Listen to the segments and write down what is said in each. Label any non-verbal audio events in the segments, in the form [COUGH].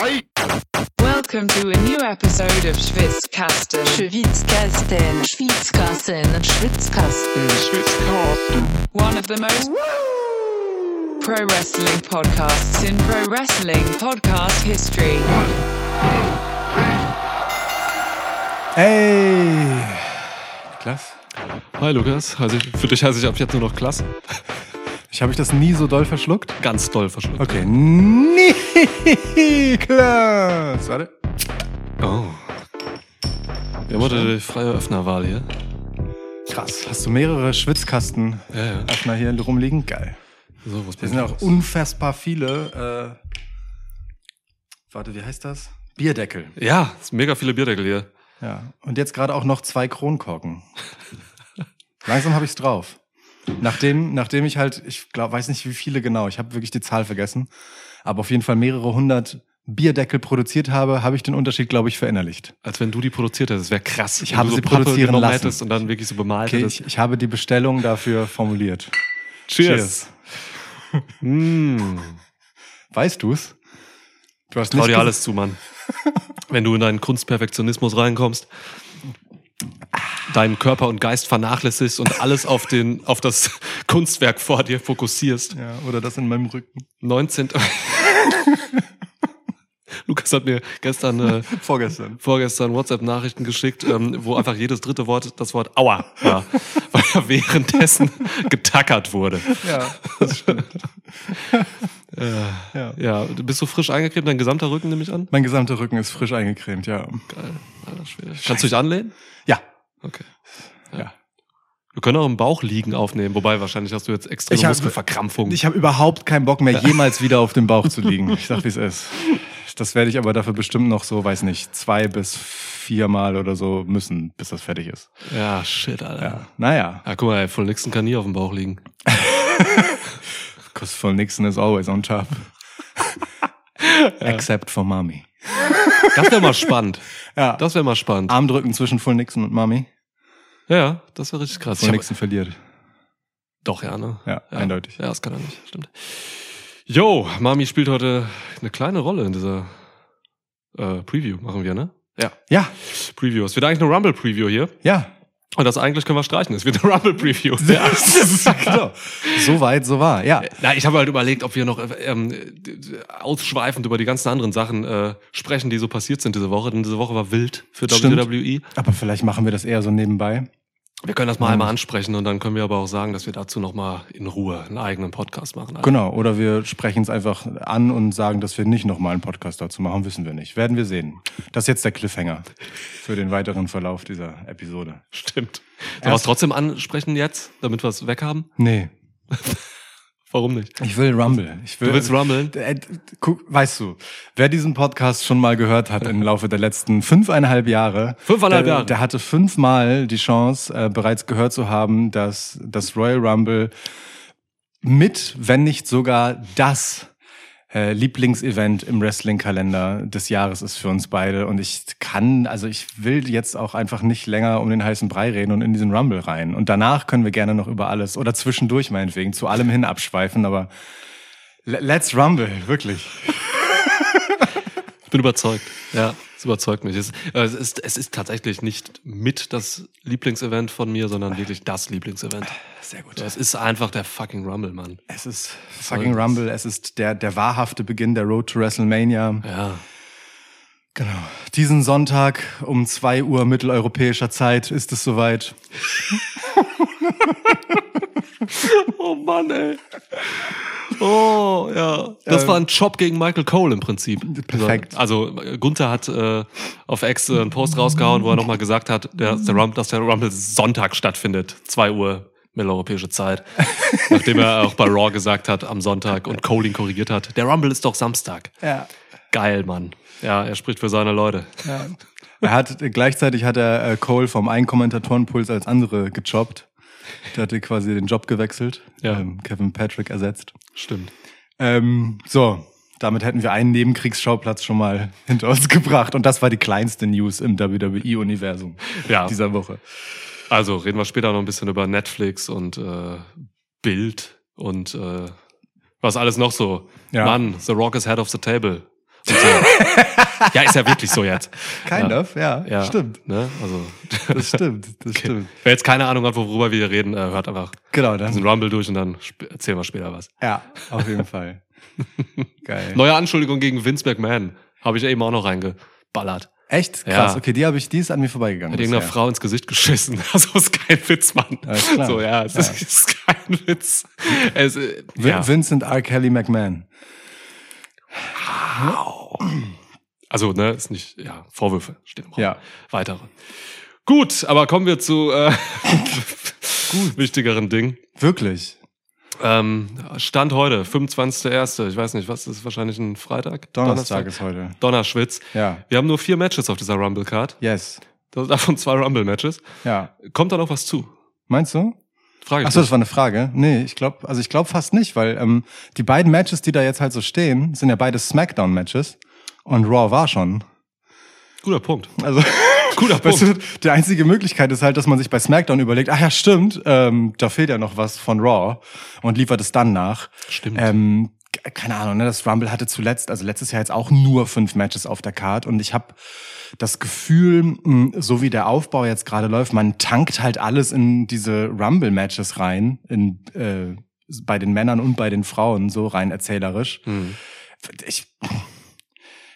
Welcome to a new episode of Schwitzkasten. Schwitzkasten, Schwitzkasten, Schwitzkasten. One of the most pro wrestling podcasts in pro wrestling podcast history. Ey! Klasse. Hi Lukas, also für dich heiße ich ab jetzt nur noch Klass. Ich habe ich das nie so doll verschluckt? Ganz doll verschluckt. Okay. Niklas! [LAUGHS] Warte. Oh. Wir haben heute die freie Öffnerwahl hier. Krass. Hast du mehrere Schwitzkasten Ja, ja. Öffner hier rumliegen? Geil. So, was sind auch unfassbar viele. Äh, warte, wie heißt das? Bierdeckel. Ja, es sind mega viele Bierdeckel hier. Ja. Und jetzt gerade auch noch zwei Kronkorken. [LAUGHS] Langsam habe ich's drauf. Nachdem, nachdem ich halt, ich glaube, weiß nicht wie viele genau, ich habe wirklich die Zahl vergessen, aber auf jeden Fall mehrere hundert Bierdeckel produziert habe, habe ich den Unterschied, glaube ich, verinnerlicht. Als wenn du die produziert hättest. Wäre krass. Ich habe du sie Pappe produzieren lassen. und dann wirklich so bemalt Okay, ich, ich habe die Bestellung dafür formuliert. Cheers. [LAUGHS] Mm. Weißt du's? Du hast Trau dir alles zu, Mann. Wenn du in deinen Kunstperfektionismus reinkommst, deinen Körper und Geist vernachlässigst und alles auf den, auf das Kunstwerk vor dir fokussierst. Ja, oder das in meinem Rücken. 19. [LAUGHS] Lukas hat mir gestern, äh, [LAUGHS] Vorgestern. vorgestern WhatsApp-Nachrichten geschickt, ähm, wo einfach jedes dritte Wort das Wort Aua war, [LAUGHS] weil er währenddessen [LAUGHS] getackert wurde. Ja, das stimmt. Äh, Ja. ja, du bist so frisch eingecremt, dein gesamter Rücken nehme ich an? Mein gesamter Rücken ist frisch eingecremt, ja. Geil, alter. Kannst du dich anlehnen? Ja. Okay. Ja. Wir können auch im Bauch liegen aufnehmen, wobei wahrscheinlich hast du jetzt extreme Ich hab- Muskelverkrampfung. Ich habe überhaupt keinen Bock mehr, jemals wieder auf dem Bauch zu liegen. Ich sag, wie es ist. Das werde ich aber dafür bestimmt noch so, weiß nicht, zwei bis viermal oder so müssen, bis das fertig ist. ja, shit, Alter. Ja. Naja, Ja, guck mal, ey, voll Nixon kann nie auf dem Bauch liegen. [LAUGHS] because for Nixon is always on top. [LAUGHS] Except for Mommy. Das wäre mal spannend. [LAUGHS] Ja. Das wäre mal spannend. Armdrücken zwischen Full Nixon und Mommy. Ja, das wäre richtig krass. Full Nixon verliert. Doch, ja, ne? Ja, eindeutig. Ja, das kann er nicht, stimmt. Jo, Mami spielt heute eine kleine Rolle in dieser äh, Preview, machen wir, ne? Ja, Ja, Preview. Es wird eigentlich eine Rumble-Preview hier. ja. Und das eigentlich können wir streichen. Es wird eine Rumble-Preview. [LAUGHS] Ja. genau. So weit, so wahr. Ja. Na, ich habe halt überlegt, ob wir noch äh, ähm, ausschweifend über die ganzen anderen Sachen äh, sprechen, die so passiert sind diese Woche. Denn diese Woche war wild für Stimmt. WWE. Aber vielleicht machen wir das eher so nebenbei. Wir können das mal Mhm. einmal ansprechen und dann können wir aber auch sagen, dass wir dazu noch mal in Ruhe einen eigenen Podcast machen. Also, Genau, oder wir sprechen es einfach an und sagen, dass wir nicht nochmal einen Podcast dazu machen, wissen wir nicht. Werden wir sehen. Das ist jetzt der Cliffhanger für den weiteren Verlauf dieser Episode. Stimmt. Sollen wir es trotzdem ansprechen jetzt, damit wir es weg haben? Nee, [LAUGHS] Warum nicht? ich will Rumble. Ich will, Du willst rummeln? Äh, guck, weißt du, wer diesen Podcast schon mal gehört hat im Laufe der letzten fünfeinhalb Jahre, Fünfeinhalb der, Jahre. der hatte fünfmal die Chance, äh, bereits gehört zu haben, dass das Royal Rumble mit, wenn nicht sogar das äh, Lieblingsevent im Wrestling-Kalender des Jahres ist für uns beide. Und ich kann, also ich will jetzt auch einfach nicht länger um den heißen Brei reden und in diesen Rumble rein. Und danach können wir gerne noch über alles oder zwischendurch meinetwegen zu allem hin abschweifen, aber le- let's Rumble, wirklich. Ich [LAUGHS] bin überzeugt. Ja, es überzeugt mich. Es, äh, es, ist, es ist tatsächlich nicht mit das Lieblingsevent von mir, sondern wirklich das Lieblingsevent. Sehr gut. Es ist einfach der fucking Rumble, Mann. Es ist fucking Rumble, es ist der, der wahrhafte Beginn der Road to WrestleMania. Ja. Genau. Diesen Sonntag um zwei Uhr mitteleuropäischer Zeit ist es soweit. [LAUGHS] [LAUGHS] Oh Mann, ey. Oh, ja. Das Ähm, war ein Job gegen Michael Cole im Prinzip. Perfekt. Also äh, Gunther hat äh, auf X äh, einen Post rausgehauen, wo er nochmal gesagt hat, der, der Rumble, dass der Rumble Sonntag stattfindet. Zwei Uhr mitteleuropäische Zeit. [LAUGHS] Nachdem er auch bei Raw gesagt hat am Sonntag und Cole ihn korrigiert hat. Der Rumble ist doch Samstag. Ja. Geil, Mann. Ja, er spricht für seine Leute. ja. Er hat, gleichzeitig hat er äh, Cole vom einen Kommentatorenpuls als andere gejobbt. [LAUGHS] Der hatte quasi den Job gewechselt. Ja. Ähm, Kevin Patrick ersetzt. Stimmt. Ähm, so, damit hätten wir einen Nebenkriegsschauplatz schon mal [LAUGHS] hinter uns gebracht. Und das war die kleinste News im WWE-Universum Ja. dieser Woche. Also reden wir später noch ein bisschen über Netflix und äh, Bild und äh, was alles noch so. Ja. Mann, The Rock is head of the table. So. [LAUGHS] ja, ist ja wirklich so jetzt. Kind ja. of, ja, Ja, stimmt. Ne? Also, Das stimmt, das stimmt. wer jetzt keine Ahnung hat, worüber wir hier reden, äh, hört einfach Genau, diesen dann. Rumble durch und dann erzählen wir später was. Ja, auf jeden Fall. [LAUGHS] Geil. Neue Anschuldigung gegen Vince McMahon. Habe ich eben auch noch reingeballert. Echt? Krass. Ja. Okay, die habe ich, die ist an mir vorbeigegangen. Hat irgendeiner. Frau ins Gesicht geschissen. [LAUGHS] Also ist kein Witz, Mann. So, ja, es Ja. Ist, ist kein Witz. Es, äh. Vincent R. Kelly McMahon. Also, ne, ist nicht, ja, Vorwürfe stehen im Raum. Ja. Weitere. Gut, aber kommen wir zu äh, [LAUGHS] wichtigeren Dingen. Wirklich. Ähm, Stand heute, 25.01. Ich weiß nicht, was ist wahrscheinlich ein Freitag? Donnerstag ist heute. Donnerschwitz. Ja. Wir haben nur vier Matches auf dieser Rumble-Card. Yes. Davon zwei Rumble-Matches. Ja. Kommt da noch was zu? Meinst du? Frage Achso, das war eine Frage. Nee, ich glaube, also ich glaube fast nicht, weil ähm, die beiden Matches, die da jetzt halt so stehen, sind ja beide Smackdown-Matches. Und Raw war schon. Guter Punkt. Also, [LAUGHS] Guter [LAUGHS] weißt Punkt. du, die einzige Möglichkeit ist halt, dass man sich bei SmackDown überlegt, ach ja, stimmt, ähm, da fehlt ja noch was von Raw und liefert es dann nach. Stimmt. Ähm, keine Ahnung, ne, das Rumble hatte zuletzt, also letztes Jahr jetzt auch nur fünf Matches auf der Card und ich habe das Gefühl, mh, so wie der Aufbau jetzt gerade läuft, man tankt halt alles in diese Rumble-Matches rein, in, äh, bei den Männern und bei den Frauen, so rein erzählerisch. Hm. Ich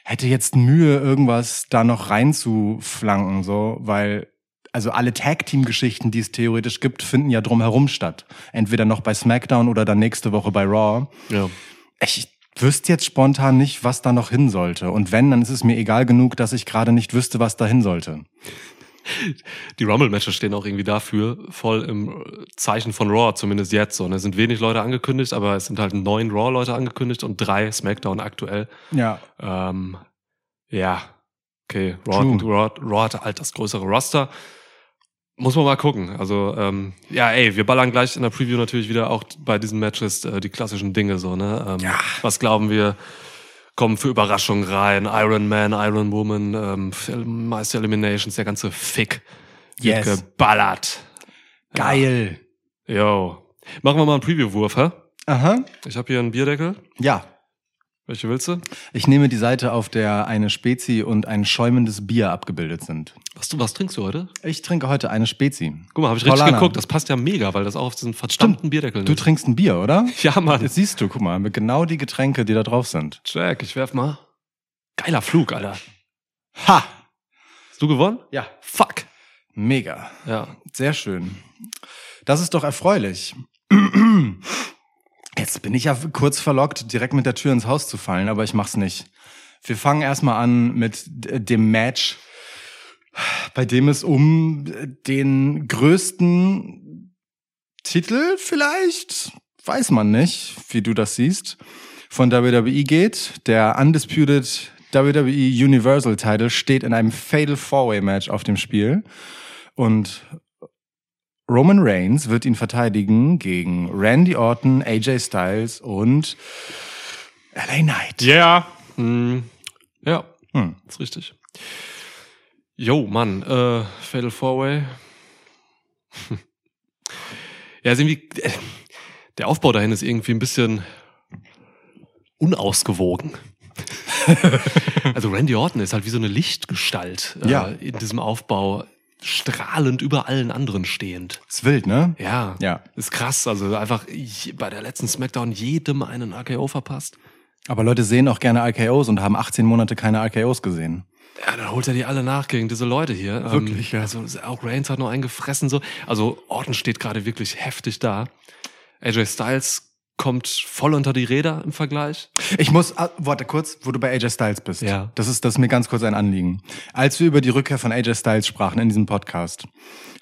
hätte jetzt Mühe, irgendwas da noch reinzuflanken, so, weil also alle Tag-Team-Geschichten, die es theoretisch gibt, finden ja drumherum statt. Entweder noch bei SmackDown oder dann nächste Woche bei Raw. Ja. Ich wüsste jetzt spontan nicht, was da noch hin sollte. Und wenn, dann ist es mir egal genug, dass ich gerade nicht wüsste, was da hin sollte. Die Rumble-Matches stehen auch irgendwie dafür, voll im Zeichen von Raw, zumindest jetzt so. Ne? Es sind wenig Leute angekündigt, aber es sind halt neun Raw-Leute angekündigt und drei SmackDown aktuell. Ja. Ähm, ja, okay. Raw. Raw, Raw hatte halt das größere Roster. Muss man mal gucken. Also, ähm, ja, ey, wir ballern gleich in der Preview natürlich wieder auch bei diesen Matches äh, die klassischen Dinge so, ne? Ähm, Ja. Was glauben wir? Kommen für Überraschungen rein. Iron Man, Iron Woman, ähm, Meister Eliminations, der ganze Fick. Wird Yes. geballert. Geil. Yo. Machen wir mal einen Preview-Wurf, hä? Aha. Ich habe hier einen Bierdeckel. Ja. Welche willst du? Ich nehme die Seite, auf der eine Spezi und ein schäumendes Bier abgebildet sind. Was, du, was trinkst du heute? Ich trinke heute eine Spezi. Guck mal, habe ich richtig Paulaner. geguckt. Das passt ja mega, weil das auch auf diesen verdammten Bierdeckel Du ist. trinkst ein Bier, oder? [LAUGHS] Ja, Mann. Jetzt siehst du, guck mal, mit genau die Getränke, die da drauf sind. Jack, ich werf mal. Geiler Flug, Alter. Ha! Hast du gewonnen? Ja. Fuck. Mega. Ja. Sehr schön. Das ist doch erfreulich. [CLEARS THROAT] Jetzt bin ich ja kurz verlockt, direkt mit der Tür ins Haus zu fallen, aber ich mach's nicht. Wir fangen erstmal an mit dem Match, bei dem es um den größten Titel vielleicht, weiß man nicht, wie du das siehst, von WWE geht. Der Undisputed WWE Universal Title steht in einem Fatal Four-Way Match auf dem Spiel. Und Roman Reigns wird ihn verteidigen gegen Randy Orton, AJ Styles und LA Knight. Ja. Hm. Ja, Hm. ist richtig. Yo, Mann, äh, Fatal Four-Way. [LAUGHS] ja, ist irgendwie, äh, der Aufbau dahin ist irgendwie ein bisschen unausgewogen. [LAUGHS] also Randy Orton ist halt wie so eine Lichtgestalt äh, Ja. in diesem Aufbau, strahlend über allen anderen stehend. Ist wild, ne? Ja, Ja. ist krass. Also einfach bei der letzten Smackdown jedem einen RKO verpasst. Aber Leute sehen auch gerne RKOs und haben 18 Monate keine RKOs gesehen. Ja, dann holt er die alle nach gegen diese Leute hier. Wirklich, ähm, ja. Also auch Reigns hat noch einen gefressen so. Also Orton steht gerade wirklich heftig da. AJ Styles kommt voll unter die Räder im Vergleich. Ich muss, ah, warte kurz, wo du bei AJ Styles bist. Ja. Das ist, das ist mir ganz kurz ein Anliegen. Als wir über die Rückkehr von AJ Styles sprachen in diesem Podcast,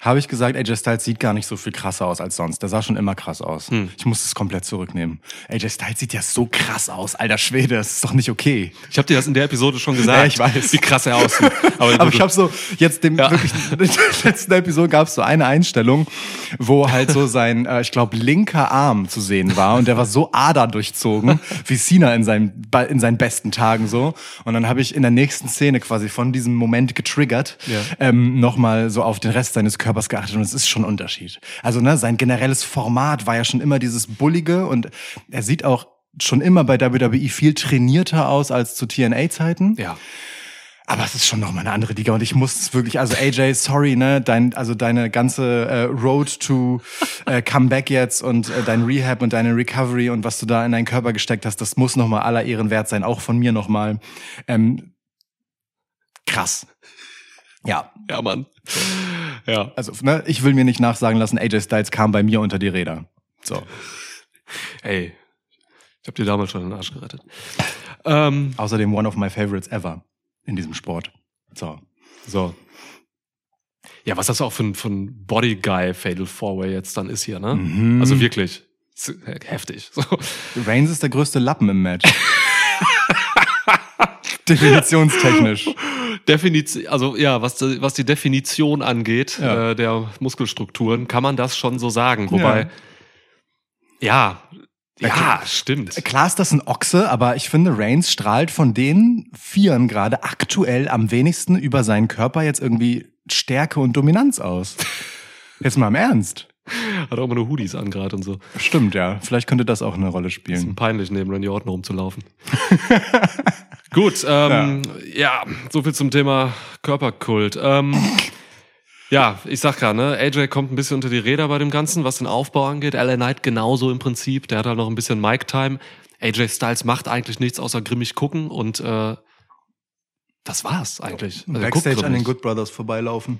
habe ich gesagt, AJ Styles sieht gar nicht so viel krasser aus als sonst. Der sah schon immer krass aus. Hm. Ich muss es komplett zurücknehmen. AJ Styles sieht ja so krass aus, alter Schwede. Das ist doch nicht okay. Ich habe dir das in der Episode schon gesagt, Ja, ich weiß. wie krass er aussieht. Aber, Aber ich habe so, jetzt dem Ja. wirklich, [LAUGHS] in der letzten Episode gab es so eine Einstellung, wo halt so sein, äh, ich glaube, linker Arm zu sehen war und der war so aderdurchzogen, [LAUGHS] wie Cena in seinen, bei- in seinen besten Tagen so. Und dann habe ich in der nächsten Szene quasi von diesem Moment getriggert, Ja. ähm, nochmal so auf den Rest seines Körpers geachtet und es ist schon ein Unterschied. Also ne, sein generelles Format war ja schon immer dieses Bullige und er sieht auch schon immer bei WWE viel trainierter aus als zu TNA-Zeiten. Ja. Aber es ist schon noch mal eine andere Liga und ich muss es wirklich, also AJ, sorry, ne, dein, also deine ganze äh, Road to äh, Comeback jetzt und äh, dein Rehab und deine Recovery und was du da in deinen Körper gesteckt hast, das muss noch mal aller Ehren wert sein, auch von mir noch mal. Ähm, krass. Ja, Ja, Mann. Ja. also ne, ich will mir nicht nachsagen lassen, AJ Styles kam bei mir unter die Räder. So, Ey. Ich habe dir damals schon den Arsch gerettet. Ähm, außerdem one of my favorites ever in diesem Sport. So, so. Ja, was das auch für ein, für ein Body Guy Fatal Four Way jetzt dann ist hier, ne? Mhm. Also wirklich. Heftig. So. Reigns ist der größte Lappen im Match. [LAUGHS] Definitionstechnisch. [LAUGHS] Definition, also ja, was die, was die Definition angeht Ja. äh, der Muskelstrukturen, kann man das schon so sagen. Wobei, ja, ja, stimmt. Klar ist das ein Ochse, aber ich finde, Reigns strahlt von den Vieren gerade aktuell am wenigsten über seinen Körper jetzt irgendwie Stärke und Dominanz aus. [LAUGHS] Jetzt mal im Ernst. Hat auch immer nur Hoodies an gerade und so. Stimmt, ja. Vielleicht könnte das auch eine Rolle Ist spielen. peinlich, neben Randy Orton rumzulaufen. [LAUGHS] Gut, ähm, ja. so viel zum Thema Körperkult. Ähm, ja, ich sag gerade, ne, AJ kommt ein bisschen unter die Räder bei dem Ganzen, was den Aufbau angeht. LA Knight genauso im Prinzip. Der hat halt noch ein bisschen Mic-Time. AJ Styles macht eigentlich nichts außer grimmig gucken und äh, das war's eigentlich. Also Backstage an den. Good Brothers vorbeilaufen.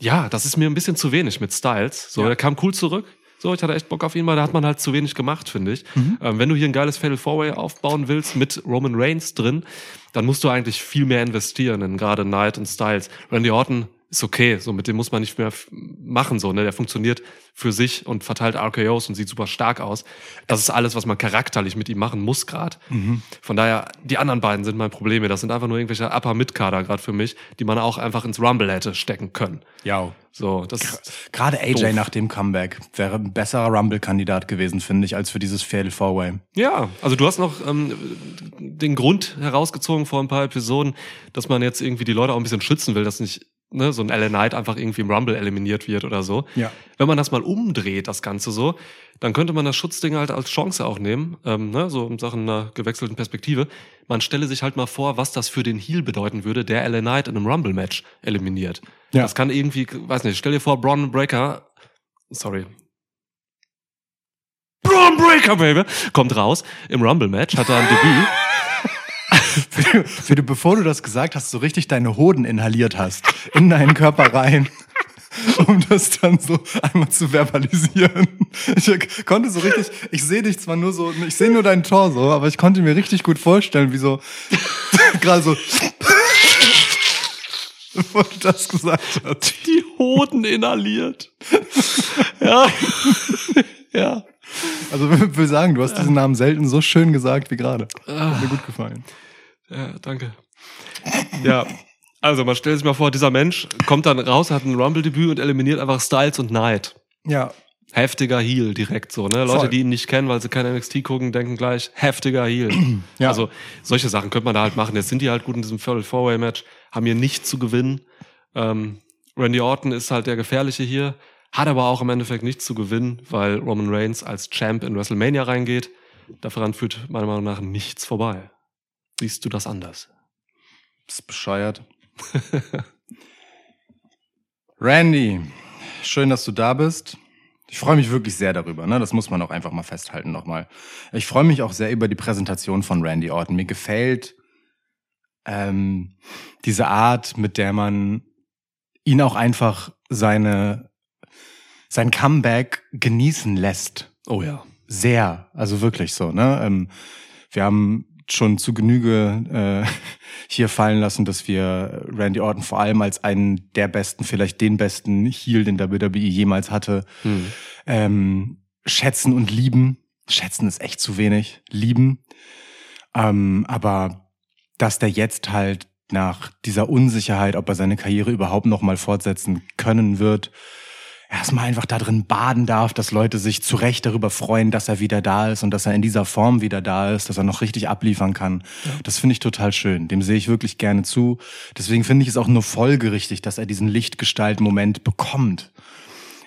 Ja, das ist mir ein bisschen zu wenig mit Styles. So, Ja. der kam cool zurück. So, ich hatte echt Bock auf ihn, weil da hat man halt zu wenig gemacht, finde ich. Mhm. Ähm, wenn du hier ein geiles Fatal Four-Way aufbauen willst mit Roman Reigns drin, dann musst du eigentlich viel mehr investieren in gerade Knight und Styles. Randy Orton ist okay, so mit dem muss man nicht mehr machen, so, ne? Der funktioniert für sich und verteilt RKOs und sieht super stark aus. Das ist alles, was man charakterlich mit ihm machen muss gerade. Mhm. Von daher, die anderen beiden sind mein Problem. Das sind einfach nur irgendwelche Upper-Mid-Kader gerade für mich, die man auch einfach ins Rumble hätte stecken können. Ja. So, das Gerade AJ Doof. nach dem Comeback wäre ein besserer Rumble-Kandidat gewesen, finde ich, als für dieses Fatal Four-Way. Ja, also du hast noch ähm, den Grund herausgezogen vor ein paar Episoden, dass man jetzt irgendwie die Leute auch ein bisschen schützen will, dass nicht ne, so ein LA Knight einfach irgendwie im Rumble eliminiert wird oder so. Ja. Wenn man das mal umdreht, das Ganze so, dann könnte man das Schutzding halt als Chance auch nehmen, ähm, ne, so in Sachen einer gewechselten Perspektive. Man stelle sich halt mal vor, was das für den Heel bedeuten würde, der LA Knight in einem Rumble-Match eliminiert. Ja. Das kann irgendwie, weiß nicht, stell dir vor, Braun Breaker, sorry, Braun Breaker, Baby, kommt raus im Rumble-Match, hat da ein Debüt. [LAUGHS] [LAUGHS] Wie du, bevor du das gesagt hast, so richtig deine Hoden inhaliert hast, in deinen Körper rein, [LAUGHS] um das dann so einmal zu verbalisieren. Ich konnte so richtig, ich sehe dich zwar nur so, ich sehe nur deinen Torso, aber ich konnte mir richtig gut vorstellen, wie so, [LAUGHS] gerade so, bevor du das gesagt hast. Die Hoden inhaliert. ja. ja. Also ich will sagen, du hast diesen Namen selten so schön gesagt wie gerade. Hat mir gut gefallen. Ja, danke. Ja. Also, man stellt sich mal vor, dieser Mensch kommt dann raus, hat ein Rumble-Debüt und eliminiert einfach Styles und Knight. Ja, Heftiger Heel direkt so, ne? Leute, Voll. die ihn nicht kennen, weil sie kein NXT gucken, denken gleich, heftiger Heel. [CLEARS THROAT] Ja. Also, solche Sachen könnte man da halt machen. Jetzt sind die halt gut in diesem Fatal Four-Way-Match, haben hier nicht zu gewinnen. Ähm, Randy Orton ist halt der Gefährliche hier, hat aber auch im Endeffekt nichts zu gewinnen, weil Roman Reigns als Champ in WrestleMania reingeht. Daran führt meiner Meinung nach nichts vorbei. Siehst du das anders? Bist bescheuert. [LAUGHS] Randy, schön, dass du da bist. Ich freue mich wirklich sehr darüber, ne? Das muss man auch einfach mal festhalten nochmal. Ich freue mich auch sehr über die Präsentation von Randy Orton. Mir gefällt ähm, diese Art, mit der man ihn auch einfach seine sein Comeback genießen lässt Oh ja. sehr, also wirklich so. Ne? Ähm, wir haben schon zu Genüge äh, [LAUGHS] hier fallen lassen, dass wir Randy Orton vor allem als einen der besten, vielleicht den besten Heel, den WWE jemals hatte, Hm. ähm, schätzen und lieben. Schätzen ist echt zu wenig. Lieben. Ähm, aber dass der jetzt halt nach dieser Unsicherheit, ob er seine Karriere überhaupt noch mal fortsetzen können wird, erstmal einfach da drin baden darf, dass Leute sich zu Recht darüber freuen, dass er wieder da ist und dass er in dieser Form wieder da ist, dass er noch richtig abliefern kann. Das finde ich total schön. Dem sehe ich wirklich gerne zu. Deswegen finde ich es auch nur folgerichtig, dass er diesen Lichtgestalt-Moment bekommt.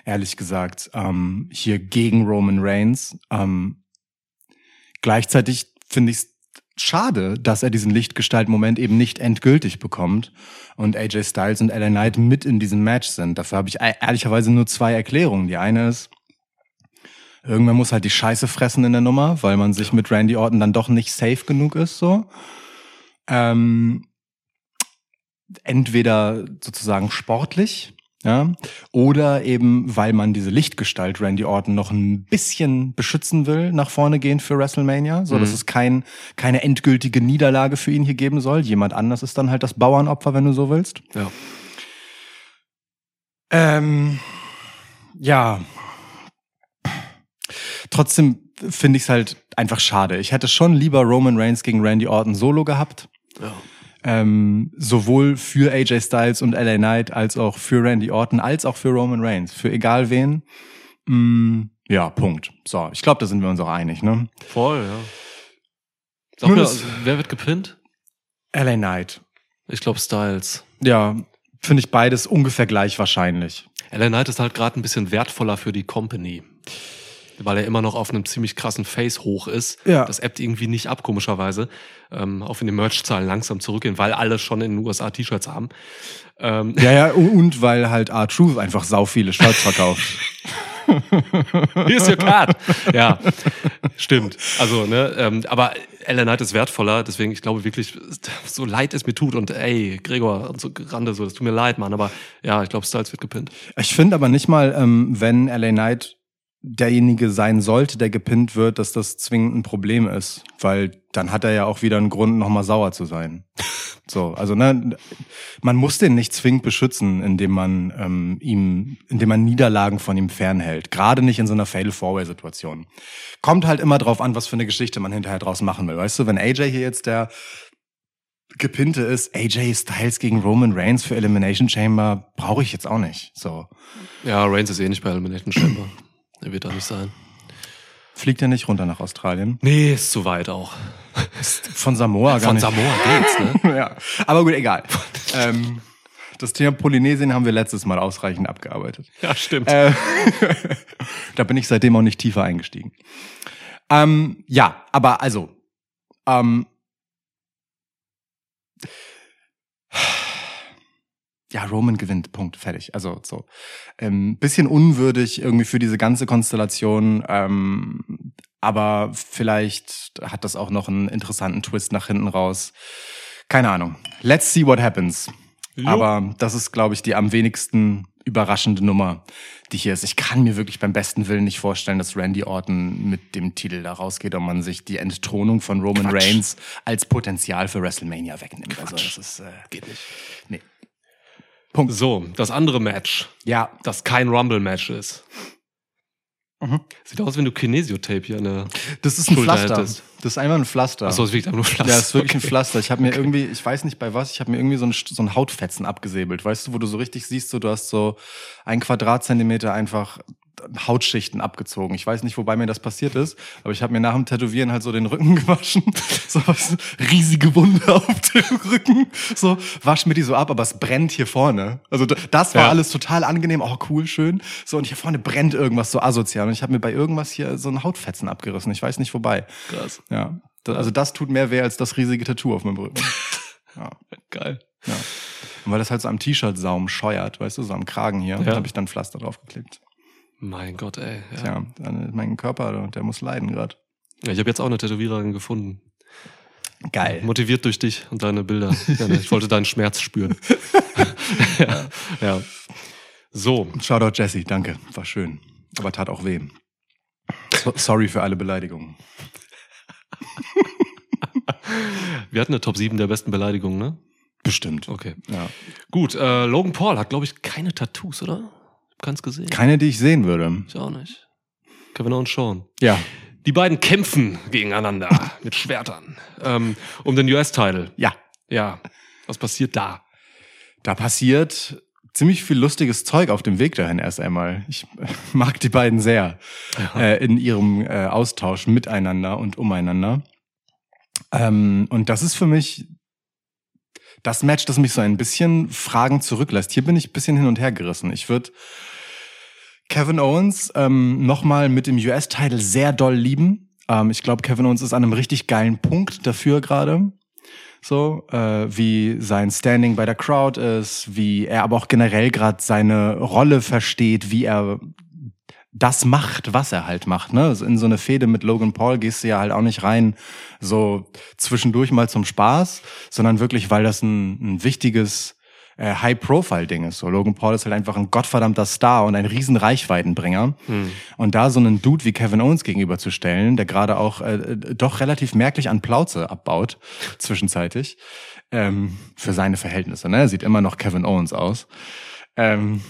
Ehrlich gesagt, ähm, hier gegen Roman Reigns. Ähm, gleichzeitig finde ich es schade, dass er diesen Lichtgestalt-Moment eben nicht endgültig bekommt und AJ Styles und LA Knight mit in diesem Match sind. Dafür habe ich e- ehrlicherweise nur zwei Erklärungen. Die eine ist, irgendwann muss halt die Scheiße fressen in der Nummer, weil man sich mit Randy Orton dann doch nicht safe genug ist, so. Ähm, entweder sozusagen sportlich, ja, oder eben, weil man diese Lichtgestalt Randy Orton noch ein bisschen beschützen will, nach vorne gehen für WrestleMania, so dass Mhm. es kein, keine endgültige Niederlage für ihn hier geben soll. Jemand anders ist dann halt das Bauernopfer, wenn du so willst. Ja. Ähm, ja. Trotzdem finde ich es halt einfach schade. Ich hätte schon lieber Roman Reigns gegen Randy Orton solo gehabt. ja. Ähm, sowohl für AJ Styles und LA Knight als auch für Randy Orton als auch für Roman Reigns. Für egal wen. Mm, ja, Punkt. So, ich glaube, da sind wir uns auch einig, ne? Voll, ja. Sag das- wer wird gepinnt? LA Knight. Ich glaube Styles. Ja, finde ich beides ungefähr gleich wahrscheinlich. LA Knight ist halt gerade ein bisschen wertvoller für die Company. Weil er immer noch auf einem ziemlich krassen Face hoch ist. Ja. Das ebbt irgendwie nicht ab, komischerweise. Ähm, auch wenn die Merch-Zahlen langsam zurückgehen, weil alle schon in den USA T-Shirts haben. Ähm, Ja, ja, und, weil halt R-Truth einfach sau viele Shirts verkauft. [LAUGHS] Hier ist your card. ja, stimmt. Also, ne, ähm, aber LA Knight ist wertvoller, deswegen, ich glaube wirklich, so leid es mir tut und ey, Gregor und so Rande, so, das tut mir leid, Mann, aber ja, ich glaube, Styles wird gepinnt. Ich finde aber nicht mal, ähm, wenn LA Knight derjenige sein sollte, der gepinnt wird, dass das zwingend ein Problem ist, weil dann hat er ja auch wieder einen Grund, nochmal sauer zu sein. [LAUGHS] So, also ne, man muss den nicht zwingend beschützen, indem man ähm, ihm, indem man Niederlagen von ihm fernhält. Gerade nicht in so einer Fatal-Four-Way-Situation. Kommt halt immer drauf an, was für eine Geschichte man hinterher draus machen will. Weißt du, wenn AJ hier jetzt der Gepinnte ist, AJ Styles gegen Roman Reigns für Elimination Chamber, brauche ich jetzt auch nicht. So. Ja, Reigns ist eh nicht bei Elimination Chamber. [CLEARS THROAT] Er wird da nicht sein. Fliegt er nicht runter nach Australien? Nee, ist zu weit auch. Von Samoa gar Von nicht. Samoa geht's, ne? [LAUGHS] ja. Aber gut, egal. ähm, das Thema Polynesien haben wir letztes Mal ausreichend abgearbeitet. Ja, stimmt. Äh, [LAUGHS] da bin ich seitdem auch nicht tiefer eingestiegen. Ähm, ja, aber also, ähm, ja, Roman gewinnt, Punkt, fertig. Also so, ähm, bisschen unwürdig irgendwie für diese ganze Konstellation, ähm, aber vielleicht hat das auch noch einen interessanten Twist nach hinten raus. Keine Ahnung. Let's see what happens. Jo. Aber das ist, glaube ich, die am wenigsten überraschende Nummer, die hier ist. Ich kann mir wirklich beim besten Willen nicht vorstellen, dass Randy Orton mit dem Titel da rausgeht und man sich die Entthronung von Roman Quatsch. Reigns als Potenzial für WrestleMania wegnimmt. Also das ist äh, Geht nicht. nee. Punkt. So, das andere Match, Ja, das kein Rumble-Match ist. Mhm. Sieht aus, wenn du Kinesiotape hier eine. das ist ein Schulter Pflaster. hättest. Das ist einfach ein Pflaster. Achso, es wiegt aber nur Pflaster. Ja, das ist wirklich ein Okay. Pflaster. Ich habe mir irgendwie, ich weiß nicht bei was, ich habe mir irgendwie so ein, so ein Hautfetzen abgesäbelt. Weißt du, wo du so richtig siehst, so, du hast so ein Quadratzentimeter einfach Hautschichten abgezogen. Ich weiß nicht, wobei mir das passiert ist, aber ich habe mir nach dem Tätowieren halt so den Rücken [LAUGHS] gewaschen. So du, riesige Wunde [LAUGHS] auf dem Rücken. So, wasch mir die so ab, aber es brennt hier vorne. Also das war Ja. alles total angenehm. Oh, cool, schön. So, und hier vorne brennt irgendwas so asozial. Und ich habe mir bei irgendwas hier so ein Hautfetzen abgerissen. Ich weiß nicht, wobei. Krass. Ja, also das tut mehr weh als das riesige Tattoo auf meinem Rücken. [LAUGHS] Ja, Geil. ja. Und weil das halt so am T-Shirt-Saum scheuert, weißt du, so am Kragen hier, Ja. habe ich dann Pflaster draufgeklebt. Mein Gott, ey. Ja. Tja, mein Körper, der muss leiden gerade. Ja, ich habe jetzt auch eine Tätowiererin gefunden. Geil. Motiviert durch dich und deine Bilder. Ne, ich wollte deinen Schmerz spüren. [LAUGHS] ja. ja. So, Shoutout Jesse, danke, war schön. Aber tat auch weh. So, sorry für alle Beleidigungen. wir hatten eine Top 7 der besten Beleidigungen, ne? Bestimmt. Okay. Ja. Gut, äh, Logan Paul hat, glaube ich, keine Tattoos, oder? Keins gesehen. Keine, die ich sehen würde. Ich auch nicht. Kevin und Sean. Ja. Die beiden kämpfen gegeneinander [LAUGHS] mit Schwertern ähm, um den US-Title. Ja. Ja, was passiert da? Da passiert ziemlich viel lustiges Zeug auf dem Weg dahin erst einmal. Ich [LAUGHS] mag die beiden sehr äh, in ihrem äh, Austausch miteinander und umeinander. Ähm, und das ist für mich das Match, das mich so ein bisschen Fragen zurücklässt. Hier bin ich ein bisschen hin und her gerissen. Ich würde Kevin Owens ähm, nochmal mit dem US-Title sehr doll lieben. Ähm, ich glaube, Kevin Owens ist an einem richtig geilen Punkt dafür gerade. So, äh, wie sein Standing bei der Crowd ist, wie er aber auch generell gerade seine Rolle versteht, wie er das macht, was er halt macht. Ne? Also in so eine Fehde mit Logan Paul gehst du ja halt auch nicht rein, so zwischendurch mal zum Spaß, sondern wirklich, weil das ein, ein wichtiges äh, High-Profile-Ding ist. So Logan Paul ist halt einfach ein gottverdammter Star und ein riesen Reichweitenbringer. Hm. Und da so einen Dude wie Kevin Owens gegenüberzustellen, der gerade auch äh, doch relativ merklich an Plauze abbaut, [LAUGHS] zwischenzeitlich, ähm, für seine Verhältnisse. Ne? Er sieht immer noch Kevin Owens aus. Ähm,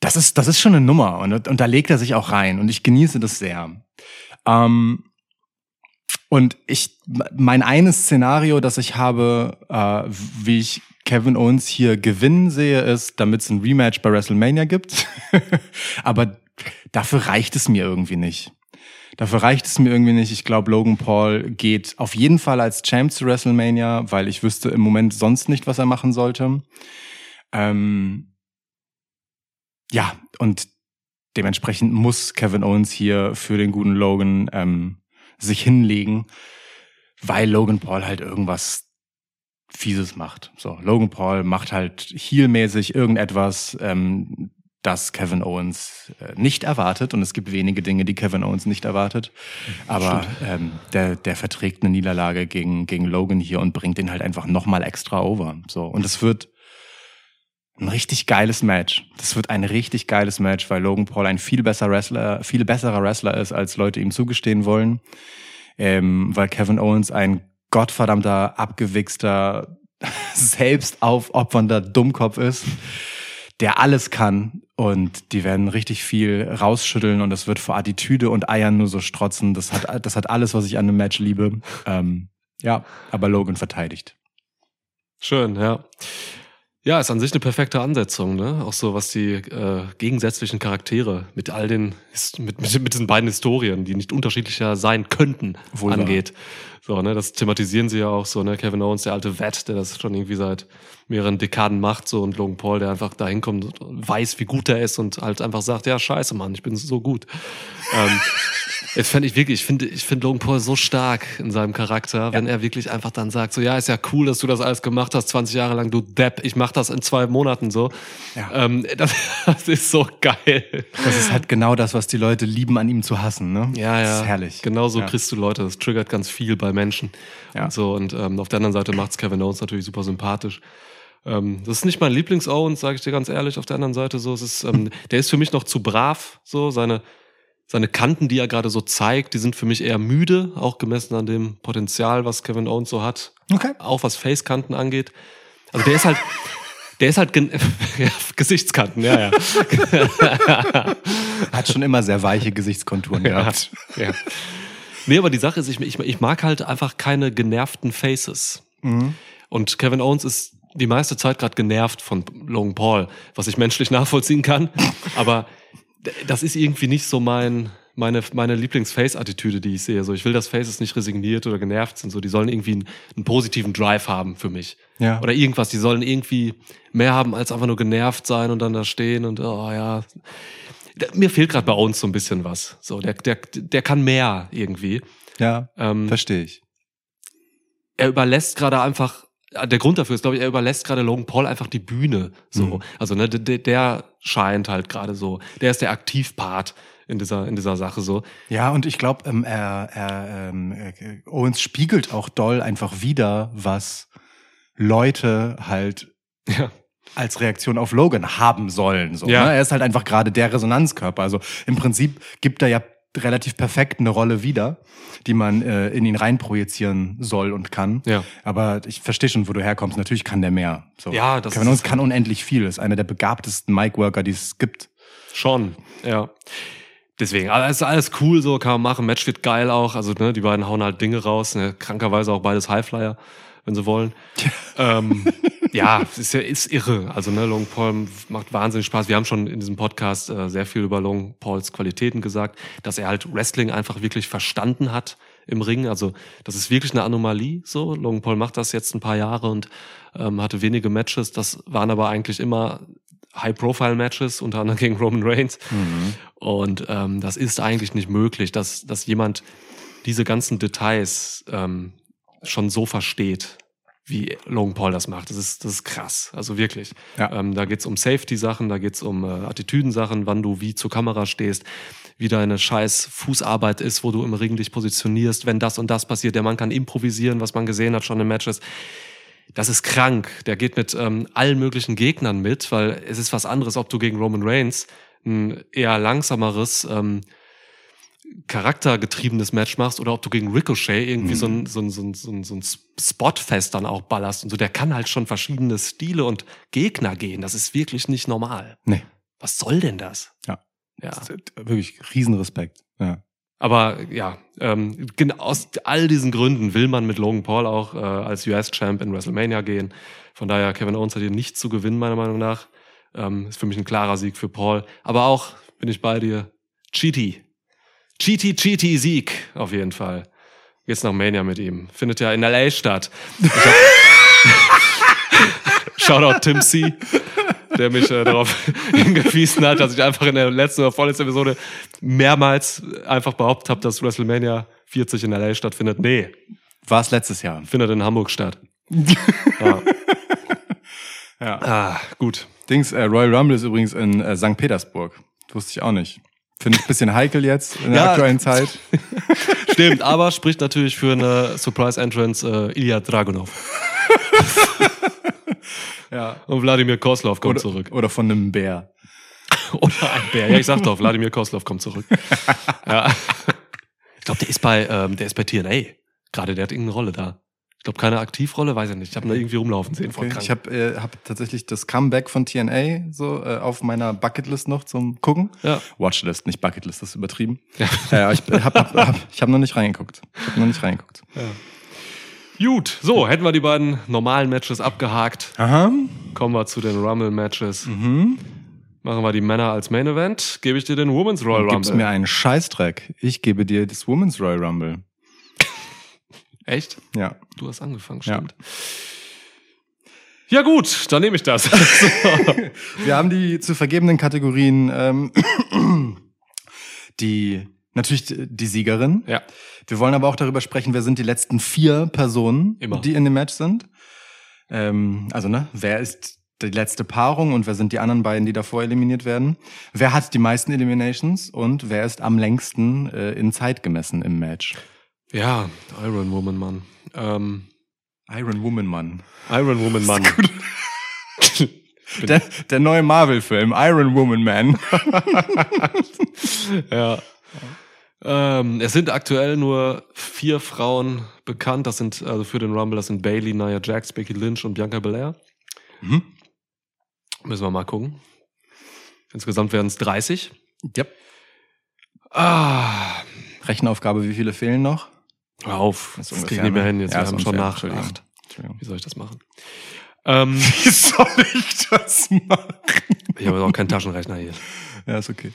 das ist, das ist schon eine Nummer und, und da legt er sich auch rein und ich genieße das sehr. Ähm, und ich, mein eines Szenario, das ich habe, äh, wie ich Kevin Owens hier gewinnen sehe, ist, damit es ein Rematch bei WrestleMania gibt. [LAUGHS] Aber dafür reicht es mir irgendwie nicht. Dafür reicht es mir irgendwie nicht. Ich glaube, Logan Paul geht auf jeden Fall als Champ zu WrestleMania, weil ich wüsste im Moment sonst nicht, was er machen sollte. Ähm, ja, und dementsprechend muss Kevin Owens hier für den guten Logan ähm, sich hinlegen, weil Logan Paul halt irgendwas Fieses macht. So, Logan Paul macht halt heelmäßig irgendetwas, ähm, das Kevin Owens äh, nicht erwartet. Und es gibt wenige Dinge, die Kevin Owens nicht erwartet. Aber ähm, der, der verträgt eine Niederlage gegen, gegen Logan hier und bringt ihn halt einfach nochmal extra over. So, und es wird ein richtig geiles Match. Das wird ein richtig geiles Match, weil Logan Paul ein viel besser Wrestler, viel besserer Wrestler ist, als Leute ihm zugestehen wollen. Ähm, weil Kevin Owens ein gottverdammter, abgewichster, [LAUGHS] selbst aufopfernder Dummkopf ist, der alles kann. Und die werden richtig viel rausschütteln und es wird vor Attitüde und Eiern nur so strotzen. Das hat, das hat alles, was ich an einem Match liebe. Ähm, ja, aber Logan verteidigt. Schön, ja. Ja, ist an sich eine perfekte Ansetzung, ne? Auch so, was die äh, gegensätzlichen Charaktere mit all den, mit, mit, mit diesen beiden Historien, die nicht unterschiedlicher sein könnten, Wohl angeht. So, ne, das thematisieren sie ja auch so, ne? Kevin Owens, der alte Vet, der das schon irgendwie seit mehreren Dekaden macht, so und Logan Paul, der einfach da hinkommt und weiß, wie gut er ist und halt einfach sagt, ja, scheiße, Mann, ich bin so gut. ähm, [LAUGHS] das fände ich wirklich, ich finde ich finde Logan Paul so stark in seinem Charakter, ja. wenn er wirklich einfach dann sagt, so ja, ist ja cool, dass du das alles gemacht hast, 20 Jahre lang, du Depp, ich mach das in zwei Monaten so. Ja. Ähm, das, [LAUGHS] das, ist so geil. Das ist halt genau das, was die Leute lieben, an ihm zu hassen, ne? Ja, ja. Das ist herrlich. Genau so ja. kriegst du Leute, das triggert ganz viel bei Menschen. Ja. Und so, und ähm, auf der anderen Seite macht's Kevin Owens natürlich super sympathisch. Ähm, das ist nicht mein Lieblings-Owens, sage ich dir ganz ehrlich, auf der anderen Seite so. Es ist, ähm, [LAUGHS] der ist für mich noch zu brav, so seine seine Kanten, die er gerade so zeigt, die sind für mich eher müde, auch gemessen an dem Potenzial, was Kevin Owens so hat. Okay. Auch was Facekanten angeht. Also der ist halt, [LAUGHS] der ist halt [LAUGHS] ja, Gesichtskanten, ja, ja. [LAUGHS] hat schon immer sehr weiche Gesichtskonturen gehabt. Ja, ja. Nee, aber die Sache ist, ich, ich, ich mag halt einfach keine genervten Faces. Mhm. Und Kevin Owens ist die meiste Zeit gerade genervt von Logan Paul, was ich menschlich nachvollziehen kann. Aber das ist irgendwie nicht so mein, meine, meine Lieblings-Face-Attitüde, die ich sehe. So, ich will, dass Faces nicht resigniert oder genervt sind. So, die sollen irgendwie einen, einen positiven Drive haben für mich. Ja. Oder irgendwas. Die sollen irgendwie mehr haben, als einfach nur genervt sein und dann da stehen und, oh ja. Mir fehlt gerade bei uns so ein bisschen was. So, der, der, der kann mehr irgendwie. Ja, ähm, verstehe ich. Er überlässt gerade einfach der Grund dafür ist, glaube ich, er überlässt gerade Logan Paul einfach die Bühne. So, mhm. also ne, der, der scheint halt gerade so, der ist der Aktivpart in dieser in dieser Sache so. Ja, und ich glaube, ähm, er, er ähm, äh, Owens spiegelt auch doll einfach wieder, was Leute halt ja. als Reaktion auf Logan haben sollen. So, ja. ne? Er ist halt einfach gerade der Resonanzkörper. Also im Prinzip gibt er ja relativ perfekt eine Rolle wieder, die man äh, in ihn reinprojizieren soll und kann. Ja. Aber ich verstehe schon, wo du herkommst. Natürlich kann der mehr. So. Ja, das Kevin Owens kann unendlich viel. Ist einer der begabtesten Mic-Worker, die es gibt. Schon, ja. Deswegen, alles, alles cool, so kann man machen. Match wird geil auch. Also, ne, die beiden hauen halt Dinge raus. Ne, krankerweise auch beides Highflyer wenn sie wollen. [LAUGHS] ähm, ja, ist ja ist irre. Also ne, Long Paul macht wahnsinnig Spaß. Wir haben schon in diesem Podcast äh, sehr viel über Long Pauls Qualitäten gesagt, dass er halt Wrestling einfach wirklich verstanden hat im Ring. Also das ist wirklich eine Anomalie. So, Long Paul macht das jetzt ein paar Jahre und ähm, hatte wenige Matches. Das waren aber eigentlich immer High-Profile-Matches, unter anderem gegen Roman Reigns. Und ähm, das ist eigentlich nicht möglich, dass, dass jemand diese ganzen Details ähm, schon so versteht, wie Logan Paul das macht. Das ist, das ist krass. Also wirklich. Ja. Ähm, da geht's um Safety-Sachen, da geht's um äh, Attitüdensachen, wann du wie zur Kamera stehst, wie deine scheiß Fußarbeit ist, wo du im Ring dich positionierst, wenn das und das passiert. Der Mann kann improvisieren, was man gesehen hat schon in Matches. Das ist krank. Der geht mit ähm, allen möglichen Gegnern mit, weil es ist was anderes, ob du gegen Roman Reigns ein eher langsameres, ähm, charaktergetriebenes Match machst oder ob du gegen Ricochet irgendwie so ein, so ein, so ein, so ein, so ein Spotfest dann auch ballerst und so. Der kann halt schon verschiedene Stile und Gegner gehen. Das ist wirklich nicht normal. Nee. Was soll denn das? Ja. Ja. Das ist Wirklich Riesenrespekt. Ja. Aber ja, ähm, genau aus all diesen Gründen will man mit Logan Paul auch äh, als US-Champ in WrestleMania gehen. Von daher, Kevin Owens hat hier nicht zu gewinnen, meiner Meinung nach. Ähm, ist für mich ein klarer Sieg für Paul. Aber auch, bin ich bei dir, Cheaty. Cheaty, Cheaty Sieg, auf jeden Fall. Geht's nach Mania mit ihm. Findet ja in L.A. statt. [LAUGHS] Shoutout Tim C., der mich äh, darauf [LAUGHS] hingewiesen hat, dass ich einfach in der letzten oder vorletzten Episode mehrmals einfach behauptet habe, dass WrestleMania 40 in L.A. stattfindet. Nee, War es letztes Jahr. findet in Hamburg statt. [LAUGHS] ja. Ja. Ah, gut. Dings, äh, Royal Rumble ist übrigens in äh, St. Petersburg. Wusste ich auch nicht. Finde ich ein bisschen heikel jetzt in der Ja. aktuellen Zeit. [LAUGHS] Stimmt, aber spricht natürlich für eine Surprise Entrance äh, Ilya Dragunov. [LAUGHS] Ja. Und Wladimir Koslov kommt Oder, zurück. oder von einem Bär. [LAUGHS] Oder ein Bär. Ja, ich sag doch, Wladimir Koslov kommt zurück. ja. Ich glaube, der ist bei, ähm, der ist bei TNA. Gerade, der hat irgendeine Rolle da. Ich glaube, keine Aktivrolle, weiß ich nicht. Ich habe ihn da irgendwie rumlaufen sehen. Okay. Ich habe äh, hab tatsächlich das Comeback von TNA so äh, auf meiner Bucketlist noch zum Gucken. ja. Watchlist, nicht Bucketlist, das ist übertrieben. Ja. [LAUGHS] Ja, ja ich habe hab, hab, ich hab noch nicht reingeguckt. Ich habe noch nicht reingeguckt. Gut, so, hätten wir die beiden normalen Matches abgehakt. Aha. Kommen wir zu den Rumble-Matches. Mhm. Machen wir die Männer als Main Event. Gebe ich dir den Women's Royal Gib's Rumble. mir einen Scheißdreck. Ich gebe dir das Women's Royal Rumble. Echt? Ja. Du hast angefangen, Ja. stimmt. Ja, gut, dann nehme ich das. [LAUGHS] Wir haben die zu vergebenen Kategorien, ähm, die natürlich die Siegerin. ja. Wir wollen aber auch darüber sprechen, wer sind die letzten vier Personen, Immer. die in dem Match sind. Ähm, also, ne, wer ist die letzte Paarung und wer sind die anderen beiden, die davor eliminiert werden? Wer hat die meisten Eliminations und wer ist am längsten äh, in Zeit gemessen im Match? Ja, Iron Woman, Mann. Ähm, Iron Woman, Mann. Iron Woman, Mann. [LAUGHS] Der, der neue Marvel-Film, Iron Woman Man. [LAUGHS] ja. Ähm, es sind aktuell nur vier Frauen bekannt. Das sind also für den Rumble, das sind Bailey, Nia Jax, Becky Lynch und Bianca Belair. Mhm. Müssen wir mal gucken. Insgesamt werden es 30. Yep. Ah, Rechenaufgabe, wie viele fehlen noch? Hör auf. Das Das, ist krieg ich nicht mehr ne? hin. Jetzt Ja, wir haben schon nach acht. Entschuldigung. Wie soll ich das machen? [LAUGHS] Ähm, Wie soll ich das machen? ich habe auch keinen Taschenrechner hier. Ja, ist okay.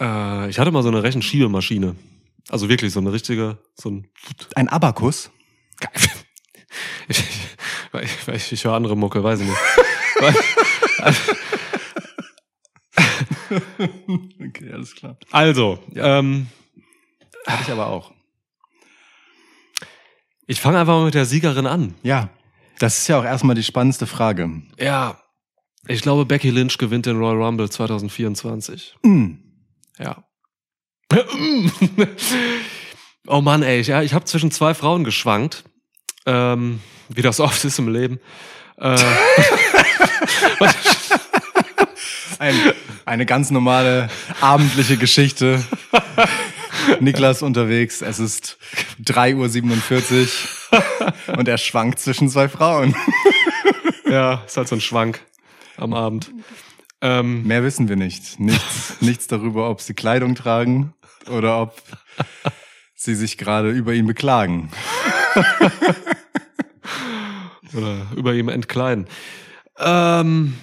Äh, ich hatte mal so eine Rechenschiebemaschine. Also wirklich so eine richtige, so ein Ein Abakus? [LAUGHS] Ich, ich, ich, ich, ich höre andere Mucke, weiß ich nicht. [LAUGHS] Okay, alles klar. also, ähm, Hatte ich aber auch. Ich fange einfach mal mit der Siegerin an. Ja, das ist ja auch erstmal die spannendste Frage. Ja, ich glaube, Becky Lynch gewinnt den Royal Rumble 2024. Mm. Ja. [LAUGHS] oh Mann, ey, ich, ja, ich habe zwischen zwei Frauen geschwankt. Ähm, wie das [LAUGHS] oft ist im Leben. Äh, [LAUGHS] Ein, eine ganz normale abendliche Geschichte. [LAUGHS] Niklas unterwegs, es ist 3.47 Uhr [LAUGHS] und er schwankt zwischen zwei Frauen. [LAUGHS] ja, ist halt so ein Schwank am Abend. Ähm, Mehr wissen wir nicht. Nichts, nichts darüber, ob sie Kleidung tragen oder ob sie sich gerade über ihn beklagen. oder über ihm entkleiden. Ähm,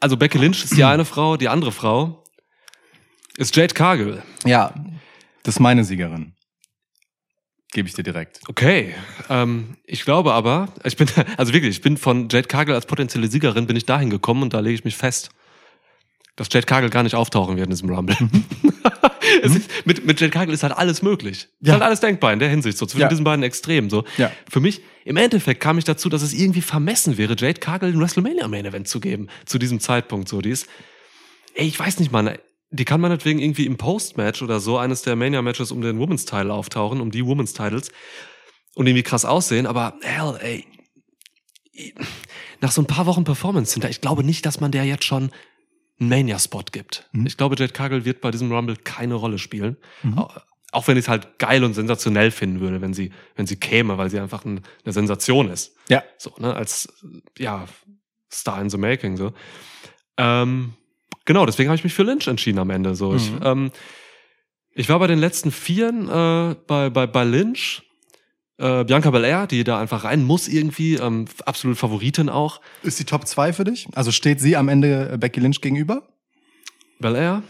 also Becky Lynch ist die eine Frau, die andere Frau ist Jade Cargill. Ja, das ist meine Siegerin. Gebe ich dir direkt. Okay, ähm, ich glaube aber, ich bin, [LAUGHS] also wirklich, ich bin von Jade Cargill als potenzielle Siegerin, bin ich dahin gekommen und da lege ich mich fest, dass Jade Cargill gar nicht auftauchen wird in diesem Rumble. [LAUGHS] es ist, mit, mit Jade Cargill ist halt alles möglich. Ist Ja. halt alles denkbar in der Hinsicht, so zwischen Ja. diesen beiden Extremen. So. Ja. Für mich, im Endeffekt kam ich dazu, dass es irgendwie vermessen wäre, Jade Cargill ein WrestleMania Main Event zu geben, zu diesem Zeitpunkt. So, die ist, ey, ich weiß nicht, Mann, die kann meinetwegen irgendwie im Post-Match oder so eines der Mania-Matches um den Women's Title auftauchen, um die Women's Titles und irgendwie krass aussehen, aber hell, ey, nach so ein paar Wochen Performance hinter, ich glaube nicht, dass man der jetzt schon einen Mania-Spot gibt. Ich glaube, Jade Cargill wird bei diesem Rumble keine Rolle spielen. Au- Auch wenn ich es halt geil und sensationell finden würde, wenn sie, wenn sie käme, weil sie einfach ein, eine Sensation ist. Ja. So, ne, als, ja, Star in the Making, so. Ähm, genau, deswegen habe ich mich für Lynch entschieden am Ende, so. Ich, Mhm. ähm, ich war bei den letzten Vieren, äh, bei, bei, bei Lynch, äh, Bianca Belair, die da einfach rein muss irgendwie, ähm, absolut Favoritin auch. Ist die Top 2 für dich? Also steht sie am Ende äh, Becky Lynch gegenüber? Belair?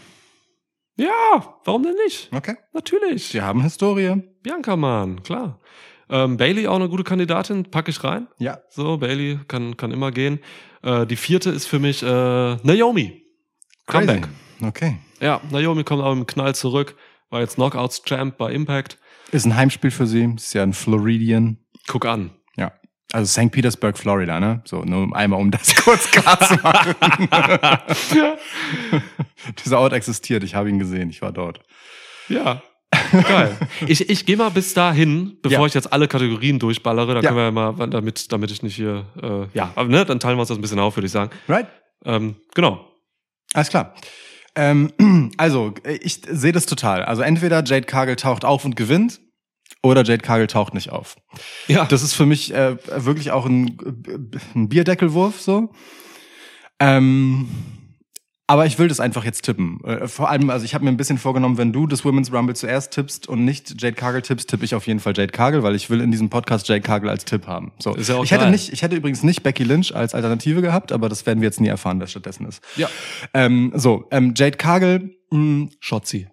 Ja, warum denn nicht? Okay. Natürlich. Sie haben Historie. Bianca, Mann, klar. Ähm, Bailey auch eine gute Kandidatin, packe ich rein. Ja. So, Bailey kann, kann immer gehen. Äh, die vierte ist für mich äh, Naomi. Crazy. Comeback. Okay. Ja, Naomi kommt aber im Knall zurück. War jetzt Knockouts-Champ bei Impact. Ist ein Heimspiel für sie. Ist ja ein Floridian. Guck an. Ja. Also St. Petersburg, Florida, ne? So, nur einmal, um das [LAUGHS] kurz klar zu machen. [LAUGHS] Dieser Ort existiert, ich habe ihn gesehen, ich war dort. Ja. Geil. Ich, ich gehe mal bis dahin, bevor Ja. ich jetzt alle Kategorien durchballere. Dann Ja. können wir ja mal, damit, damit ich nicht hier, äh, ja, aber ne, dann teilen wir uns das ein bisschen auf, würde ich sagen. Right? Ähm, genau. Alles klar. Ähm, [CLEARS THROAT] also, ich sehe das total. Also entweder Jade Cargill taucht auf und gewinnt, oder Jade Cargill taucht nicht auf. Ja, Das ist für mich äh, wirklich auch ein, ein Bierdeckelwurf so. Ähm, aber ich will das einfach jetzt tippen. Äh, vor allem, also ich habe mir ein bisschen vorgenommen, wenn du das Women's Rumble zuerst tippst und nicht Jade Cargill tippst, tippe ich auf jeden Fall Jade Cargill, weil ich will in diesem Podcast Jade Cargill als Tipp haben. So. Ist ja auch ich hätte nicht, ich hätte übrigens nicht Becky Lynch als Alternative gehabt, aber das werden wir jetzt nie erfahren, wer stattdessen ist. Ja. Ähm, so, ähm, Jade Cargill, mh, Schotzi.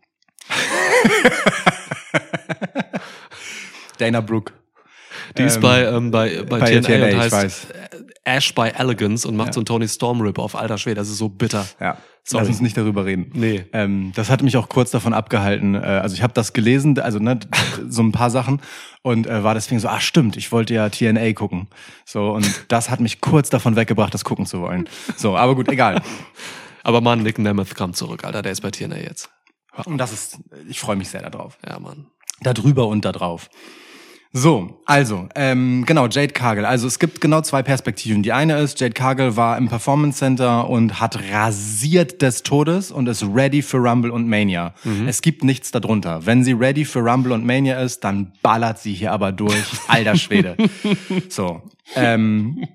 [LAUGHS] Dana Brooke. Die ist Ähm, bei, ähm, bei, bei, bei TNA, TNA, und ich heißt weiß. Ash by Elegance und macht Ja. so einen Tony Storm Rip auf alter Schwede. Das ist so bitter. Ja. Sorry. Lass uns nicht darüber reden. Nee. Ähm, das hat mich auch kurz davon abgehalten. Äh, also ich habe das gelesen, also ne, so ein paar Sachen und äh, war deswegen so, ah stimmt, ich wollte ja TNA gucken. So und das hat mich kurz davon weggebracht, das gucken zu wollen. So, aber gut, egal. [LAUGHS] Aber Mann, Nick Nemeth kam zurück, Alter. Der ist bei TNA jetzt. Und das ist, ich freue mich sehr darauf. Ja, Mann. Da drüber und da drauf. So, also, ähm, genau, Jade Cargill. Also es gibt genau zwei Perspektiven. Die eine ist, Jade Cargill war im Performance Center und hat rasiert des Todes und ist ready für Rumble und Mania. Es gibt nichts darunter. Wenn sie ready für Rumble und Mania ist, dann ballert sie hier aber durch. Alter Schwede. [LAUGHS] so, ähm,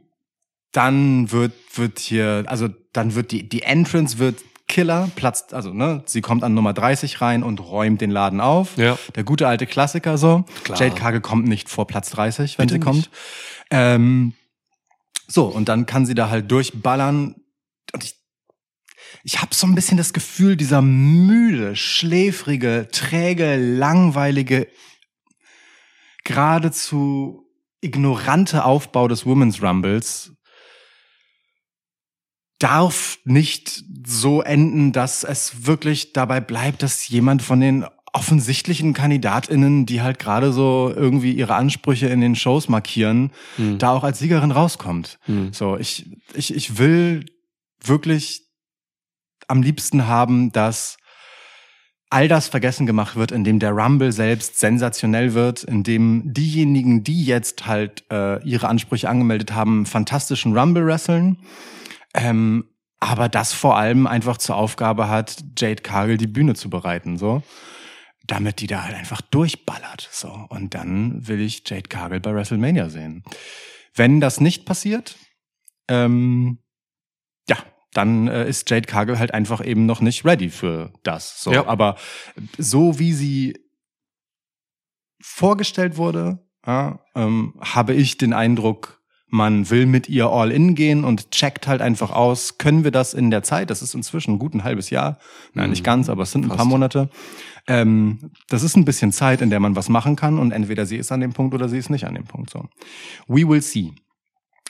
dann wird, wird hier, also dann wird die, die Entrance wird Killer, platzt, also ne, sie kommt an Nummer 30 rein und räumt den Laden auf. Ja. Der gute alte Klassiker so. Klar. Jade Cargill kommt nicht vor Platz 30, wenn Bitte sie kommt. Ähm, so, und dann kann sie da halt durchballern. Und ich, ich habe so ein bisschen das Gefühl, dieser müde, schläfrige, träge, langweilige, geradezu ignorante Aufbau des Women's Rumbles darf nicht so enden, dass es wirklich dabei bleibt, dass jemand von den offensichtlichen KandidatInnen, die halt gerade so irgendwie ihre Ansprüche in den Shows markieren, Hm. da auch als Siegerin rauskommt. Hm. So, ich, ich, ich will wirklich am liebsten haben, dass all das vergessen gemacht wird, indem der Rumble selbst sensationell wird, indem diejenigen, die jetzt halt äh, ihre Ansprüche angemeldet haben, fantastischen Rumble wresteln. Ähm, aber das vor allem einfach zur Aufgabe hat, Jade Cargill die Bühne zu bereiten, so. Damit die da halt einfach durchballert, so. Und dann will ich Jade Cargill bei WrestleMania sehen. Wenn das nicht passiert, ähm, ja, dann äh, ist Jade Cargill halt einfach eben noch nicht ready für das. So, Ja. aber so wie sie vorgestellt wurde, ja, ähm, habe ich den Eindruck, Man will mit ihr all in gehen und checkt halt einfach aus, können wir das in der Zeit, das ist inzwischen gut ein halbes Jahr, nein, nicht ganz, aber es sind ein paar. Monate. Ähm, das ist ein bisschen Zeit, in der man was machen kann und entweder sie ist an dem Punkt oder sie ist nicht an dem Punkt. So, we will see.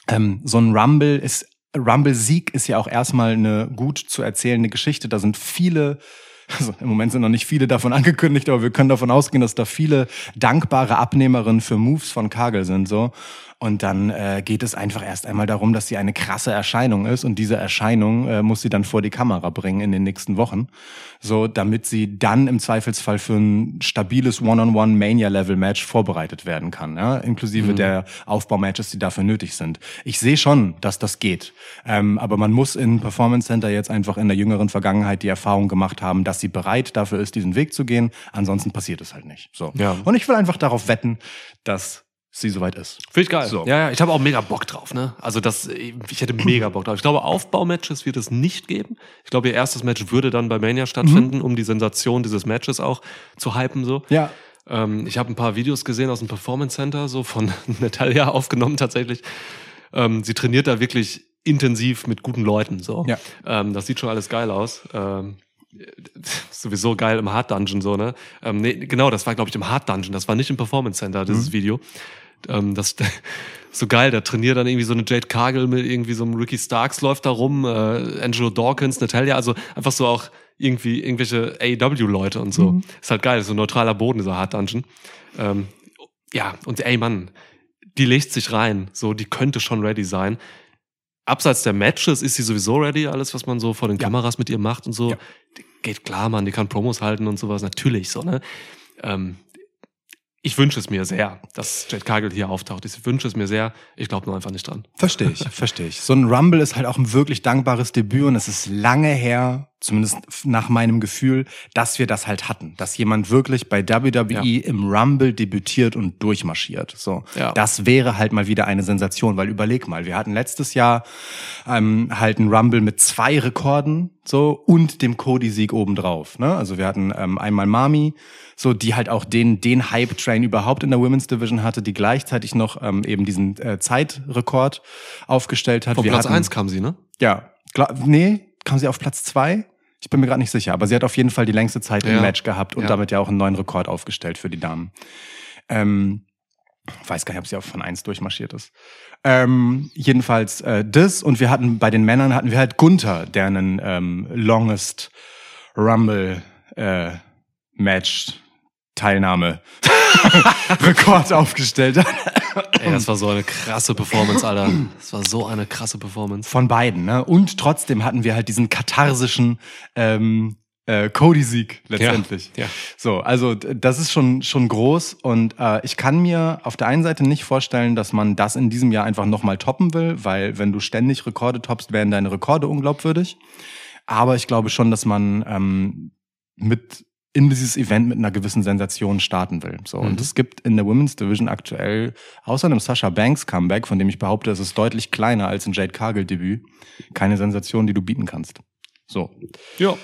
Ähm, so ein Rumble ist Rumble-Sieg ist ja auch erstmal eine gut zu erzählende Geschichte. Da sind viele, also im Moment sind noch nicht viele davon [LAUGHS] angekündigt, aber wir können davon ausgehen, dass da viele dankbare Abnehmerinnen für Moves von Kagel sind. So. Und dann äh, geht es einfach erst einmal darum, dass sie eine krasse Erscheinung ist und diese Erscheinung äh, muss sie dann vor die Kamera bringen in den nächsten Wochen, so damit sie dann im Zweifelsfall für ein stabiles One-on-One Mania-Level-Match vorbereitet werden kann, ja? inklusive der Aufbaumatches, die dafür nötig sind. Ich sehe schon, dass das geht, ähm, aber man muss in Performance Center jetzt einfach in der jüngeren Vergangenheit die Erfahrung gemacht haben, dass sie bereit dafür ist, diesen Weg zu gehen. Ansonsten passiert es halt nicht. So. Ja. Und ich will einfach darauf wetten, dass sie soweit ist. Finde ich geil. So. Ja, ja, ich habe auch mega Bock drauf, ne? Also das, ich hätte mega Bock drauf. Ich glaube, Aufbaumatches wird es nicht geben. Ich glaube, ihr erstes Match würde dann bei Mania stattfinden, um die Sensation dieses Matches auch zu hypen, so. Ja. Ähm, ich habe ein paar Videos gesehen aus dem Performance Center, so von [LAUGHS] Natalia aufgenommen tatsächlich. Ähm, sie trainiert da wirklich intensiv mit guten Leuten, so. Ja. Ähm, das sieht schon alles geil aus. Ähm, [LAUGHS] sowieso geil im Hard Dungeon so, ne? Ähm, nee, genau, das war, glaube ich, im Hard Dungeon. Das war nicht im Performance Center, dieses Video. Ähm, das [LAUGHS] so geil, da trainiert dann irgendwie so eine Jade Cargill mit irgendwie so einem Ricky Starks läuft da rum, äh, Angelo Dawkins, Natalia, also einfach so auch irgendwie irgendwelche AEW-Leute und so. Ist halt geil, so ein neutraler Boden, dieser Hard Dungeon. Ähm, ja, und ey Mann, die legt sich rein, so, die könnte schon ready sein. Abseits der Matches ist sie sowieso ready, alles, was man so vor den Ja. Kameras mit ihr macht und so. Ja. Geht klar, Mann, die kann Promos halten und sowas, natürlich so, ne? Ähm, ich wünsche es mir sehr, dass Jade Cargill hier auftaucht. Ich wünsche es mir sehr. Ich glaube nur einfach nicht dran. Verstehe ich, verstehe ich. So ein Rumble ist halt auch ein wirklich dankbares Debüt und es ist lange her, zumindest nach meinem Gefühl, dass wir das halt hatten. Dass jemand wirklich bei WWE Ja. im Rumble debütiert und durchmarschiert. So. Ja. Das wäre halt mal wieder eine Sensation, weil überleg mal, wir hatten letztes Jahr ähm, halt einen Rumble mit zwei Rekorden so und dem Cody-Sieg obendrauf. Ne? Also wir hatten ähm, einmal Mami, so die halt auch den den Hype-Train überhaupt in der Women's Division hatte, die gleichzeitig noch ähm, eben diesen äh, Zeitrekord aufgestellt hat. Von wir Platz hatten, eins kam sie, ne? Ja, klar, nee, kam sie auf Platz zwei? Ich bin mir gerade nicht sicher, aber sie hat auf jeden Fall die längste Zeit im Ja. Match gehabt und Ja. damit ja auch einen neuen Rekord aufgestellt für die Damen. Ähm, weiß gar nicht, ob sie auch von eins durchmarschiert ist. Ähm, jedenfalls äh, das und wir hatten bei den Männern hatten wir halt Gunther, der einen ähm, longest Rumble äh, Match Teilnahme Rekord [LAUGHS] aufgestellt hat. Ey, das war so eine krasse Performance, Alter. Das war so eine krasse Performance. Von beiden, ne? Und trotzdem hatten wir halt diesen katharsischen ähm, äh, Cody-Sieg letztendlich. Ja, ja. So, also das ist schon schon groß und äh, ich kann mir auf der einen Seite nicht vorstellen, dass man das in diesem Jahr einfach nochmal toppen will, weil wenn du ständig Rekorde toppst, werden deine Rekorde unglaubwürdig. Aber ich glaube schon, dass man ähm, mit in dieses Event mit einer gewissen Sensation starten will. So Mhm. und es gibt in der Women's Division aktuell außer einem Sasha Banks Comeback, von dem ich behaupte, es ist deutlich kleiner als ein Jade Cargill Debüt, keine Sensation, die du bieten kannst. So. Ja,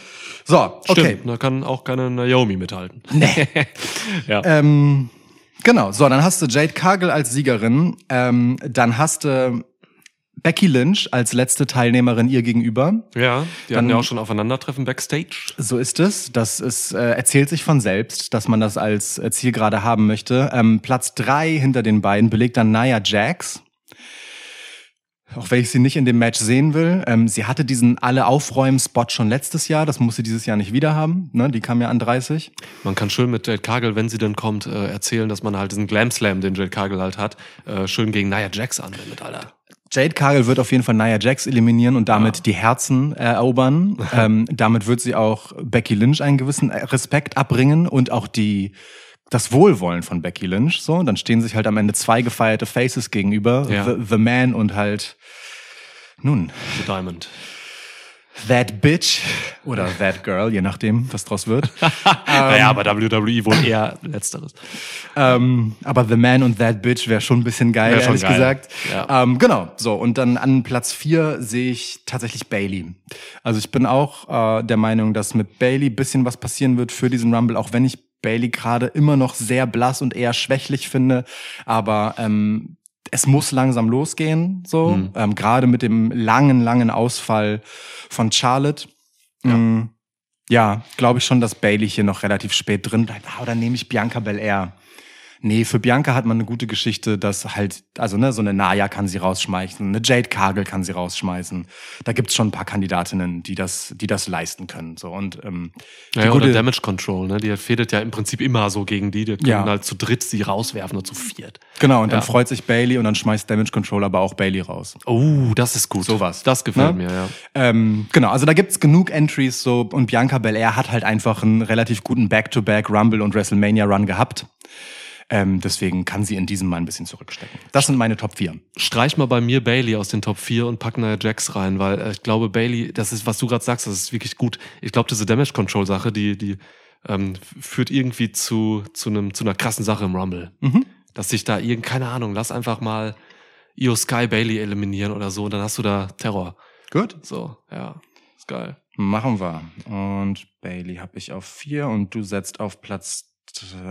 So, stimmt. okay. Da kann auch keine Naomi mithalten. Nee. [LAUGHS] Ja. Ähm, genau, so, dann hast du Jade Cargill als Siegerin, ähm, dann hast du Becky Lynch als letzte Teilnehmerin ihr gegenüber. ja, die Dann- hatten ja auch schon Aufeinandertreffen Backstage. So ist es. Das ist, äh, erzählt sich von selbst, dass man das als äh, Ziel gerade haben möchte. Ähm, Platz drei hinter den beiden belegt dann Nia Jax. Auch wenn ich sie nicht in dem Match sehen will. Ähm, sie hatte diesen alle Aufräumen-Spot schon letztes Jahr. Das muss sie dieses Jahr nicht wieder haben. Ne? Die kam ja an 30. Man kann schön mit Jade Cargill, wenn sie denn kommt, äh, erzählen, dass man halt diesen Glam Slam, den Jade Cargill halt hat, äh, schön gegen Nia Jax anwendet, Alter. Jade Cargill wird auf jeden Fall Nia Jax eliminieren und damit die Herzen erobern. [LAUGHS] ähm, damit wird sie auch Becky Lynch einen gewissen Respekt abbringen und auch die das Wohlwollen von Becky Lynch. So, dann stehen sich halt am Ende zwei gefeierte Faces gegenüber, Ja. the, the Man und halt nun The Diamond. That Bitch oder That Girl, je nachdem, was draus wird. [LAUGHS] naja, aber WWE wohl eher letzteres. ähm, aber The Man und That Bitch wäre schon ein bisschen geil, ehrlich geil. gesagt. Ja. Ähm, genau, so. Und dann an Platz vier sehe ich tatsächlich Bailey. Also ich bin auch äh, der Meinung, dass mit Bailey bisschen was passieren wird für diesen Rumble, auch wenn ich Bailey gerade immer noch sehr blass und eher schwächlich finde. Aber ähm, es muss langsam losgehen, so. Mhm. Ähm, Gerade mit dem langen, langen Ausfall von Charlotte. Ja. Mm, ja, glaube ich schon, dass Bailey hier noch relativ spät drin bleibt. Ah, oder nehme ich Bianca Belair? Nee, für Bianca hat man eine gute Geschichte, dass halt, also ne, so eine Naya kann sie rausschmeißen, eine Jade Cargill kann sie rausschmeißen. Da gibt's schon ein paar Kandidatinnen, die das, die das leisten können. So und ähm, die Ja, oder gute- Damage Control, ne? Die fädet ja im Prinzip immer so gegen die. Die können Ja. halt zu dritt sie rauswerfen oder zu viert. Genau, und dann Ja. freut sich Bailey und dann schmeißt Damage Control aber auch Bailey raus. Oh, das ist gut. Sowas. Das gefällt Ne? mir, ja. Ähm, genau, also da gibt's genug Entries so und Bianca Belair hat halt einfach einen relativ guten Back-to-Back Rumble und WrestleMania Run gehabt. Ähm, deswegen kann sie in diesem mal ein bisschen zurückstecken. Das sind meine Top 4. Streich mal bei mir Bailey aus den Top 4 und pack Nia Jax rein, weil äh, ich glaube, Bailey, das ist, was du gerade sagst, das ist wirklich gut. Ich glaube, diese Damage Control Sache, die, die ähm, führt irgendwie zu, zu, einem, zu einer krassen Sache im Rumble. Mhm. Dass sich da irgend, keine Ahnung, lass einfach mal Io Sky Bailey eliminieren oder so und dann hast du da Terror. Gut. So, ja, ist geil. Machen wir. Und Bailey habe ich auf 4 und du setzt auf Platz,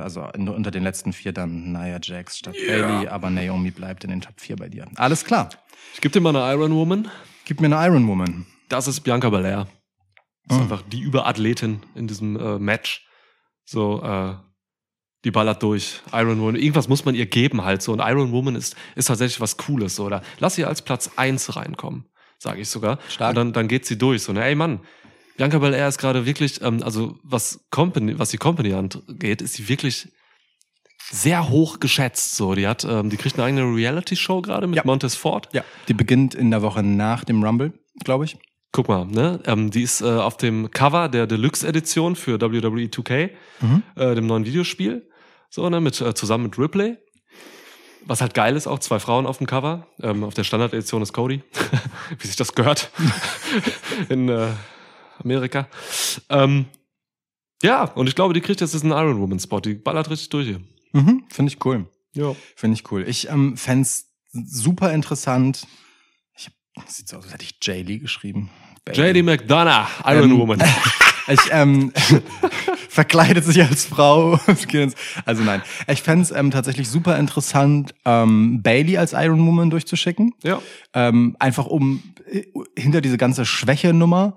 also unter den letzten vier dann Nia Jax statt Bailey, aber Naomi bleibt in den Top 4 bei dir. Alles klar. Ich gebe dir mal eine Iron Woman. Gib mir eine Iron Woman. Das ist Bianca Belair. Das ist Ah. einfach die Überathletin in diesem äh, Match. So, äh, die ballert durch. Iron Woman. Irgendwas muss man ihr geben halt so. Und Iron Woman ist, ist tatsächlich was Cooles. So. Oder lass sie als Platz eins reinkommen, sage ich sogar. Stark. Und dann, dann geht sie durch. So, ne, ey Mann, Bianca Belair ist gerade wirklich, ähm, also was Company, was die Company angeht, ist sie wirklich sehr hoch geschätzt. So, die hat, ähm, die kriegt eine eigene Reality-Show gerade mit Ja. Montez Ford. Ja. Die beginnt in der Woche nach dem Rumble, glaube ich. Guck mal, ne? Ähm, die ist äh, auf dem Cover der Deluxe-Edition für WWE 2K, Mhm. äh, dem neuen Videospiel. So, ne? Mit, äh, zusammen mit Ripley. Was halt geil ist, auch zwei Frauen auf dem Cover. Ähm, auf der Standard-Edition ist Cody, [LAUGHS] wie sich das gehört [LAUGHS] in äh, Amerika. Ähm, ja, und ich glaube, die kriegt jetzt diesen Iron Woman Spot. Die ballert richtig durch hier. Mhm. Finde ich cool. Ja. Finde ich cool. Ich ähm, fände super interessant. Ich sieht so aus, als hätte ich Jay Lee geschrieben. JD McDonough, Iron Ähm, Woman. [LAUGHS] Ich ähm, [LAUGHS] verkleidet sich als Frau. [LAUGHS] also nein. Ich fände es ähm, tatsächlich super interessant, ähm, Bailey als Iron Woman durchzuschicken. ja. Ähm, einfach um äh, hinter diese ganze Schwäche-Nummer,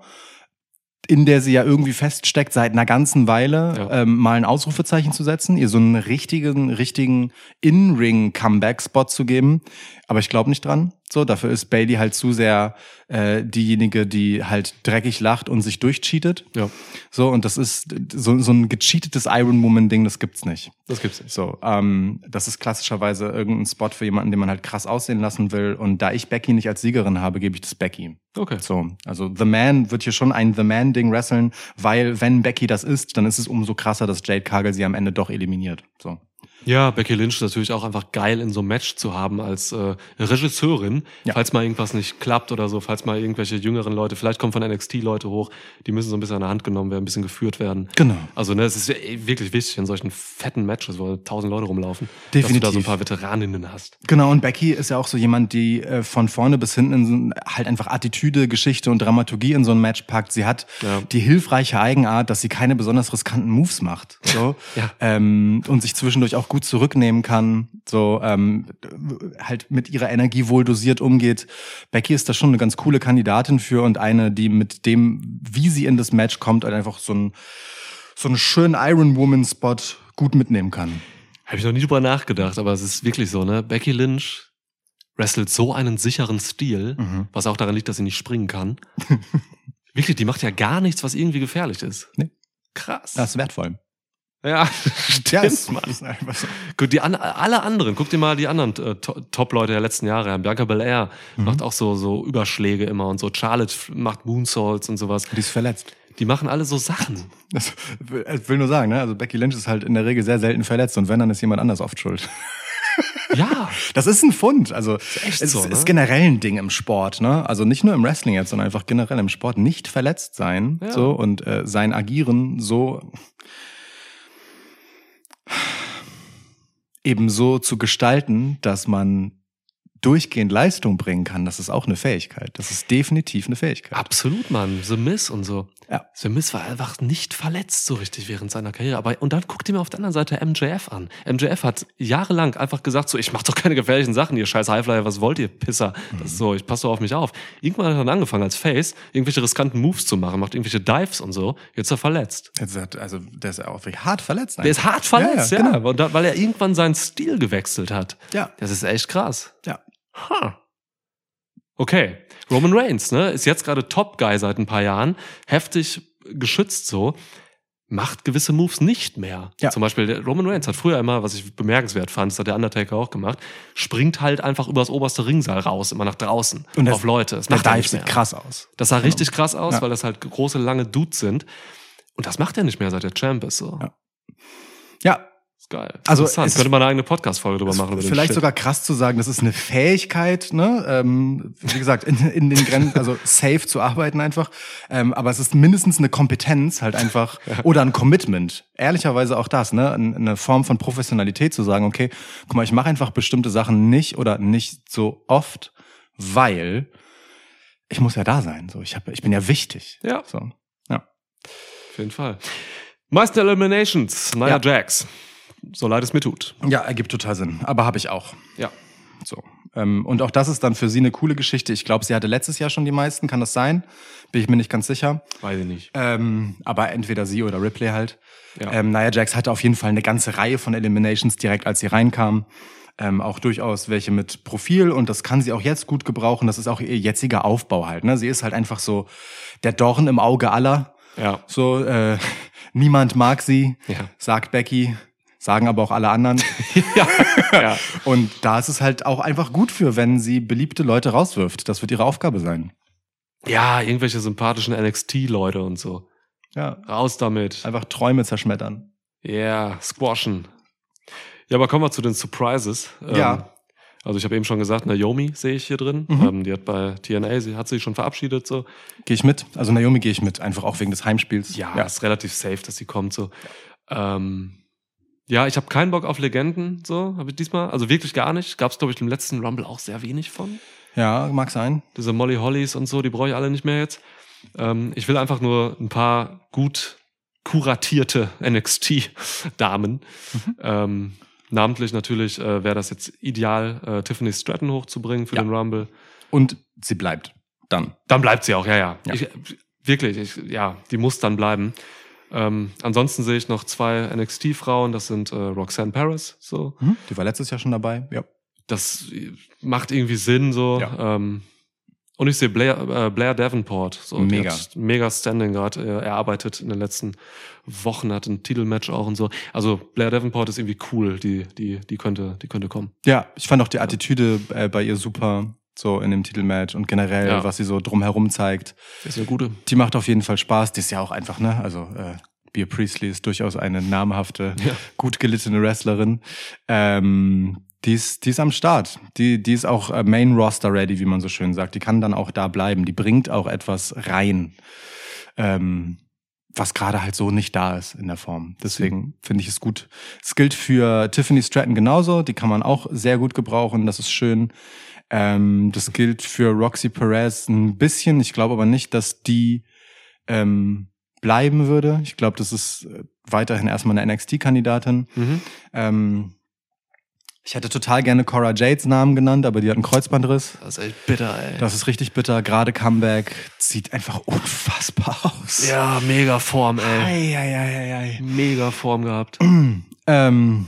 in der sie ja irgendwie feststeckt seit einer ganzen Weile, Ja. ähm, mal ein Ausrufezeichen zu setzen, ihr so einen richtigen, richtigen In-Ring-Comeback-Spot zu geben. Aber ich glaube nicht dran. So, dafür ist Bailey halt zu sehr äh, diejenige, die halt dreckig lacht und sich durchcheatet. Ja, So, und das ist so, so ein gecheatetes Iron Woman-Ding, das gibt's nicht. das gibt's nicht. So, ähm, das ist klassischerweise irgendein Spot für jemanden, den man halt krass aussehen lassen will. Und da ich Becky nicht als Siegerin habe, gebe ich das Becky. Okay. So, also The Man wird hier schon ein The Man-Ding wresteln, weil wenn Becky das ist, dann ist es umso krasser, dass Jade Cargill sie am Ende doch eliminiert. So. Ja, Becky Lynch ist natürlich auch einfach geil in so einem Match zu haben als äh, Regisseurin, Ja. falls mal irgendwas nicht klappt oder so, falls mal irgendwelche jüngeren Leute, vielleicht kommen von NXT Leute hoch, die müssen so ein bisschen an der Hand genommen werden, ein bisschen geführt werden. Genau. Also ne, es ist wirklich wichtig in solchen fetten Matches, wo tausend Leute rumlaufen, Definitiv. dass du da so ein paar Veteraninnen hast. Genau, und Becky ist ja auch so jemand, die äh, von vorne bis hinten halt einfach Attitüde, Geschichte und Dramaturgie in so ein Match packt. Sie hat Ja. die hilfreiche Eigenart, dass sie keine besonders riskanten Moves macht. So. [LAUGHS] Ja. ähm, und sich zwischendurch auch gut zurücknehmen kann. So ähm, halt mit ihrer Energie wohl dosiert umgeht. Becky ist da schon eine ganz coole Kandidatin für und eine, die mit dem, wie sie in das Match kommt, halt einfach so ein so einen schönen Iron Woman Spot gut mitnehmen kann. Habe ich noch nie drüber nachgedacht, aber es ist wirklich so, ne? Becky Lynch wrestelt so einen sicheren Stil, Mhm. was auch daran liegt, dass sie nicht springen kann. [LAUGHS] wirklich, die macht ja gar nichts, was irgendwie gefährlich ist. Nee. Krass. Das ist wertvoll. Ja, [LAUGHS] stimmt, ist- Mann. ist einfach so. Gut, die an, alle anderen, guck dir mal die anderen äh, To- Top-Leute der letzten Jahre an. Bianca Belair Mhm. macht auch so, so Überschläge immer und so. Charlotte macht Moonsaults und sowas. Die ist verletzt. Die machen alle so Sachen. [LAUGHS] Das ich will nur sagen, ne? Also Becky Lynch ist halt in der Regel sehr selten verletzt und wenn, dann ist jemand anders oft schuld. Ja, [LAUGHS] Das ist ein Fund. Also echt es so, ist ne? generell ein Ding im Sport, ne? Also nicht nur im Wrestling jetzt, sondern einfach generell im Sport nicht verletzt sein, Ja. so und äh, sein Agieren so eben so zu gestalten, dass man durchgehend Leistung bringen kann, das ist auch eine Fähigkeit. Das ist definitiv eine Fähigkeit. Absolut, Mann. The Miz und so. Ja. The Miz war einfach nicht verletzt so richtig während seiner Karriere. Aber, und dann guckt ihr mir auf der anderen Seite MJF an. MJF hat jahrelang einfach gesagt so, ich mach doch keine gefährlichen Sachen, ihr scheiß Highflyer, was wollt ihr, Pisser? Das ist so, ich passe doch auf mich auf. Irgendwann hat er dann angefangen als Face, irgendwelche riskanten Moves zu machen, macht irgendwelche Dives und so. Jetzt ist er verletzt. Jetzt hat, also der ist auch wirklich hart verletzt. Der ist hart verletzt, ja. Ja, ja, genau. Weil er irgendwann seinen Stil gewechselt hat. Ja. Das ist echt krass. Ja. Ha. Okay. Roman Reigns, ne, ist jetzt gerade Top-Guy seit ein paar Jahren, heftig geschützt so, macht gewisse Moves nicht mehr. Ja. Zum Beispiel der Roman Reigns hat früher immer, was ich bemerkenswert fand, das hat der Undertaker auch gemacht, springt halt einfach übers oberste Ringsaal raus, immer nach draußen, Und das- auf Leute. Das Der macht er Dive sieht krass aus. Das sah richtig krass aus, Ja. weil das halt große, lange Dudes sind. Und das macht er nicht mehr, seit der Champ ist. So. Ja. Ja, geil. Also Interessant. es- könnte man eine eigene Podcast-Folge drüber machen. vielleicht sogar krass zu sagen, das ist eine Fähigkeit, ne? Ähm, wie gesagt, in, in den Grenzen, also safe zu arbeiten einfach. Ähm, aber es ist mindestens eine Kompetenz, halt einfach, [LAUGHS] oder ein Commitment. Ehrlicherweise auch das, ne? Ein- Eine Form von Professionalität zu sagen, okay, guck mal, ich mache einfach bestimmte Sachen nicht oder nicht so oft, weil ich muss ja da sein. So, ich, hab, ich bin ja wichtig. Ja. So. Ja. Auf jeden Fall. Meisten Eliminations, Nia Ja. Jax. So leid es mir tut. Ja, ergibt total Sinn. Aber habe ich auch. Ja. So. Ähm, und auch das ist dann für sie eine coole Geschichte. Ich glaube, sie hatte letztes Jahr schon die meisten, kann das sein? Bin ich mir nicht ganz sicher. Weiß ich nicht. Ähm, aber entweder sie oder Ripley halt. Ja. Ähm, Nia Jax hatte auf jeden Fall eine ganze Reihe von Eliminations direkt, als sie reinkam. Ähm, auch durchaus welche mit Profil und das kann sie auch jetzt gut gebrauchen. Das ist auch ihr jetziger Aufbau halt. Ne? Sie ist halt einfach so der Dorn im Auge aller. Ja. So, äh, [LAUGHS] niemand mag sie, Ja. sagt Becky, sagen aber auch alle anderen. [LAUGHS] ja. ja. Und da ist es halt auch einfach gut für, wenn sie beliebte Leute rauswirft. Das wird ihre Aufgabe sein. Ja, irgendwelche sympathischen NXT-Leute und so. Ja. Raus damit. Einfach Träume zerschmettern. Ja, yeah, squashen. Ja, aber kommen wir zu den Surprises. Ja. Ähm, also ich habe eben schon gesagt, Naomi sehe ich hier drin. Mhm. Ähm, die hat bei TNA, sie hat sich schon verabschiedet so. Gehe ich mit. Also Naomi gehe ich mit. Einfach auch wegen des Heimspiels. Ja, ist relativ safe, dass sie kommt so. Ähm, ja, ich habe keinen Bock auf Legenden so, habe ich diesmal, also wirklich gar nicht. Gab es glaube ich im letzten Rumble auch sehr wenig von. Ja, mag sein. Diese Molly Hollies und so, die brauche ich alle nicht mehr jetzt. Ähm, ich will einfach nur ein paar gut kuratierte [LAUGHS] NXT-Damen. Ähm, namentlich natürlich äh, wäre das jetzt ideal, äh, Tiffany Stratton hochzubringen für Ja. den Rumble. Und sie bleibt. Dann. Dann bleibt sie auch, ja, ja. Ja. Ich, wirklich, ich, ja, die muss dann bleiben. Ähm, ansonsten sehe ich noch zwei NXT-Frauen, das sind äh, Roxanne Paris, so. Mhm. Die war letztes Jahr schon dabei. Ja. Das macht irgendwie Sinn, so. Ja. Ähm, und ich sehe Blair, äh, Blair Davenport, so. Die Mega. Hat mega Standing gerade äh, erarbeitet in den letzten Wochen, hat ein Titelmatch auch und so. Also Blair Davenport ist irgendwie cool, die, die, die könnte, die könnte kommen. Ja, ich fand auch die Attitüde äh, bei ihr super. So in dem Titelmatch und generell, Ja. was sie so drumherum zeigt. Das ist eine gute. Die macht auf jeden Fall Spaß. Die ist ja auch einfach, ne? Also, äh, Bea Priestley ist durchaus eine namhafte, Ja. gut gelittene Wrestlerin. Ähm, die ist, die ist am Start. Die, die ist auch äh, Main Roster ready, wie man so schön sagt. Die kann dann auch da bleiben. Die bringt auch etwas rein, ähm, was gerade halt so nicht da ist in der Form. Deswegen finde ich es gut. Es gilt für Tiffany Stratton genauso. Die kann man auch sehr gut gebrauchen. Das ist schön. Ähm, das gilt für Roxy Perez ein bisschen. Ich glaube aber nicht, dass die ähm, bleiben würde. Ich glaube, das ist äh, weiterhin erstmal eine NXT-Kandidatin. Mhm. Ähm, ich hätte total gerne Cora Jades Namen genannt, aber die hat einen Kreuzbandriss. Das ist echt bitter, ey. Das ist richtig bitter. Gerade Comeback sieht einfach unfassbar aus. ja, mega Form, ey. Ei, ei, ei, ei, ei. Mega Form gehabt. Ähm,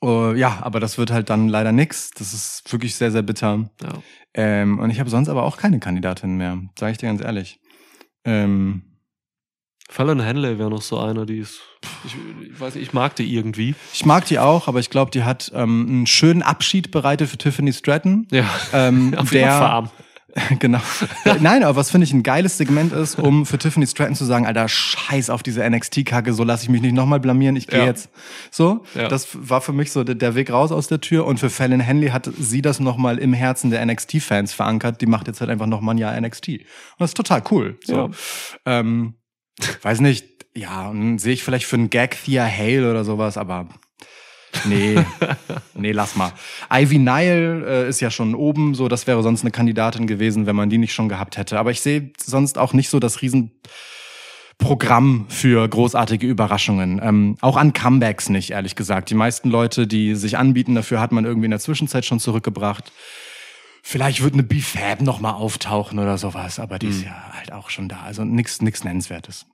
oh, ja, aber das wird halt dann leider nix. Das ist wirklich sehr, sehr bitter. Ja. Ähm, und ich habe sonst aber auch keine Kandidatin mehr, sage ich dir ganz ehrlich. Ähm, Fallon Henley wäre noch so einer, die ist. Ich, ich weiß nicht, ich mag die irgendwie. ich mag die auch, aber ich glaube, die hat ähm, einen schönen Abschied bereitet für Tiffany Stratton. Ja. Ähm, [LAUGHS] Auf der, Farm. [LAUGHS] genau. Nein, aber was finde ich ein geiles Segment ist, um für Tiffany Stratton zu sagen, Alter, scheiß auf diese NXT-Kacke, so lasse ich mich nicht nochmal blamieren, ich gehe Ja. jetzt. So, Ja. das war für mich so der, der Weg raus aus der Tür und für Fallon Henley hat sie das nochmal im Herzen der NXT-Fans verankert, die macht jetzt halt einfach nochmal ein Jahr NXT. Und das ist total cool. So. Ja. Ähm, weiß nicht, ja, und dann sehe ich vielleicht für einen Gag Thea Hale oder sowas, aber Nee, nee, lass mal. Ivy Nile äh, ist ja schon oben, so das wäre sonst eine Kandidatin gewesen, wenn man die nicht schon gehabt hätte. Aber ich sehe sonst auch nicht so das Riesenprogramm für großartige Überraschungen. Ähm, auch an Comebacks nicht, ehrlich gesagt. Die meisten Leute, die sich anbieten, dafür hat man irgendwie in der Zwischenzeit schon zurückgebracht. Vielleicht wird eine B-Fab noch mal auftauchen oder sowas, aber die ist ja halt auch schon da. Also nix, nix Nennenswertes.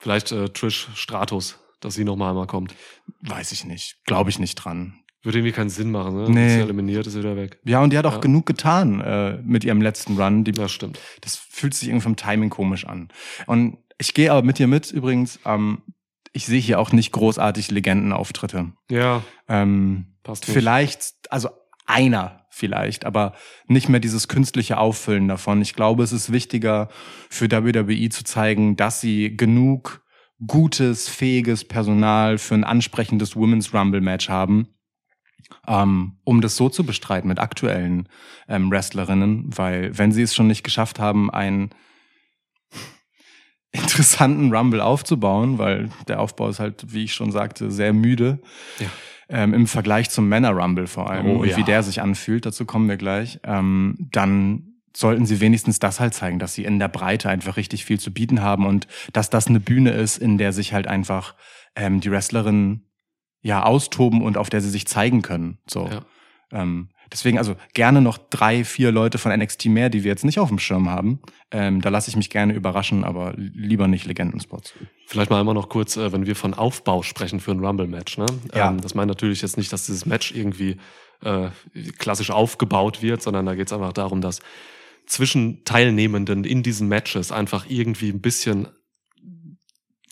Vielleicht äh, Trish Stratus, dass sie nochmal einmal kommt. Weiß ich nicht. Glaube ich nicht dran. Würde irgendwie keinen Sinn machen, ne? Nee. Ist eliminiert, ist wieder weg. Ja, und die hat auch Ja. genug getan äh, mit ihrem letzten Run. Die, Ja, stimmt. Das fühlt sich irgendwie vom Timing komisch an. Und ich gehe aber mit dir mit übrigens. Ähm, ich sehe hier auch nicht großartig Legendenauftritte. Ja, Ähm, passt nicht. vielleicht, also einer vielleicht, aber nicht mehr dieses künstliche Auffüllen davon. Ich glaube, es ist wichtiger für WWE zu zeigen, dass sie genug gutes, fähiges Personal für ein ansprechendes Women's Rumble Match haben, ähm, um das so zu bestreiten mit aktuellen ähm, Wrestlerinnen, weil wenn sie es schon nicht geschafft haben, einen [LAUGHS] interessanten Rumble aufzubauen, weil der Aufbau ist halt, wie ich schon sagte, sehr müde. Ja. Ähm, Im Vergleich zum Männer-Rumble vor allem Oh, und ja. wie der sich anfühlt, dazu kommen wir gleich, ähm, dann sollten sie wenigstens das halt zeigen, dass sie in der Breite einfach richtig viel zu bieten haben und dass das eine Bühne ist, in der sich halt einfach ähm, die Wrestlerinnen ja austoben und auf der sie sich zeigen können. So. Ja. Ähm, deswegen also gerne noch drei, vier Leute von NXT mehr, die wir jetzt nicht auf dem Schirm haben. Ähm, da lasse ich mich gerne überraschen, aber lieber nicht Legendenspots. Vielleicht mal einmal noch kurz, äh, wenn wir von Aufbau sprechen für ein Rumble-Match. Ne? Ja. Ähm, das meint natürlich jetzt nicht, dass dieses Match irgendwie äh, klassisch aufgebaut wird, sondern da geht es einfach darum, dass zwischen Teilnehmenden in diesen Matches einfach irgendwie ein bisschen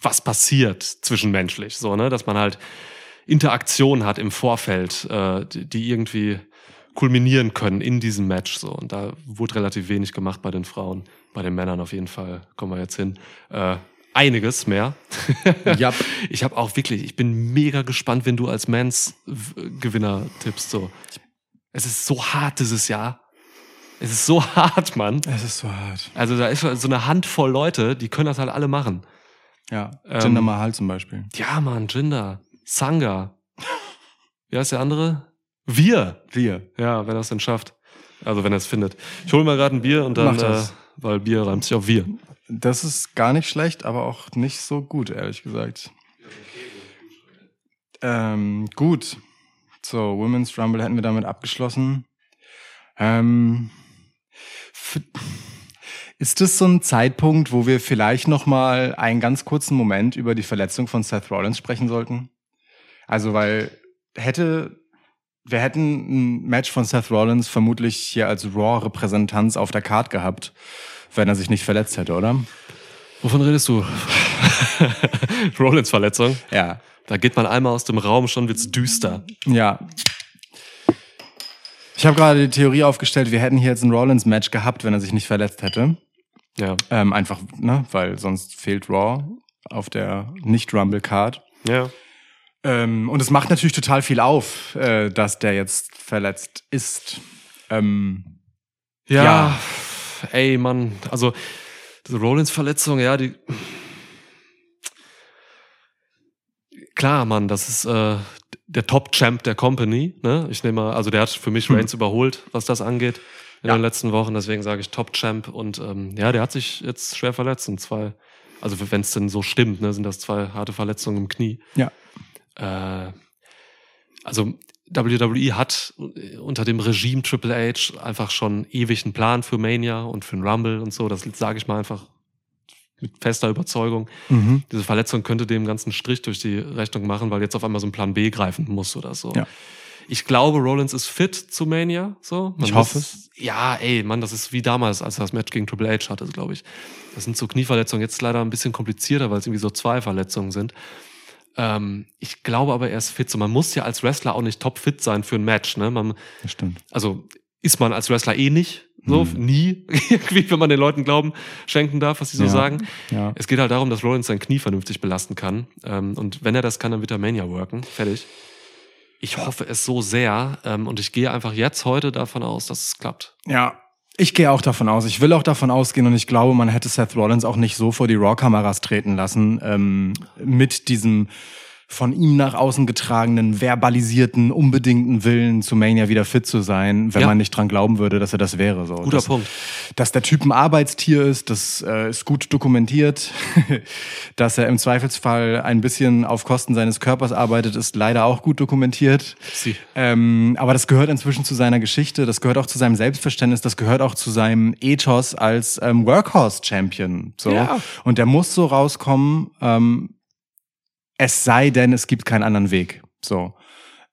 was passiert zwischenmenschlich, so, ne? Dass man halt Interaktion hat im Vorfeld, äh, die, irgendwie kulminieren können in diesem Match. So. Und da wurde relativ wenig gemacht bei den Frauen. Bei den Männern auf jeden Fall kommen wir jetzt hin. Äh, einiges mehr. [LAUGHS] Ja. Ich habe auch wirklich, ich bin mega gespannt, wenn du als Mans-Gewinner tippst. So. Es ist so hart dieses Jahr. Es ist so [LAUGHS] hart, Mann. Es ist so hart. Also da ist so eine Handvoll Leute, die können das halt alle machen. Ja. Ähm, Jinder Mahal zum Beispiel. Ja, Mann, Jinder, Sanga. Wie heißt der andere? Wir. Wir. Ja, wenn er es denn schafft. Also wenn er es findet. Ich hole mal gerade ein Bier und dann, Mach äh, das. weil Bier reimt sich auf wir. Das ist gar nicht schlecht, aber auch nicht so gut, ehrlich gesagt. Ähm, gut. So, Women's Rumble hätten wir damit abgeschlossen. Ähm, ist das so ein Zeitpunkt, wo wir vielleicht noch mal einen ganz kurzen Moment über die Verletzung von Seth Rollins sprechen sollten? Also, weil hätte wir hätten ein Match von Seth Rollins vermutlich hier als Raw-Repräsentanz auf der Card gehabt, wenn er sich nicht verletzt hätte, oder? Wovon redest du? [LAUGHS] Rollins Verletzung. Ja. Da geht man einmal aus dem Raum, schon wird's düster. Ja. Ich habe gerade die Theorie aufgestellt, wir hätten hier jetzt ein Rollins-Match gehabt, wenn er sich nicht verletzt hätte. Ja. Ähm, einfach, ne, weil sonst fehlt Raw auf der Nicht-Rumble-Card. Ja. Ähm, und es macht natürlich total viel auf, äh, dass der jetzt verletzt ist. Ähm, Ja. Ja. Ey, Mann. Also, diese Rollins-Verletzung, ja, die. Klar, Mann, das ist äh, der Top-Champ der Company. Ne? Ich nehme mal, also der hat für mich Reigns überholt, was das angeht in Ja. den letzten Wochen. Deswegen sage ich Top-Champ. Und ähm, ja, der hat sich jetzt schwer verletzt. Und zwei, also wenn es denn so stimmt, ne, sind das zwei harte Verletzungen im Knie. ja. Äh, also WWE hat unter dem Regime Triple H einfach schon ewig einen Plan für Mania und für den Rumble und so. Das sage ich mal einfach mit fester Überzeugung. Mhm. Diese Verletzung könnte dem ganzen Strich durch die Rechnung machen, weil jetzt auf einmal so ein Plan B greifen muss oder so. Ja. Ich glaube, Rollins ist fit zu Mania. So. Man Ich hoffe muss- Ja, ey, Mann, das ist wie damals, als er das Match gegen Triple H hatte, glaube ich. Das sind so Knieverletzungen. Jetzt leider ein bisschen komplizierter, weil es irgendwie so zwei Verletzungen sind. Ähm, ich glaube aber, er ist fit. So, man muss ja als Wrestler auch nicht topfit sein für ein Match. Ne? Man, Das stimmt. also ist man als Wrestler eh nicht. So, Hm. nie, [LAUGHS] wenn man den Leuten Glauben schenken darf, was sie so Ja. sagen. Ja. Es geht halt darum, dass Rollins sein Knie vernünftig belasten kann. Ähm, und wenn er das kann, dann wird er Mania worken. Fertig. Ich hoffe es so sehr. Ähm, und ich gehe einfach jetzt heute davon aus, dass es klappt. Ja, ich gehe auch davon aus. Ich will auch davon ausgehen und ich glaube, man hätte Seth Rollins auch nicht so vor die Raw-Kameras treten lassen ähm, mit diesem von ihm nach außen getragenen, verbalisierten, unbedingten Willen zu Mania wieder fit zu sein, wenn Ja. man nicht dran glauben würde, dass er das wäre. So. Guter dass, Punkt. Dass der Typ ein Arbeitstier ist, das äh, ist gut dokumentiert. [LAUGHS] dass er im Zweifelsfall ein bisschen auf Kosten seines Körpers arbeitet, ist leider auch gut dokumentiert. Sie. Ähm, aber das gehört inzwischen zu seiner Geschichte, das gehört auch zu seinem Selbstverständnis, das gehört auch zu seinem Ethos als ähm, Workhorse-Champion. So. Ja. Und der muss so rauskommen, ähm, es sei denn, es gibt keinen anderen Weg. So.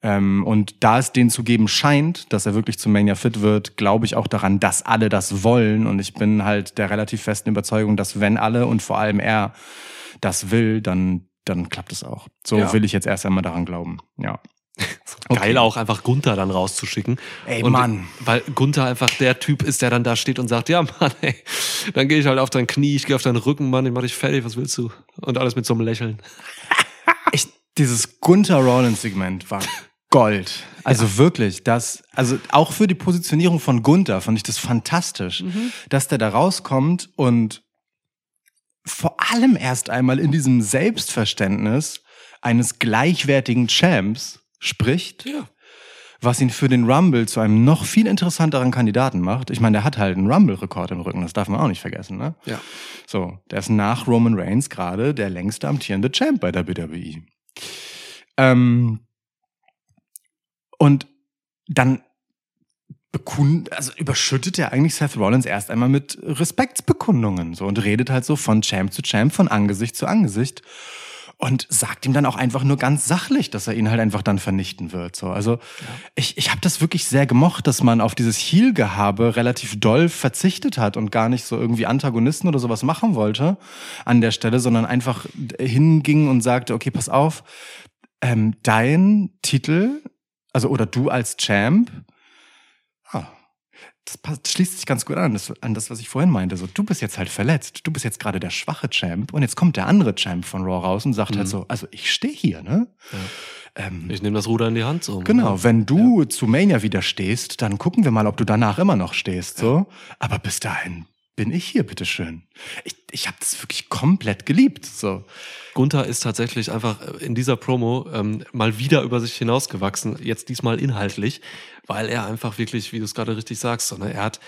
Ähm, und da es den zu geben scheint, dass er wirklich zum Mania fit wird, glaube ich auch daran, dass alle das wollen. Und ich bin halt der relativ festen Überzeugung, dass wenn alle und vor allem er das will, dann, dann klappt es auch. So Ja. will ich jetzt erst einmal daran glauben. Ja. [LAUGHS] Geil auch einfach Gunther dann rauszuschicken. Ey, und, Mann. Weil Gunther einfach der Typ ist, der dann da steht und sagt, ja [LAUGHS] Mann, ey, dann gehe ich halt auf dein Knie, ich gehe auf deinen Rücken, Mann, ich mach dich fertig, was willst du? Und alles mit so einem Lächeln. Ich, dieses Gunther Rollins Segment war Gold. [LAUGHS] Also wirklich, das, also auch für die Positionierung von Gunther fand ich das fantastisch, dass der da rauskommt und vor allem erst einmal in diesem Selbstverständnis eines gleichwertigen Champs spricht, Ja. Was ihn für den Rumble zu einem noch viel interessanteren Kandidaten macht. Ich meine, der hat halt einen Rumble-Rekord im Rücken, das darf man auch nicht vergessen, ne? Ja. So, der ist nach Roman Reigns gerade der längste amtierende Champ bei der WWE. Ähm, und dann bekund, also überschüttet er eigentlich Seth Rollins erst einmal mit Respektsbekundungen so und redet halt so von Champ zu Champ, von Angesicht zu Angesicht und sagt ihm dann auch einfach nur ganz sachlich, dass er ihn halt einfach dann vernichten wird. So, also ich, ich habe das wirklich sehr gemocht, dass man auf dieses Heel-Gehabe relativ doll verzichtet hat und gar nicht so irgendwie Antagonisten oder sowas machen wollte an der Stelle, sondern einfach hinging und sagte, okay, pass auf, ähm, dein Titel, also oder du als Champ, ah, das passt, schließt sich ganz gut an, das, an das, was ich vorhin meinte. So, du bist jetzt halt verletzt, du bist jetzt gerade der schwache Champ und jetzt kommt der andere Champ von Raw raus und sagt halt so, also ich stehe hier, ne? Ähm, Ich nehme das Ruder in die Hand so. Genau, wenn du zu Mania wieder stehst, dann gucken wir mal, ob du danach immer noch stehst, so. Aber bis dahin bin ich hier, bitteschön. Ich, ich habe das wirklich komplett geliebt, so. Gunther ist tatsächlich einfach in dieser Promo ähm, mal wieder über sich hinausgewachsen, jetzt diesmal inhaltlich, weil er einfach wirklich, wie du es gerade richtig sagst, so, ne, er hat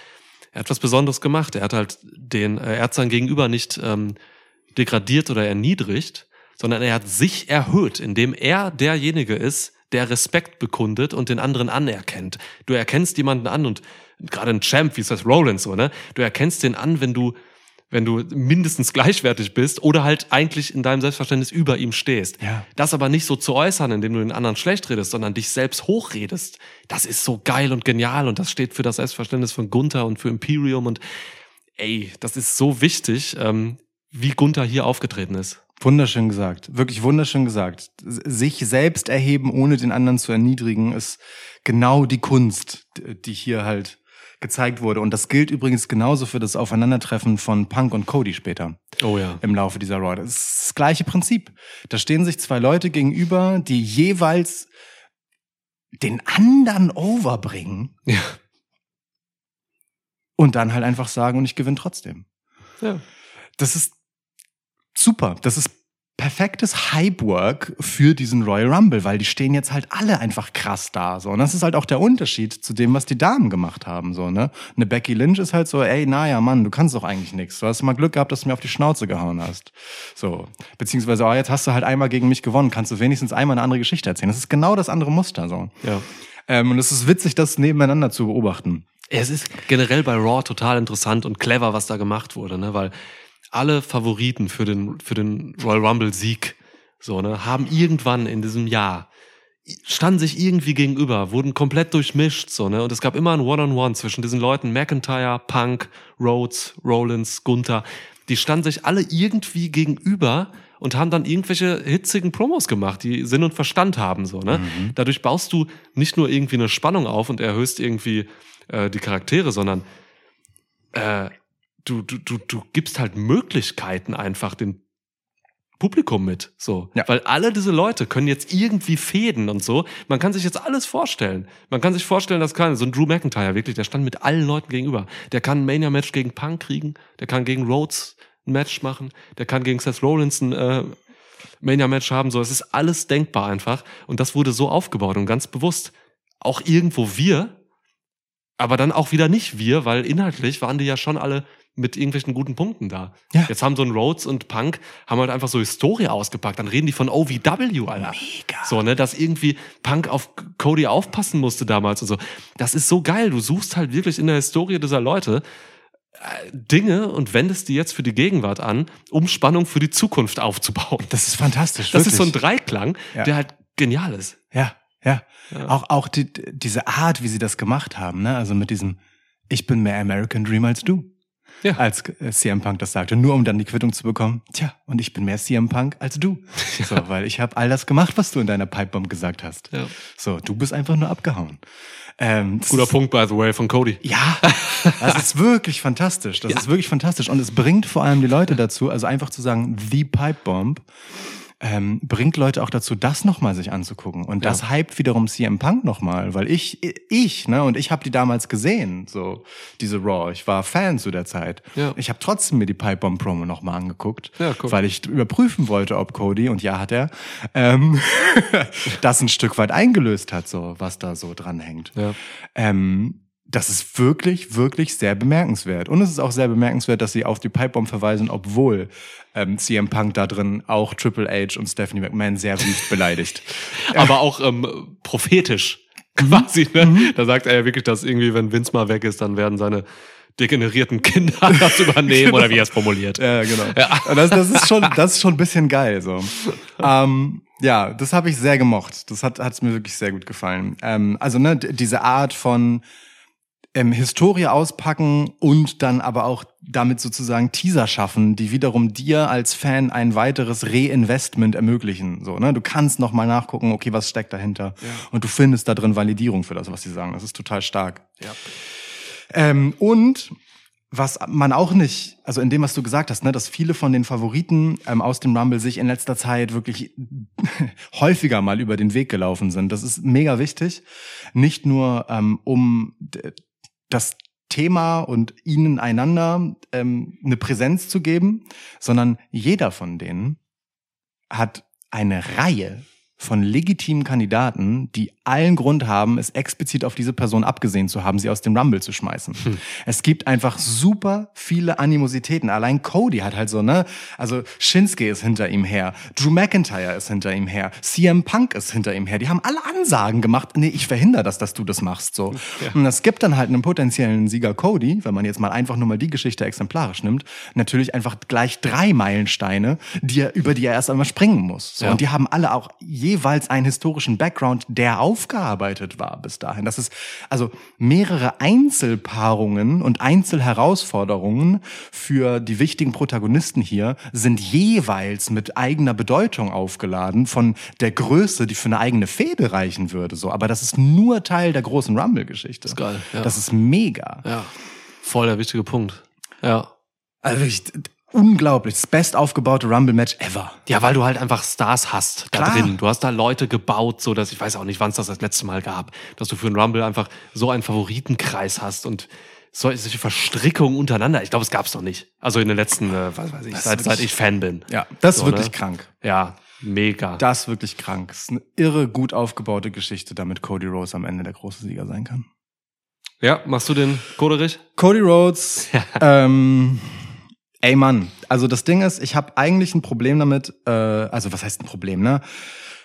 er was Besonderes gemacht. Er hat halt den, äh, hat sein Gegenüber nicht ähm, degradiert oder erniedrigt, sondern er hat sich erhöht, indem er derjenige ist, der Respekt bekundet und den anderen anerkennt. Du erkennst jemanden an und gerade ein Champ wie Seth Rollins so, ne? Du erkennst den an, wenn du wenn du mindestens gleichwertig bist oder halt eigentlich in deinem Selbstverständnis über ihm stehst. Ja. Das aber nicht so zu äußern, indem du den anderen schlecht redest, sondern dich selbst hochredest. Das ist so geil und genial und das steht für das Selbstverständnis von Gunther und für Imperium und ey, das ist so wichtig, ähm, wie Gunther hier aufgetreten ist. Wunderschön gesagt, wirklich wunderschön gesagt. Sich selbst erheben, ohne den anderen zu erniedrigen, ist genau die Kunst, die hier halt gezeigt wurde. Und das gilt übrigens genauso für das Aufeinandertreffen von Punk und Cody später Oh ja. im Laufe dieser Raw. Das ist das gleiche Prinzip. Da stehen sich zwei Leute gegenüber, die jeweils den anderen overbringen Ja. und dann halt einfach sagen, und ich gewinne trotzdem. ja. Das ist super. Das ist perfektes Hype-Work für diesen Royal Rumble, weil die stehen jetzt halt alle einfach krass da. So. Und das ist halt auch der Unterschied zu dem, was die Damen gemacht haben. So, ne? Eine Becky Lynch ist halt so, ey, naja, Mann, du kannst doch eigentlich nichts. Du hast mal Glück gehabt, dass du mir auf die Schnauze gehauen hast. So. Beziehungsweise, oh, jetzt hast du halt einmal gegen mich gewonnen, kannst du wenigstens einmal eine andere Geschichte erzählen. Das ist genau das andere Muster. So. ja. Ähm, und es ist witzig, das nebeneinander zu beobachten. Es ist generell bei Raw total interessant und clever, was da gemacht wurde, ne? Weil alle Favoriten für den, für den Royal Rumble Sieg, so, ne, haben irgendwann in diesem Jahr standen sich irgendwie gegenüber, wurden komplett durchmischt, so, ne? Und es gab immer ein One-on-One zwischen diesen Leuten, McIntyre, Punk, Rhodes, Rollins, Gunther. Die standen sich alle irgendwie gegenüber und haben dann irgendwelche hitzigen Promos gemacht, die Sinn und Verstand haben, so, ne? Dadurch baust du nicht nur irgendwie eine Spannung auf und erhöhst irgendwie äh, die Charaktere, sondern äh, du, du, du, du gibst halt Möglichkeiten einfach den Publikum mit, so. Ja. Weil alle diese Leute können jetzt irgendwie fäden und so. Man kann sich jetzt alles vorstellen. Man kann sich vorstellen, dass kann, so ein Drew McIntyre wirklich, der stand mit allen Leuten gegenüber. Der kann ein Mania-Match gegen Punk kriegen, der kann gegen Rhodes ein Match machen, der kann gegen Seth Rollins ein, äh, Mania-Match haben. So, es ist alles denkbar einfach. Und das wurde so aufgebaut und ganz bewusst. Auch irgendwo wir, aber dann auch wieder nicht wir, weil inhaltlich waren die ja schon alle mit irgendwelchen guten Punkten da. Ja. Jetzt haben so ein Rhodes und Punk haben halt einfach so Historie ausgepackt. Dann reden die von OVW, Alter. Mega. So, ne, dass irgendwie Punk auf Cody aufpassen musste damals und so. Das ist so geil. Du suchst halt wirklich in der Historie dieser Leute äh, Dinge und wendest die jetzt für die Gegenwart an, um Spannung für die Zukunft aufzubauen. Das ist fantastisch. Das ist so ein wirklich. Dreiklang, Ja. der halt genial ist. Ja, ja. Ja. Auch, auch die, diese Art, wie sie das gemacht haben, ne? Also mit diesem, ich bin mehr American Dream als du. Ja. Als äh, CM Punk das sagte, nur um dann die Quittung zu bekommen. Tja, und ich bin mehr CM Punk als du. [LAUGHS] So, weil ich habe all das gemacht, was du in deiner Pipebomb gesagt hast. Ja. So, du bist einfach nur abgehauen. Ähm, Guter Punkt, by the way, von Cody. Ja, [LAUGHS] das ist wirklich fantastisch. Das ist wirklich fantastisch. Und es bringt vor allem die Leute dazu, also einfach zu sagen, The Pipe Bomb, ähm, bringt Leute auch dazu, das nochmal sich anzugucken. Und das hypt wiederum CM Punk nochmal, weil ich, ich, ne, und ich habe die damals gesehen, so diese Raw. Ich war Fan zu der Zeit. Ja. Ich habe trotzdem mir die Pipe Bomb Promo nochmal angeguckt, Ja, cool. weil ich überprüfen wollte, ob Cody, und ja hat er, ähm, [LAUGHS] das ein Stück weit eingelöst hat, so was da so dranhängt. Ja. Ähm, das ist wirklich, wirklich sehr bemerkenswert. Und es ist auch sehr bemerkenswert, dass sie auf die Pipebomb verweisen, obwohl ähm, CM Punk da drin auch Triple H und Stephanie McMahon sehr wüst [LAUGHS] beleidigt. Aber auch ähm, prophetisch quasi. Ne? Da sagt er ja wirklich, dass irgendwie, wenn Vince mal weg ist, dann werden seine degenerierten Kinder [LAUGHS] das übernehmen oder wie er es formuliert. Ja, genau. Und Das, das, ist schon, das ist schon ein bisschen geil. So. ähm, ja, das habe ich sehr gemocht. Das hat hat's mir wirklich sehr gut gefallen. Ähm, also ne, diese Art von ähm, Historie auspacken und dann aber auch damit sozusagen Teaser schaffen, die wiederum dir als Fan ein weiteres Reinvestment ermöglichen. So, ne? Du kannst noch mal nachgucken, okay, was steckt dahinter? Und du findest da drin Validierung für das, was sie sagen. Das ist total stark. Ja. Ähm, und was man auch nicht, also in dem, was du gesagt hast, ne, dass viele von den Favoriten ähm, aus dem Rumble sich in letzter Zeit wirklich [LAUGHS] häufiger mal über den Weg gelaufen sind. Das ist mega wichtig. Nicht nur ähm, um das Thema und ihnen einander ähm, eine Präsenz zu geben, sondern jeder von denen hat eine Reihe von legitimen Kandidaten, die allen Grund haben, es explizit auf diese Person abgesehen zu haben, sie aus dem Rumble zu schmeißen. Es gibt einfach super viele Animositäten. Allein Cody hat halt so, ne? Also Shinsuke ist hinter ihm her, Drew McIntyre ist hinter ihm her, CM Punk ist hinter ihm her. Die haben alle Ansagen gemacht, nee, ich verhindere das, dass du das machst, so. Und es gibt dann halt einen potenziellen Sieger Cody, wenn man jetzt mal einfach nur mal die Geschichte exemplarisch nimmt, natürlich einfach gleich drei Meilensteine, die er, über die er erst einmal springen muss. So. Ja. Und die haben alle auch jeweils einen historischen Background, der aufgearbeitet war bis dahin. Das ist also mehrere Einzelpaarungen und Einzelherausforderungen für die wichtigen Protagonisten hier sind jeweils mit eigener Bedeutung aufgeladen von der Größe, die für eine eigene Fehde reichen würde. So, aber das ist nur Teil der großen Rumble-Geschichte. Das ist geil, ja. Das ist mega. Ja. Voll der wichtige Punkt. Ja. Also wirklich unglaublich. Das best aufgebaute Rumble-Match ever. Ja, weil du halt einfach Stars hast da Klar. drin. Du hast da Leute gebaut, so dass ich weiß auch nicht, wann es das das letzte Mal gab, dass du für einen Rumble einfach so einen Favoritenkreis hast und so- solche Verstrickungen untereinander. Ich glaube, es gab es noch nicht. Also in den letzten, äh, was weiß ich, ist seit, seit wirklich- ich Fan bin. Ja, das ist So, wirklich ne? krank. Ja, mega. Das ist wirklich krank. Das ist eine irre gut aufgebaute Geschichte, damit Cody Rhodes am Ende der große Sieger sein kann. ja, machst du den Koderich? Cody Rhodes, [LAUGHS] ähm, ey Mann, also das Ding ist, ich habe eigentlich ein Problem damit, äh, also was heißt ein Problem, ne?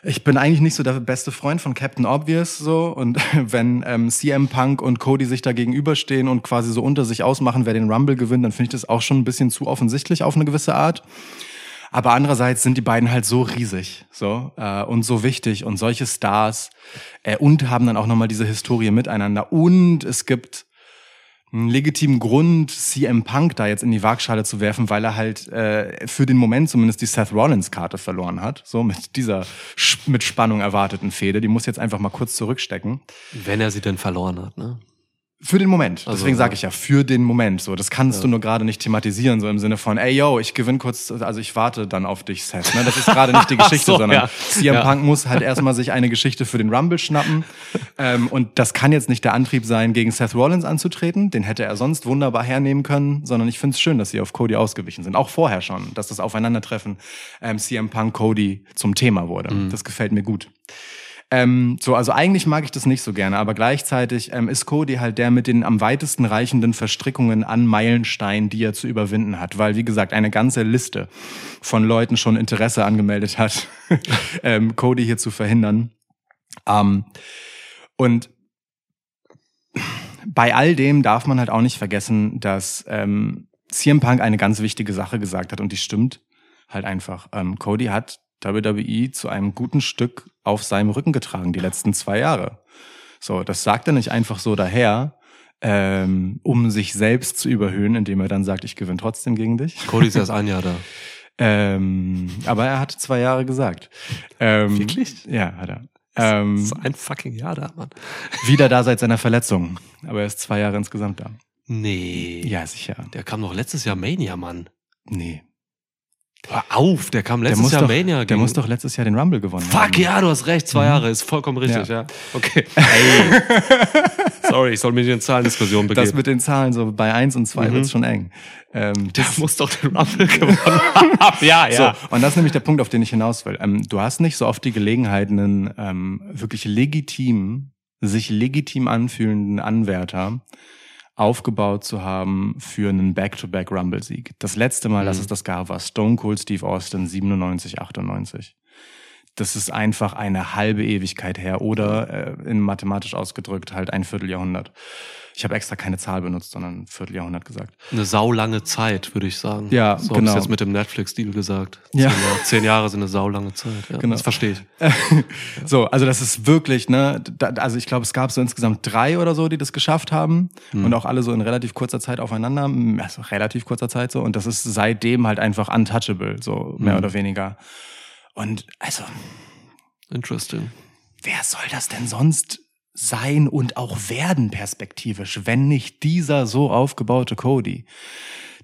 Ich bin eigentlich nicht so der beste Freund von Captain Obvious so und [LAUGHS] wenn ähm, CM Punk und Cody sich da gegenüberstehen und quasi so unter sich ausmachen, wer den Rumble gewinnt, dann finde ich das auch schon ein bisschen zu offensichtlich auf eine gewisse Art. Aber andererseits sind die beiden halt so riesig so äh, und so wichtig und solche Stars äh, und haben dann auch nochmal diese Historie miteinander. Und es gibt einen legitimen Grund, CM Punk da jetzt in die Waagschale zu werfen, weil er halt äh, für den Moment zumindest die Seth Rollins-Karte verloren hat. So mit dieser mit Spannung erwarteten Fehde. Die muss jetzt einfach mal kurz zurückstecken. Wenn er sie denn verloren hat, ne? Für den Moment. Also, Deswegen sage ja. ich ja, für den Moment. So, das kannst du nur gerade nicht thematisieren, so im Sinne von, ey yo, ich gewinne kurz, also ich warte dann auf dich, Seth. Ne? Das ist gerade nicht die [LAUGHS] Geschichte, so, sondern ja. CM Ja. Punk muss halt erstmal sich eine Geschichte für den Rumble schnappen. [LAUGHS] ähm, und das kann jetzt nicht der Antrieb sein, gegen Seth Rollins anzutreten. Den hätte er sonst wunderbar hernehmen können, sondern ich finde es schön, dass sie auf Cody ausgewichen sind. Auch vorher schon, dass das Aufeinandertreffen ähm, CM Punk Cody zum Thema wurde. Mhm. Das gefällt mir gut. Ähm, so, also eigentlich mag ich das nicht so gerne, aber gleichzeitig ähm, ist Cody halt der mit den am weitesten reichenden Verstrickungen an Meilensteinen, die er zu überwinden hat, weil wie gesagt eine ganze Liste von Leuten schon Interesse angemeldet hat, [LAUGHS] ähm, Cody hier zu verhindern. Ähm, und bei all dem darf man halt auch nicht vergessen, dass ähm, CM Punk eine ganz wichtige Sache gesagt hat und die stimmt halt einfach. Ähm, Cody hat WWE zu einem guten Stück auf seinem Rücken getragen die letzten zwei Jahre. So, das sagt er nicht einfach so daher, ähm, um sich selbst zu überhöhen, indem er dann sagt, ich gewinne trotzdem gegen dich. Cody ist erst [LAUGHS] ein Jahr da. Ähm, aber er hat zwei Jahre gesagt. Ähm, Wirklich? Ja, hat er. Ähm, ist ein fucking Jahr da, Mann. [LAUGHS] wieder da seit seiner Verletzung. Aber er ist zwei Jahre insgesamt da. Nee. Ja, sicher. Der kam doch letztes Jahr Mania, Mann. Nee. Hör auf, der kam Der letztes muss, Jahr doch, Mania der gegen- muss doch letztes Jahr den Rumble gewonnen haben. Fuck, ja, du hast recht, zwei Jahre, ist vollkommen richtig, Ja. ja. Okay. [LAUGHS] Sorry, ich soll mich in Zahlendiskussion begeben. Das mit den Zahlen so bei eins und zwei Mhm. wird's schon eng. Ähm, der muss doch den Rumble gewonnen haben. [LAUGHS] ja, [LAUGHS] So, und das ist nämlich der Punkt, auf den ich hinaus will. Ähm, du hast nicht so oft die Gelegenheit, einen ähm, wirklich legitim, sich legitim anfühlenden Anwärter aufgebaut zu haben für einen Back-to-Back-Rumble-Sieg. Das letzte Mal, dass Mhm. es das gab, war Stone Cold Steve Austin 97, 98. Das ist einfach eine halbe Ewigkeit her oder äh, in mathematisch ausgedrückt halt ein Vierteljahrhundert. Ich habe extra keine Zahl benutzt, sondern ein Vierteljahrhundert gesagt. Eine saulange Zeit, würde ich sagen. Ja, so genau. ich's jetzt mit dem Netflix-Deal gesagt. Ja. Zehn, Jahre, sind eine saulange Zeit. Ja, Genau. Das verstehe ich. [LAUGHS] So, also das ist wirklich, ne, da, also ich glaube, es gab so insgesamt drei oder so, die das geschafft haben und auch alle so in relativ kurzer Zeit aufeinander, also relativ kurzer Zeit so und das ist seitdem halt einfach untouchable, so mehr Mhm. oder weniger. Und also, Interesting. wer soll das denn sonst sein und auch werden perspektivisch, wenn nicht dieser so aufgebaute Cody?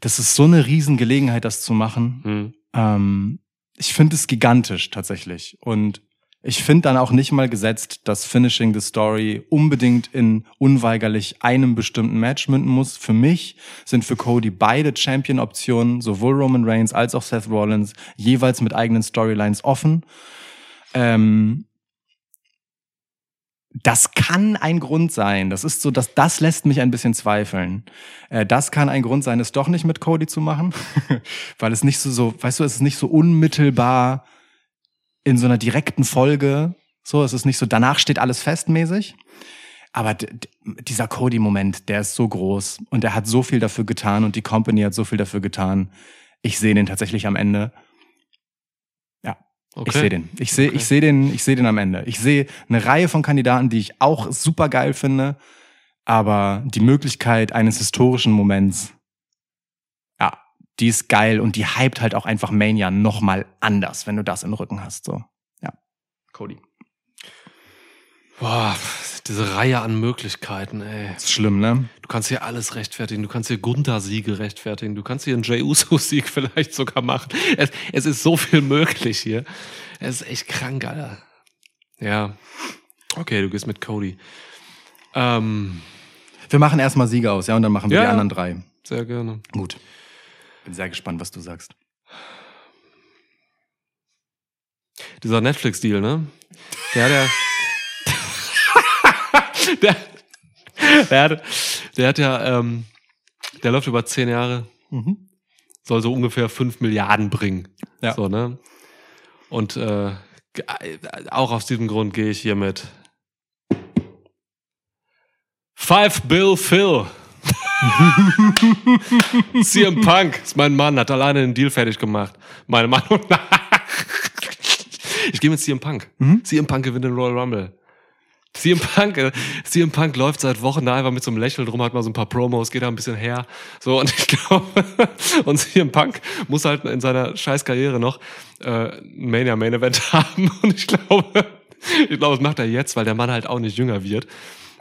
Das ist so eine Riesengelegenheit, das zu machen. Hm. Ähm, ich finde es gigantisch tatsächlich. Und ich finde dann auch nicht mal gesetzt, dass Finishing the Story unbedingt in unweigerlich einem bestimmten Match münden muss. Für mich sind für Cody beide Champion-Optionen, sowohl Roman Reigns als auch Seth Rollins, jeweils mit eigenen Storylines offen. Ähm, das kann ein Grund sein. Das ist so, dass das lässt mich ein bisschen zweifeln. Äh, das kann ein Grund sein, es doch nicht mit Cody zu machen, [LAUGHS] weil es nicht so, so, weißt du, es ist nicht so unmittelbar in so einer direkten Folge. So, es ist nicht so, danach steht alles festmäßig. Aber dieser Cody-Moment, der ist so groß und der hat so viel dafür getan und die Company hat so viel dafür getan. Ich sehe den tatsächlich am Ende. Okay. Ich sehe den. Ich sehe, Okay. ich sehe den, ich sehe den am Ende. Ich sehe eine Reihe von Kandidaten, die ich auch super geil finde, aber die Möglichkeit eines historischen Moments, ja, die ist geil und die hypt halt auch einfach Mania noch mal anders, wenn du das im Rücken hast, so. Ja. Cody. Boah, diese Reihe an Möglichkeiten, ey. Das ist schlimm, ne? Du kannst hier alles rechtfertigen. Du kannst hier Gunther-Siege rechtfertigen. Du kannst hier einen Jey Uso-Sieg [LAUGHS] vielleicht sogar machen. Es, es ist so viel möglich hier. Es ist echt krank, Alter. Ja. Okay, du gehst mit Cody. Ähm, Wir machen erstmal Sieger aus, ja, und dann machen wir Ja, die anderen drei. sehr gerne. Gut. Bin sehr gespannt, was du sagst. Dieser Netflix-Deal, ne? Der hat ja. [LAUGHS] der, der, hat, der hat ja, ähm, der läuft über zehn Jahre, Mhm. soll so ungefähr fünf Milliarden bringen. Ja. So, ne? Und äh, auch aus diesem Grund gehe ich hier mit Five Bill Phil. [LAUGHS] CM Punk ist mein Mann, hat alleine den Deal fertig gemacht. Meine Meinung nach. Ich gehe mit CM Punk. Mhm. CM Punk gewinnt den Royal Rumble. CM Punk, äh, CM Punk läuft seit Wochen da einfach mit so einem Lächeln drum, hat mal so ein paar Promos, geht da ein bisschen her. So, und ich glaube, [LAUGHS] und CM Punk muss halt in seiner scheiß Karriere noch äh, ein Mania Main Event [LAUGHS] haben. Und ich glaube, ich glaube, das macht er jetzt, weil der Mann halt auch nicht jünger wird.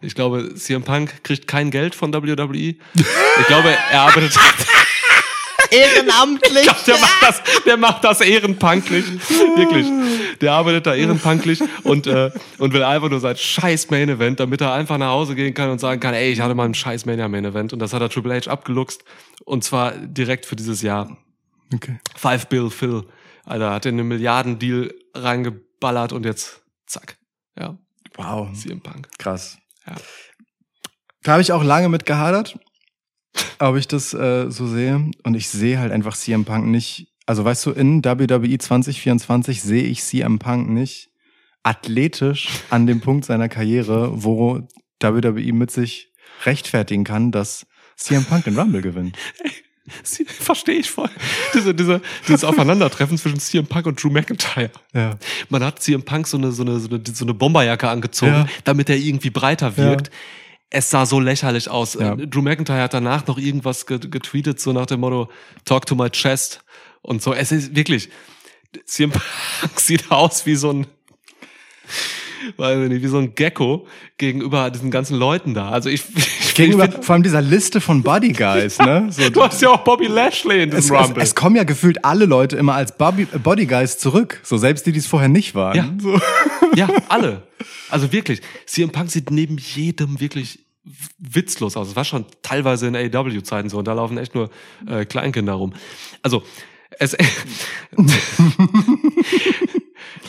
Ich glaube, CM Punk kriegt kein Geld von WWE. Ich glaube, er arbeitet. [LAUGHS] Ehrenamtlich. Ich glaub, der macht das, der macht das ehrenpunklich. Wirklich. Der arbeitet da ehrenpunklich und, äh, und will einfach nur sein scheiß Main Event, damit er einfach nach Hause gehen kann und sagen kann, ey, ich hatte mal ein scheiß Mania Main Event und das hat er Triple H abgeluchst und zwar direkt für dieses Jahr. Okay. Five Bill Phil. Alter, hat in einen Milliardendeal reingeballert und jetzt zack. Ja, Wow. CM Punk. Krass. Ja. Da habe ich auch lange mit gehadert, ob ich das äh, so sehe. Und ich sehe halt einfach CM Punk nicht. Also weißt du, in WWE 2024 sehe ich CM Punk nicht athletisch an dem Punkt seiner Karriere, wo WWE mit sich rechtfertigen kann, dass CM Punk den Rumble gewinnt. [LAUGHS] [LAUGHS] Verstehe ich voll. Diese, diese, dieses Aufeinandertreffen zwischen CM Punk und Drew McIntyre. Ja. Man hat CM Punk so eine, so eine, so eine, so eine Bomberjacke angezogen, Ja. damit er irgendwie breiter wirkt. Es sah so lächerlich aus. Ja. Äh, Drew McIntyre hat danach noch irgendwas get- getweetet, so nach dem Motto, talk to my chest. Und so. Es ist wirklich, CM Punk [LAUGHS] sieht aus wie so ein, weiß ich nicht, wie so ein Gecko gegenüber diesen ganzen Leuten da. Also ich, Gegenüber vor allem dieser Liste von Body Guys, ne? [LAUGHS] So, du hast ja auch Bobby Lashley in es, diesem es, Rumble. es kommen ja gefühlt alle Leute immer als Bobby, Body Guys zurück. So selbst die, die es vorher nicht waren. Ja. So. [LAUGHS] Ja, alle. Also wirklich. CM Punk sieht neben jedem wirklich witzlos aus. Es war schon teilweise in AEW-Zeiten so und da laufen echt nur äh, Kleinkinder rum. Also, es. [LAUGHS]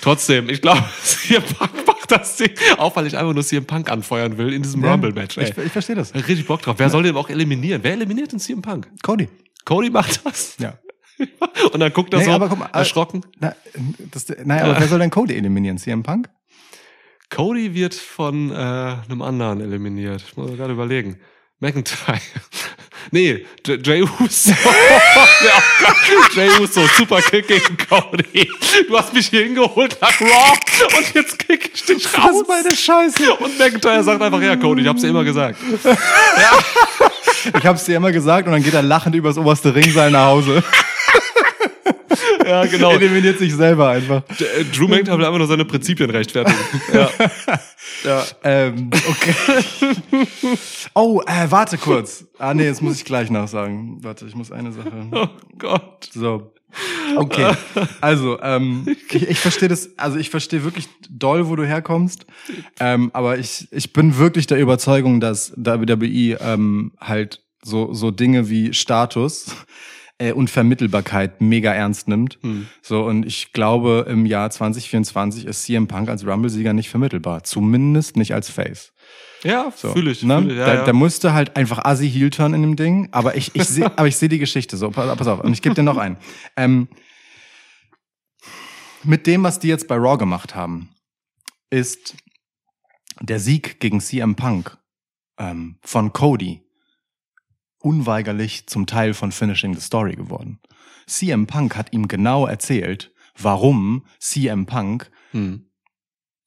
Trotzdem, ich glaube, CM Punk macht [LAUGHS] das Ding, auch weil ich einfach nur CM Punk anfeuern will in diesem Rumble-Match. ey. Ich, ich verstehe das. Richtig Bock drauf. Wer soll den auch eliminieren? Wer eliminiert den CM Punk? Cody. Cody macht das. Ja. [LAUGHS] Und dann guckt er Nee, so aber mal, äh, erschrocken. Na, das, naja, aber wer soll denn Cody eliminieren? CM Punk? Cody wird von äh, einem anderen eliminiert. Ich muss gerade überlegen. McIntyre. [LAUGHS] Nee, J- Jay Uso. [LAUGHS] Ja, Jay Uso, super Kick gegen Cody. Du hast mich hier hingeholt nach Raw und jetzt kick ich dich raus. Das ist meine Scheiße. Und McIntyre sagt einfach, ja, Cody, ich hab's dir immer gesagt. [LAUGHS] Ich hab's dir immer gesagt und dann geht er lachend übers oberste Ringseil nach Hause. Ja, genau. Eliminiert sich selber einfach. Äh, Drew McIntyre will einfach nur seine Prinzipien rechtfertigen. Ja. [LAUGHS] Ja. Ähm, okay. [LAUGHS] Oh, äh, warte kurz. Ah, nee, jetzt muss ich gleich nachsagen. Warte, ich muss eine Sache. Oh Gott. So. Okay. Also, ähm, ich, ich verstehe das, also ich verstehe wirklich doll, wo du herkommst. Ähm, aber ich, ich bin wirklich der Überzeugung, dass WWE ähm, halt so, so Dinge wie Status äh, und Vermittelbarkeit mega ernst nimmt. Hm. So, und ich glaube, im Jahr 2024 ist CM Punk als Rumble-Sieger nicht vermittelbar. Zumindest nicht als Face. Ja, So, fühle ich. Ne? Fühl ich. Ja, da, ja. da musste halt einfach assi heel turn in dem Ding, aber ich, ich sehe, [LAUGHS] aber ich sehe die Geschichte so. Pass, pass auf, und ich gebe dir noch einen. Ähm, mit dem, was die jetzt bei Raw gemacht haben, ist der Sieg gegen CM Punk ähm, von Cody unweigerlich zum Teil von Finishing the Story geworden. CM Punk hat ihm genau erzählt, warum CM Punk Hm.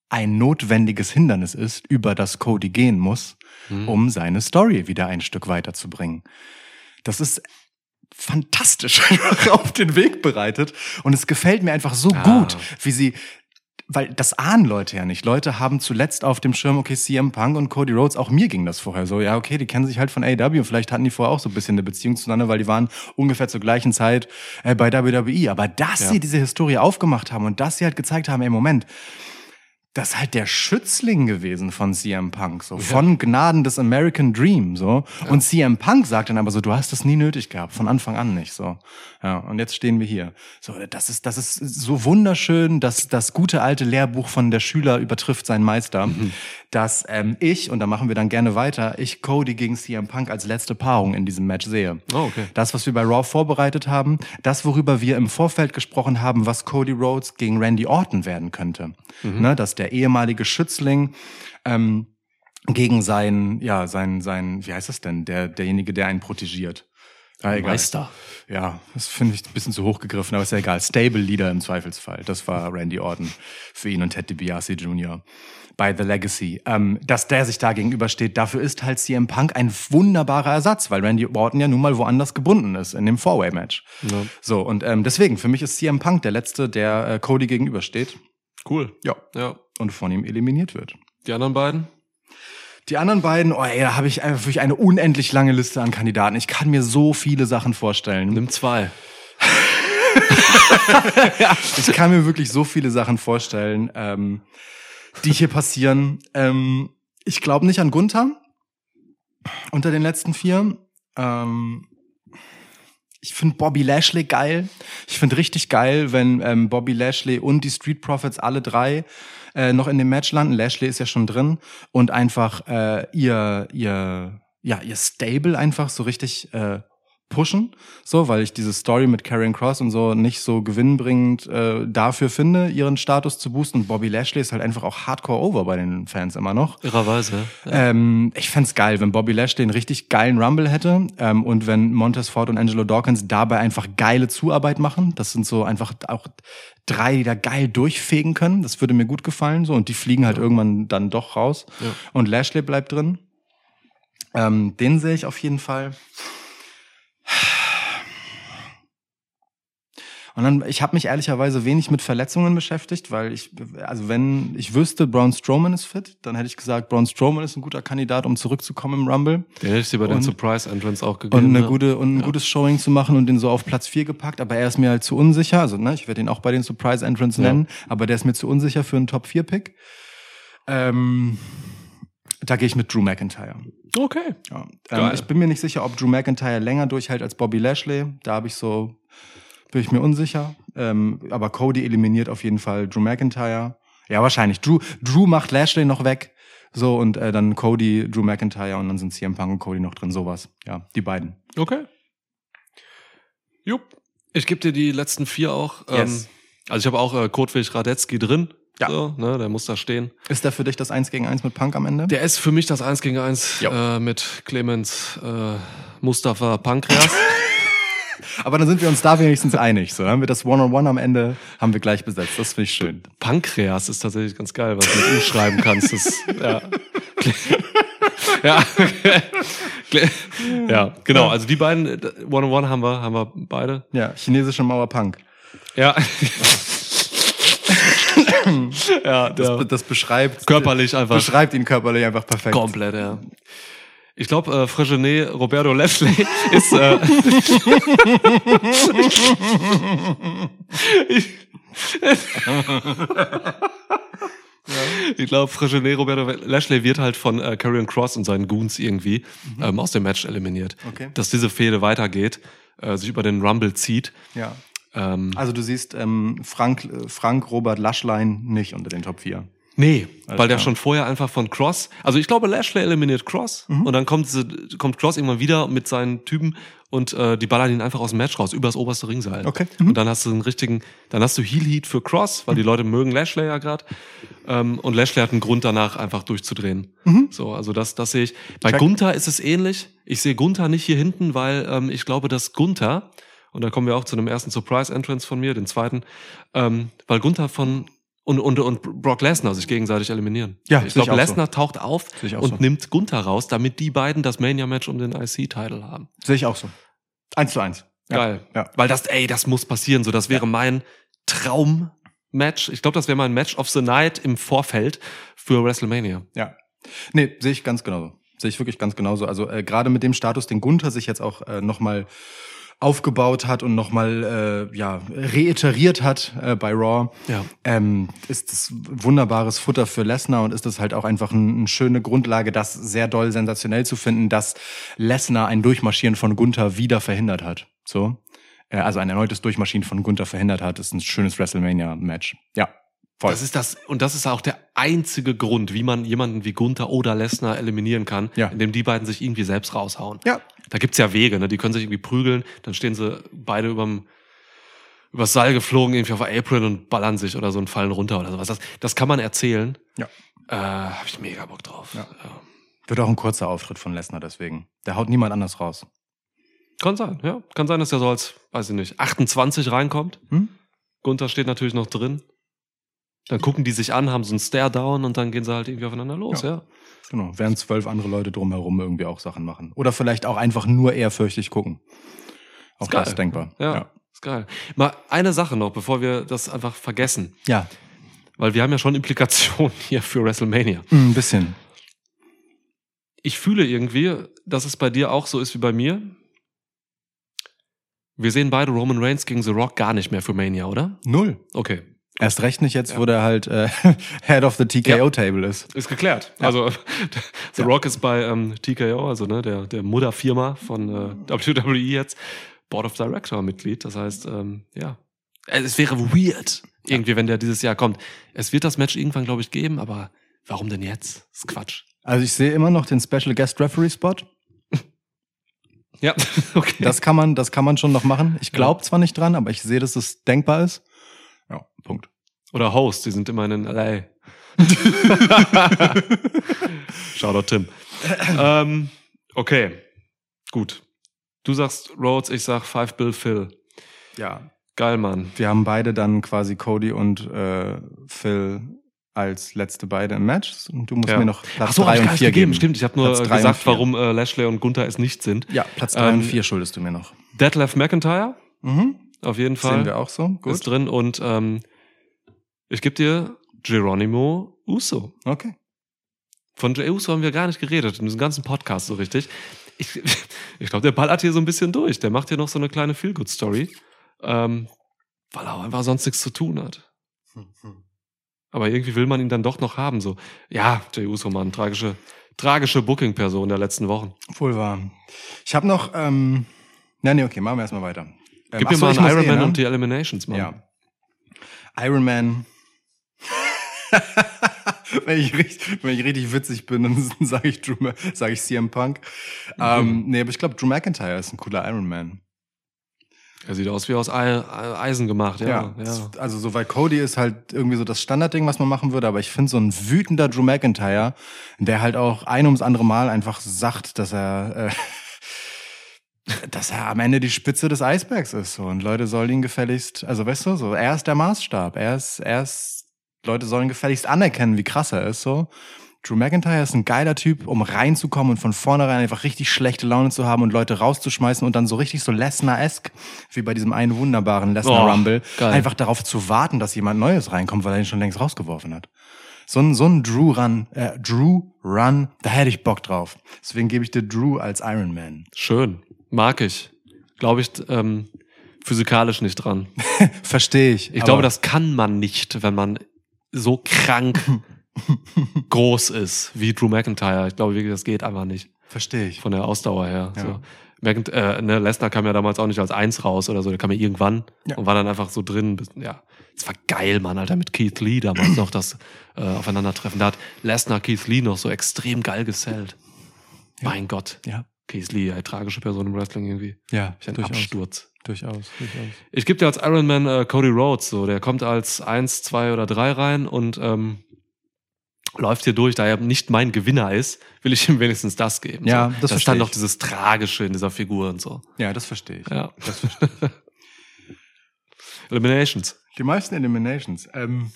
ein notwendiges Hindernis ist, über das Cody gehen muss, Hm. um seine Story wieder ein Stück weiterzubringen. Das ist fantastisch [LAUGHS] auf den Weg bereitet und es gefällt mir einfach so Ah. gut, wie sie weil das ahnen Leute ja nicht. Leute haben zuletzt auf dem Schirm, okay, CM Punk und Cody Rhodes, auch mir ging das vorher so, ja, okay, die kennen sich halt von AEW, vielleicht hatten die vorher auch so ein bisschen eine Beziehung zueinander, weil die waren ungefähr zur gleichen Zeit äh, bei WWE. Aber dass Ja. sie diese Historie aufgemacht haben und dass sie halt gezeigt haben, ey, Moment, das ist halt der Schützling gewesen von CM Punk, so von Gnaden des American Dream, so. Und CM Punk sagt dann aber so, du hast es nie nötig gehabt, von Anfang an nicht, so. Ja, und jetzt stehen wir hier. So, das ist, das ist so wunderschön, dass das gute alte Lehrbuch von der Schüler übertrifft seinen Meister, dass ähm, ich, und da machen wir dann gerne weiter, ich Cody gegen CM Punk als letzte Paarung in diesem Match sehe. Oh, okay. Das, was wir bei Raw vorbereitet haben, das, worüber wir im Vorfeld gesprochen haben, was Cody Rhodes gegen Randy Orton werden könnte. Ne, dass der ehemalige Schützling ähm, gegen seinen, ja, sein, sein, wie heißt das denn, der, derjenige, der einen protegiert. Ah, egal. Meister. Ja, das finde ich ein bisschen zu hoch gegriffen, aber ist ja egal. Stable Leader im Zweifelsfall. Das war Randy Orton für ihn und Ted DiBiase Jr. bei The Legacy. Ähm, dass der sich da gegenübersteht, dafür ist halt CM Punk ein wunderbarer Ersatz, weil Randy Orton ja nun mal woanders gebunden ist, in dem Four-Way-Match. Ja. So, und ähm, deswegen, für mich ist CM Punk der Letzte, der äh, Cody gegenübersteht Cool. Ja. Ja. und von ihm eliminiert wird. Die anderen beiden? Die anderen beiden, oh ey, da habe ich einfach wirklich eine unendlich lange Liste an Kandidaten. Ich kann mir so viele Sachen vorstellen. Nimm zwei. [LAUGHS] Ich kann mir wirklich so viele Sachen vorstellen, ähm, die hier passieren. Ähm, ich glaube nicht an Gunther unter den letzten vier. Ähm, ich finde Bobby Lashley geil. Ich finde richtig geil, wenn ähm, Bobby Lashley und die Street Profits alle drei äh, noch in dem Match landen. Lashley ist ja schon drin und einfach äh, ihr ihr ja ihr Stable einfach so richtig äh, pushen, so, weil ich diese Story mit Karrion Cross und so nicht so gewinnbringend äh, dafür finde, ihren Status zu boosten. Und Bobby Lashley ist halt einfach auch hardcore over bei den Fans immer noch. Irrerweise. Ja. Ähm, ich fänd's geil, wenn Bobby Lashley einen richtig geilen Rumble hätte ähm, und wenn Montez Ford und Angelo Dawkins dabei einfach geile Zuarbeit machen. Das sind so einfach auch drei, die da geil durchfegen können. Das würde mir gut gefallen. So und die fliegen halt irgendwann dann doch raus. Ja. Und Lashley bleibt drin. Ähm, den sehe ich auf jeden Fall. Und dann, ich habe mich ehrlicherweise wenig mit Verletzungen beschäftigt, weil ich, also wenn ich wüsste, Braun Strowman ist fit, dann hätte ich gesagt, Braun Strowman ist ein guter Kandidat, um zurückzukommen im Rumble Den hätte ich dir bei den Und- Surprise Entrance auch und gegeben. eine ja. gute und ein Ja. gutes Showing zu machen und den so auf Platz 4 gepackt, aber er ist mir halt zu unsicher, also ne, ich werde ihn auch bei den Surprise Entrance Ja. nennen, aber der ist mir zu unsicher für einen Top 4 Pick. Ähm, da gehe ich mit Drew McIntyre. Okay. Ja. Ähm, ich bin mir nicht sicher, ob Drew McIntyre länger durchhält als Bobby Lashley. Da habe ich so, bin ich mir unsicher. Ähm, aber Cody eliminiert auf jeden Fall Drew McIntyre. Ja, wahrscheinlich. Drew, Drew macht Lashley noch weg. So, und äh, dann Cody, Drew McIntyre und dann sind CM Punk und Cody noch drin. Sowas. Ja, die beiden. Okay. Jupp. Ich gebe dir die letzten vier auch. Yes. Ähm, also ich habe auch äh, Kotwig Radetzky drin. Ja. So, ne, der muss da stehen. Ist der für dich das 1 gegen 1 mit Punk am Ende? Der ist für mich das 1 gegen 1 Jo. äh, mit Clemens äh, Mustafa Pankreas. [LAUGHS] Aber dann sind wir uns da wenigstens einig. So, dann haben wir das One-on-One am Ende, haben wir gleich besetzt. Das finde ich schön. Pankreas ist tatsächlich ganz geil, was du mit U schreiben kannst. Das, ja. [LAUGHS] ja. Ja, genau. Also die beiden One-on-One haben wir, haben wir beide. Ja, chinesische Mauer Punk. Ja. [LAUGHS] ja, Das, der, das beschreibt, körperlich einfach beschreibt ihn körperlich einfach perfekt. komplett, ja. Ich glaube, äh, Fregenet Roberto Lashley [LAUGHS] ist. Äh, [LAUGHS] ich ich glaube, Fregenet Roberto Lashley wird halt von äh, Karrion Cross und seinen Goons irgendwie ähm, aus dem Match eliminiert. Okay. Dass diese Fehde weitergeht, äh, sich über den Rumble zieht. Ja. Ähm, Also du siehst ähm, Frank, äh, Frank Robert Laschlein nicht unter den Top 4. Nee, Alles weil der klar. schon vorher einfach von Cross, also ich glaube, Lashley eliminiert Cross Mhm. und dann kommt, kommt Cross irgendwann wieder mit seinen Typen und äh, die ballern ihn einfach aus dem Match raus, übers oberste Ringseil. Okay. Mhm. Und dann hast du einen richtigen, dann hast du Heel Heat für Cross, weil die Leute mögen Lashley ja gerade. Ähm, und Lashley hat einen Grund danach, einfach durchzudrehen. So, also das, das sehe ich. Bei Mhm. Check. Gunther ist es ähnlich. Ich sehe Gunther nicht hier hinten, weil ähm, ich glaube, dass Gunther, und da kommen wir auch zu einem ersten Surprise-Entrance von mir, den zweiten, ähm, weil Gunther von und, und, und Brock Lesnar sich gegenseitig eliminieren. Ja, ich glaube, auch so. Lesnar taucht auf und so. nimmt Gunther raus, damit die beiden das Mania-Match um den IC-Title haben. Sehe ich auch so. Eins zu eins. Ja. Geil. Ja. Weil das, ey, das muss passieren. So, das wäre mein Traum-Match. Ich glaube, das wäre mein Match of the Night im Vorfeld für WrestleMania. Ja. Nee, sehe ich ganz genauso. Sehe ich wirklich ganz genauso. Also äh, gerade mit dem Status, den Gunther sich jetzt auch äh, nochmal aufgebaut hat und nochmal äh, ja, reiteriert hat äh, bei Raw, Ja. ähm, ist das wunderbares Futter für Lesnar und ist das halt auch einfach ein, eine schöne Grundlage, das sehr doll sensationell zu finden, dass Lesnar ein Durchmarschieren von Gunther wieder verhindert hat. So. Äh, also ein erneutes Durchmarschieren von Gunther verhindert hat, ist ein schönes WrestleMania-Match. Ja. Voll. Das ist das, und das ist auch der einzige Grund, wie man jemanden wie Gunther oder Lesnar eliminieren kann, Ja. indem die beiden sich irgendwie selbst raushauen. ja. Da gibt's ja Wege, ne? Die können sich irgendwie prügeln, dann stehen sie beide überm, übers Seil geflogen, irgendwie auf der Apron und ballern sich oder so und fallen runter oder sowas. Das, das kann man erzählen. Ja. Äh, hab ich mega Bock drauf. Ja. Wird auch ein kurzer Auftritt von Lesnar deswegen. Der haut niemand anders raus. Kann sein, ja. Kann sein, dass der so als, weiß ich nicht, 28 reinkommt. Hm? Gunther steht natürlich noch drin. Dann gucken die sich an, haben so einen Stare-Down und dann gehen sie halt irgendwie aufeinander los, ja. Ja. Genau, während zwölf andere Leute drumherum irgendwie auch Sachen machen. Oder vielleicht auch einfach nur ehrfürchtig gucken. Auch Ist das ist denkbar. Ja, Ja. ist geil. Mal eine Sache noch, bevor wir das einfach vergessen. ja. Weil wir haben ja schon Implikationen [LAUGHS] hier für WrestleMania. Mm, Ein bisschen. ich fühle irgendwie, dass es bei dir auch so ist wie bei mir. Wir sehen beide Roman Reigns gegen The Rock gar nicht mehr für Mania, oder? Null. Okay. Erst recht nicht jetzt, Ja. wo der halt äh, [LAUGHS] Head of the TKO-Table ist. Ist geklärt. Also [LAUGHS] The Ja. Rock ist bei ähm, TKO, also ne, der, der Mutterfirma von äh, WWE jetzt, Board of Director Mitglied. Das heißt, ähm, ja. Also, Es wäre weird, irgendwie, wenn der dieses Jahr kommt. Es wird das Match irgendwann, glaube ich, geben, aber warum denn jetzt? Das ist Quatsch. Also ich sehe immer noch den Special Guest Referee Spot. [LAUGHS] Ja, okay. Das kann man, das kann man schon noch machen. Ich glaube zwar nicht dran, aber ich sehe, dass es denkbar ist. Ja, Punkt. Oder Host, die sind immerhin in LA. [LAUGHS] Shoutout Tim. ähm, okay, gut. Du sagst Rhodes, ich sag Five Bill Phil. Ja. Geil, Mann. Wir haben beide dann quasi Cody und äh, Phil als letzte beide im Match. Und du musst Ja. mir noch Platz Ach so, und gar nicht vier gegeben. geben. Stimmt, ich habe nur gesagt, warum äh, Lashley und Gunther es nicht sind. Ja, Platz drei Ähm, und vier schuldest du mir noch. Detlef McIntyre, Mhm. Auf jeden Sehen Fall, wir auch so. Gut. ist drin. Und ähm, ich gebe dir Geronimo Uso. Okay. Von Jey Uso haben wir gar nicht geredet in diesem ganzen Podcast so richtig. Ich, [LAUGHS] ich glaube, der ballert hier so ein bisschen durch. Der macht hier noch so eine kleine Feel-Good-Story, ähm, weil er auch einfach sonst nichts zu tun hat. Aber irgendwie will man ihn dann doch noch haben. So, ja, Jey Uso, Mann, tragische, tragische Booking-Person der letzten Wochen. Wohl wahr. Ich habe noch, ähm, nee, nee, okay, machen wir erstmal weiter. Ähm, Gib mir so, mal einen Iron eh, Man ne? und die Eliminations, Mann. Ja. Iron Man. [LAUGHS] wenn, ich richtig, wenn ich richtig witzig bin, dann [LAUGHS] sage ich, Drew sag ich CM Punk. Ähm, nee, aber ich glaube, Drew McIntyre ist ein cooler Iron Man. Er sieht aus wie aus Ei- Eisen gemacht, ja. ja. Also so, weil Cody ist halt irgendwie so das Standardding, was man machen würde, aber ich finde so ein wütender Drew McIntyre, der halt auch ein ums andere Mal einfach sagt, dass er, äh, [LAUGHS] dass er am Ende die Spitze des Eisbergs ist. So. Und Leute sollen ihn gefälligst, also weißt du, so, er ist der Maßstab. Er ist, er ist, Leute sollen gefälligst anerkennen, wie krass er ist. So. Drew McIntyre ist ein geiler Typ, um reinzukommen und von vornherein einfach richtig schlechte Laune zu haben und Leute rauszuschmeißen und dann so richtig so Lesnar-esque, wie bei diesem einen wunderbaren Lesnar Oh, einfach darauf zu warten, dass jemand Neues reinkommt, weil er ihn schon längst rausgeworfen hat. So ein, so ein Drew-Run, äh, Drew-Run, da hätte ich Bock drauf. Deswegen gebe ich dir Drew als Iron Man. Schön. Mag ich. Glaube ich, ähm, physikalisch nicht dran. [LAUGHS] Verstehe ich. Ich glaube, das kann man nicht, wenn man so krank [LAUGHS] groß ist wie Drew McIntyre. Ich glaube wirklich, das geht einfach nicht Verstehe ich. von der Ausdauer her. Ja. So. McInt äh, ne, Lesnar kam ja damals auch nicht als Eins raus oder so, der kam ja irgendwann Ja. und war dann einfach so drin. Ja, es war geil, Mann, Alter, mit Keith Lee damals noch das äh, Aufeinandertreffen. Da hat Lesnar Keith Lee noch so extrem geil gesellt. Mein Gott. Ja. Lee, eine tragische Person im Wrestling irgendwie. Ja, Ich ein durchaus. Absturz. Durchaus, durchaus. Ich gebe dir als Iron Man äh, Cody Rhodes, so der kommt als eins, zwei oder drei rein und ähm, läuft hier durch. Da er nicht mein Gewinner ist, will ich ihm wenigstens das geben. Ja, so. das das verstehe dann ich. noch dieses Tragische in dieser Figur und so. Ja, das verstehe ich. Ja. Das verstehe ich. [LAUGHS] Eliminations. Die meisten Eliminations. Ähm,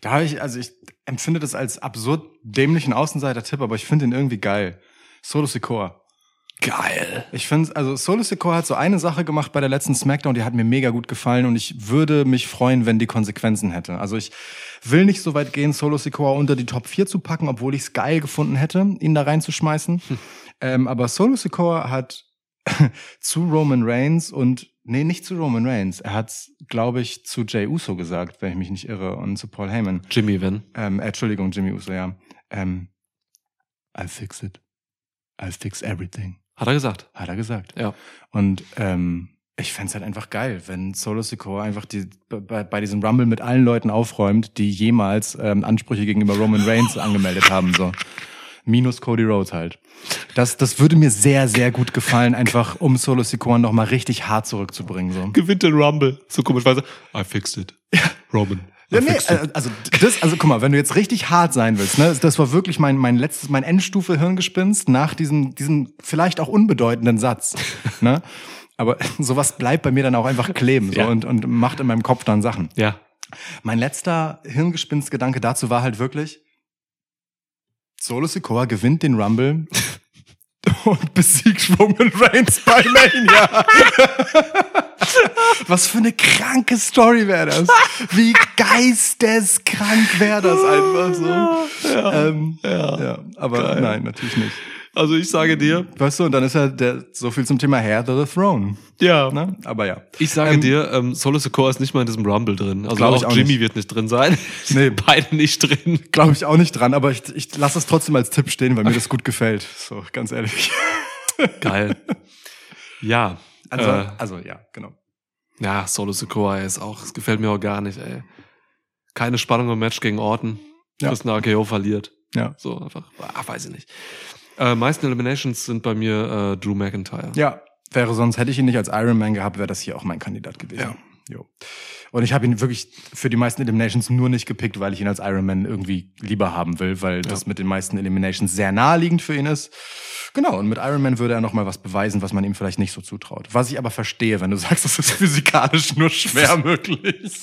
da habe ich, also ich empfinde das als absurd dämlichen Außenseiter-Tipp, aber ich finde ihn irgendwie geil. Solo Sikoa. Geil. Ich finde, also Solo Sikoa hat so eine Sache gemacht bei der letzten Smackdown, die hat mir mega gut gefallen und ich würde mich freuen, wenn die Konsequenzen hätte. Also ich will nicht so weit gehen, Solo Sikoa unter die Top 4 zu packen, obwohl ich es geil gefunden hätte, ihn da reinzuschmeißen. ähm, aber Solo Sikoa hat [LAUGHS] zu Roman Reigns und nee, nicht zu Roman Reigns. Er hat's, glaube ich, zu Jay Uso gesagt, wenn ich mich nicht irre, und zu Paul Heyman. Jimmy, wenn. Ähm, äh, Entschuldigung, Jimmy Uso, ja. Ähm, I'll fix it. I'll fix everything. Hat er gesagt. Hat er gesagt. Ja. Und ähm, ich fänd's halt einfach geil, wenn Solo Sikoa einfach die, bei, bei diesem Rumble mit allen Leuten aufräumt, die jemals ähm, Ansprüche gegenüber Roman Reigns [LAUGHS] angemeldet haben. So. Minus Cody Rhodes halt. Das, das würde mir sehr, sehr gut gefallen, einfach um Solo Sikoa nochmal richtig hart zurückzubringen. So. Gewinnt den Rumble. So komischweise. I fixed it. Roman. Ja, nee, äh, also das, also guck mal, wenn du jetzt richtig hart sein willst, ne, das war wirklich mein mein letztes, mein Endstufe Hirngespinst nach diesem diesem vielleicht auch unbedeutenden Satz, [LAUGHS] ne? Aber [LAUGHS] sowas bleibt bei mir dann auch einfach kleben so Ja. und und macht in meinem Kopf dann Sachen. ja. Mein letzter Hirngespinstgedanke dazu war halt wirklich Solo Sikoa gewinnt den Rumble [LAUGHS] und besiegt Roman Reigns bei Mania. Was für eine kranke Story wäre das. Wie geisteskrank wäre das einfach so. Ja, ähm, ja. ja. aber Geil. nein, natürlich nicht. Also ich sage dir. Weißt du, und dann ist ja der, so viel zum Thema Hair to the Throne. Ja. Ne? Aber ja. Ich sage ähm, dir, ähm, Solo Secor ist nicht mal in diesem Rumble drin. Also auch, auch Jimmy nicht. wird nicht drin sein. [LAUGHS] Nee. Beide nicht drin. Glaube ich auch nicht dran, aber ich, ich lasse es trotzdem als Tipp stehen, weil mir das gut gefällt. So, ganz ehrlich. [LAUGHS] Geil. Ja. Also, äh, also ja, genau. Ja, Solo Secor ist auch, es gefällt mir auch gar nicht, ey. Keine Spannung im Match gegen Orton. Ja. Dass ein AKO verliert. Ja. So einfach, ach, weiß ich nicht. Äh, meisten Eliminations sind bei mir äh, Drew McIntyre. Ja, wäre sonst, hätte ich ihn nicht als Iron Man gehabt, wäre das hier auch mein Kandidat gewesen. Ja. Jo. Und ich habe ihn wirklich für die meisten Eliminations nur nicht gepickt, weil ich ihn als Iron Man irgendwie lieber haben will, weil ja. das mit den meisten Eliminations sehr naheliegend für ihn ist. Genau, und mit Iron Man würde er noch mal was beweisen, was man ihm vielleicht nicht so zutraut. Was ich aber verstehe, wenn du [LAUGHS] sagst, das ist physikalisch nur schwer [LAUGHS] möglich. [LAUGHS]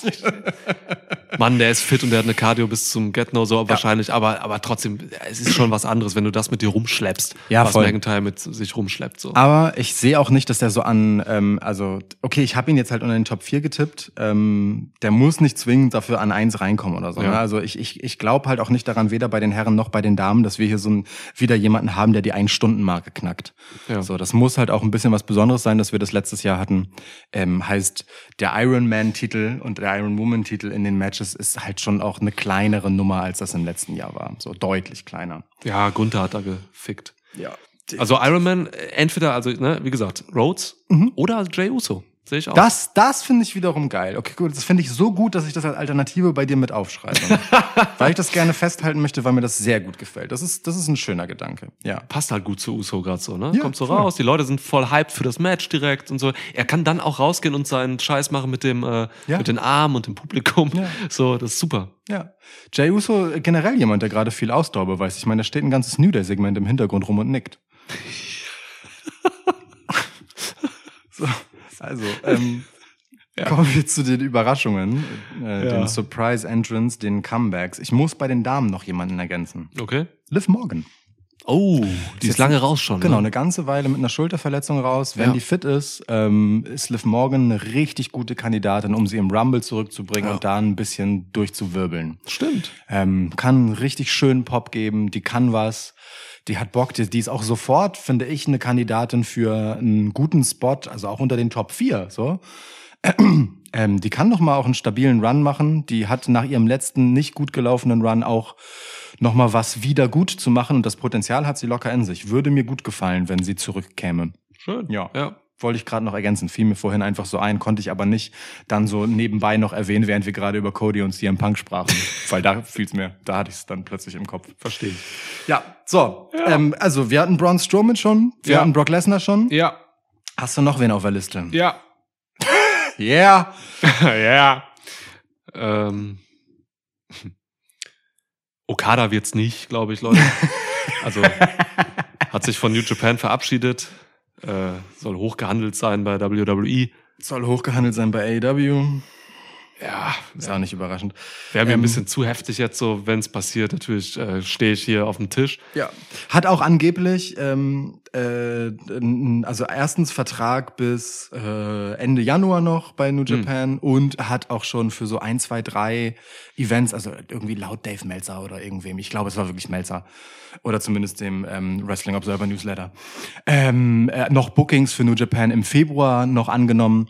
Mann, der ist fit und der hat eine Cardio bis zum Get-No so ja. wahrscheinlich, aber, aber trotzdem, es ist schon was anderes, wenn du das mit dir rumschleppst, ja, was voll. McIntyre mit sich rumschleppt. So. Aber ich sehe auch nicht, dass der so an, ähm, also, okay, ich habe ihn jetzt halt unter den Top 4 getippt, ähm, der muss nicht zwingend dafür an eins reinkommen oder so. Ja. Ne? Also ich, ich, ich glaube halt auch nicht daran, weder bei den Herren noch bei den Damen, dass wir hier so ein, wieder jemanden haben, der die Ein-Stunden-Marke knackt. Ja. So, das muss halt auch ein bisschen was Besonderes sein, dass wir das letztes Jahr hatten. Ähm, heißt, der Iron Man-Titel und der Iron Woman-Titel in den Matches ist halt schon auch eine kleinere Nummer, als das im letzten Jahr war. So deutlich kleiner. Ja, Gunther hat da gefickt. Ja. Also Iron Man, äh, entweder, also, ne, wie gesagt, Rhodes mhm. oder Jay Uso. Sehe ich auch. Das, das finde ich wiederum geil. Okay, gut. Das finde ich so gut, dass ich das als Alternative bei dir mit aufschreibe. [LAUGHS] weil ich das gerne festhalten möchte, weil mir das sehr gut gefällt. Das ist, das ist ein schöner Gedanke. Ja. Passt halt gut zu Uso gerade so, ne? Ja, Kommt so raus, die Leute sind voll hyped für das Match direkt und so. Er kann dann auch rausgehen und seinen Scheiß machen mit dem, äh, ja. mit den Armen und dem Publikum. Ja. So, das ist super. Ja. Jay Uso generell jemand, der gerade viel Ausdauer beweist. Ich meine, da steht ein ganzes New Day-Segment im Hintergrund rum und nickt. [LAUGHS] so. Also, ähm, [LAUGHS] ja. Kommen wir zu den Überraschungen, äh, ja. den Surprise Entrance, den Comebacks. Ich muss bei den Damen noch jemanden ergänzen. Okay. Liv Morgan. Oh, die ist, ist lange raus schon. Genau, ne? eine ganze Weile mit einer Schulterverletzung raus. Wenn ja. die fit ist, ähm, ist Liv Morgan eine richtig gute Kandidatin, um sie im Rumble zurückzubringen ja. und da ein bisschen durchzuwirbeln. Stimmt. Ähm, kann richtig schönen Pop geben, die kann was die hat Bock, die, die ist auch sofort, finde ich, eine Kandidatin für einen guten Spot, also auch unter den Top 4, so. [CLEARS THROAT] Ähm, die kann doch mal auch einen stabilen Run machen. Die hat nach ihrem letzten nicht gut gelaufenen Run auch noch mal was wieder gut zu machen und das Potenzial hat sie locker in sich. Würde mir gut gefallen, wenn sie zurückkäme. Schön. Ja. ja wollte ich gerade noch ergänzen. Fiel mir vorhin einfach so ein, konnte ich aber nicht dann so nebenbei noch erwähnen, während wir gerade über Cody und CM Punk sprachen. [LAUGHS] Weil da fiel's mir, da hatte ich es dann plötzlich im Kopf. Verstehe. Ja, so. Ja. Ähm, also wir hatten Braun Strowman schon, wir ja. hatten Brock Lesnar schon. Ja. Hast du noch wen auf der Liste? Ja. [LAUGHS] yeah. [LAUGHS] Ja. yeah. Ähm. Okada wird's nicht, glaube ich, Leute. Also hat sich von New Japan verabschiedet äh, soll hochgehandelt sein bei WWE. Soll hochgehandelt sein bei AEW. Ja, ist auch nicht überraschend. Wäre mir ähm, ein bisschen zu heftig jetzt so, wenn es passiert. Natürlich äh, stehe ich hier auf dem Tisch. Ja. Hat auch angeblich, ähm, äh, also erstens Vertrag bis äh, Ende Januar noch bei New hm. Japan hm. und hat auch schon für so ein, zwei, drei Events, also irgendwie laut Dave Meltzer oder irgendwem, ich glaube, es war wirklich Meltzer oder zumindest dem ähm, Wrestling Observer Newsletter, ähm, äh, noch Bookings für New Japan im Februar noch angenommen.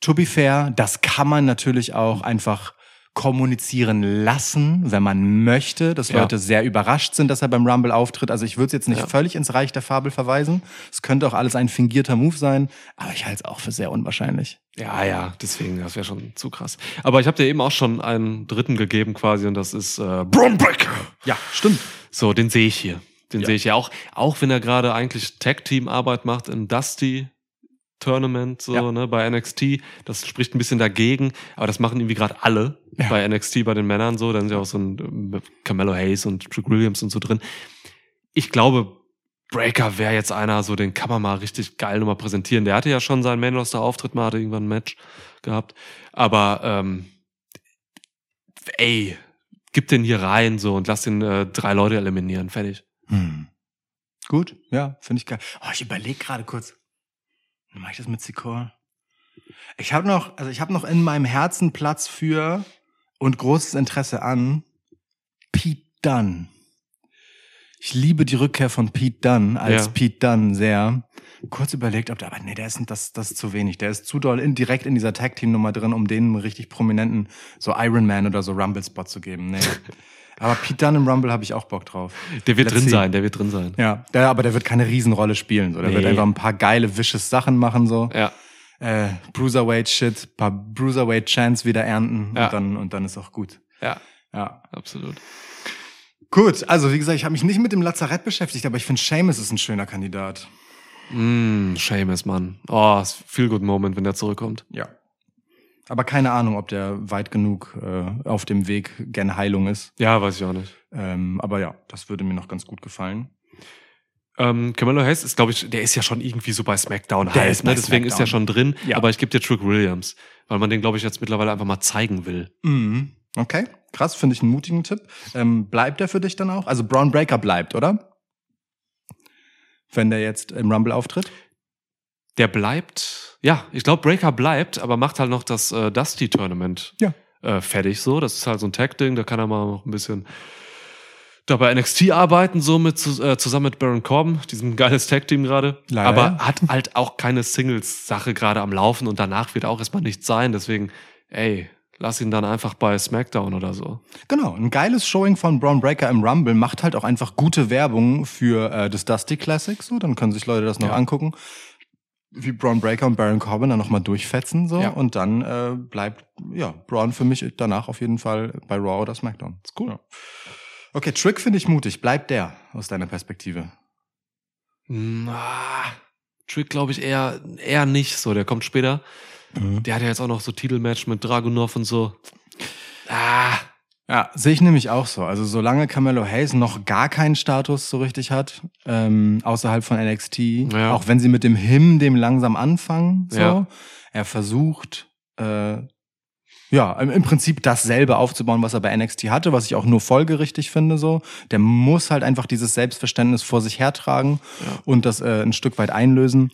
To be fair, das kann man natürlich auch einfach kommunizieren lassen, wenn man möchte, dass ja. Leute sehr überrascht sind, dass er beim Rumble auftritt. Also ich würde es jetzt nicht ja. völlig ins Reich der Fabel verweisen. Es könnte auch alles ein fingierter Move sein, aber ich halte es auch für sehr unwahrscheinlich. Ja, ja, deswegen, das wäre schon zu krass. Aber ich habe dir eben auch schon einen dritten gegeben quasi und das ist äh, Breaker. Ja, stimmt. So, den sehe ich hier. Den ja. sehe ich ja auch, auch wenn er gerade eigentlich Tag-Team-Arbeit macht in Dusty Tournament so ja. ne bei NXT das spricht ein bisschen dagegen aber das machen irgendwie gerade alle ja. bei NXT bei den Männern so dann sind ja auch so ein Carmelo Hayes und Trick Williams und so drin ich glaube Breaker wäre jetzt einer so den kann man mal richtig geil nochmal präsentieren der hatte ja schon seinen Main Roster Auftritt mal hatte irgendwann ein Match gehabt aber ähm, ey gib den hier rein so und lass den äh, drei Leute eliminieren fertig hm. gut ja finde ich geil oh, ich überlege gerade kurz Mache ich das mit Sikor? Ich habe noch, also ich habe noch in meinem Herzen Platz für und großes Interesse an Pete Dunne. Ich liebe die Rückkehr von Pete Dunne als Ja. Pete Dunne sehr. Kurz überlegt, ob der, aber nee, der ist, das, das ist zu wenig. Der ist zu doll in, direkt in dieser Tag-Team-Nummer drin, um denen richtig prominenten, so Iron Man oder so Rumble-Spot zu geben. Nee. [LAUGHS] aber Pete Dunne im Rumble habe ich auch Bock drauf. Der wird Let's drin see. sein, der wird drin sein. Ja, der, aber der wird keine Riesenrolle spielen. So. Der wird Nee. einfach ein paar geile, vicious Sachen machen. so Ja. äh, Bruiserweight-Shit, paar Bruiserweight-Chants wieder ernten Ja. und, dann, und dann ist auch gut. Ja, Ja. absolut. Gut, also wie gesagt, ich habe mich nicht mit dem Lazarett beschäftigt, aber ich finde Seamus ist ein schöner Kandidat. Mm, Seamus, Mann. Oh, ist viel good Moment, wenn der zurückkommt. Ja. Aber keine Ahnung, ob der weit genug äh, auf dem Weg gen Heilung ist. Ja, weiß ich auch nicht. Ähm, aber ja, das würde mir noch ganz gut gefallen. Ähm, Camelo Hayes ist, glaube ich, der ist ja schon irgendwie so bei SmackDown Der heiß, ne? Deswegen ist er SmackDown. schon drin. Ja. Aber ich gebe dir Trick Williams, weil man den, glaube ich, jetzt mittlerweile einfach mal zeigen will. Mhm. Okay, krass, finde ich einen mutigen Tipp. Ähm, bleibt der für dich dann auch? Also Braun Breaker bleibt, oder? Wenn der jetzt im Rumble auftritt? Der bleibt, ja, ich glaube, Breaker bleibt, aber macht halt noch das äh, Dusty-Tournament Ja. äh, fertig so. Das ist halt so ein Tag-Ding, da kann er mal noch ein bisschen da bei NXT arbeiten, so mit äh, zusammen mit Baron Corbin, diesem geiles Tag-Team gerade. Aber hat halt auch keine Singles-Sache gerade am Laufen und danach wird auch erstmal nichts sein. Deswegen, ey, lass ihn dann einfach bei SmackDown oder so. Genau, ein geiles Showing von Braun Breaker im Rumble macht halt auch einfach gute Werbung für äh, das Dusty Classic. So, dann können sich Leute das noch Ja. angucken, wie Braun Breaker und Baron Corbin dann nochmal durchfetzen so Ja. und dann äh, bleibt ja Braun für mich danach auf jeden Fall bei Raw oder SmackDown. Ist cool. Ja. Okay, Trick finde ich mutig. Bleibt der aus deiner Perspektive? Na, Trick glaube ich eher, eher nicht so. Der kommt später. Der hat ja jetzt auch noch so Titelmatch mit Dragunov und so. Ah, Ja, sehe ich nämlich auch so. Also solange Carmelo Hayes noch gar keinen Status so richtig hat, ähm, außerhalb von NXT, Ja. auch wenn sie mit dem Him dem langsam anfangen, so, Ja. er versucht, äh, ja, im, im Prinzip dasselbe aufzubauen, was er bei NXT hatte, was ich auch nur folgerichtig finde, so. Der muss halt einfach dieses Selbstverständnis vor sich hertragen Ja. und das äh, ein Stück weit einlösen.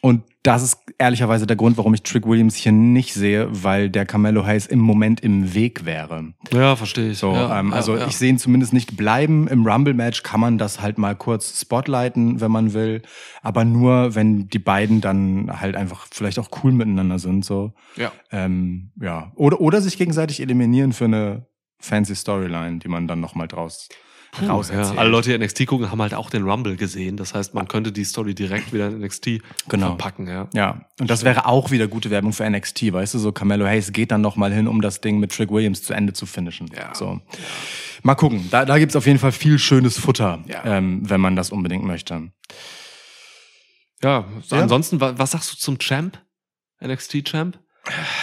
Und das ist ehrlicherweise der Grund, warum ich Trick Williams hier nicht sehe, weil der Carmelo Hayes im Moment im Weg wäre. ja, verstehe ich. So, ja, ähm, ja, also ja. ich sehe ihn zumindest nicht bleiben. Im Rumble-Match kann man das halt mal kurz spotlighten, wenn man will. Aber nur, wenn die beiden dann halt einfach vielleicht auch cool miteinander sind. So. Ja. Ähm, ja. Oder, oder sich gegenseitig eliminieren für eine fancy Storyline, die man dann nochmal draus Puh, raus ja. Alle Leute, die NXT gucken, haben halt auch den Rumble gesehen. Das heißt, man könnte die Story direkt wieder in NXT Genau. verpacken. Ja. Ja, und das wäre auch wieder gute Werbung für NXT, weißt du, so Carmelo Hayes geht dann noch mal hin, um das Ding mit Trick Williams zu Ende zu finishen. Ja. So. Mal gucken, da, da gibt's auf jeden Fall viel schönes Futter, Ja. ähm, wenn man das unbedingt möchte. Ja, so Ja. ansonsten, wa- was sagst du zum Champ? NXT-Champ?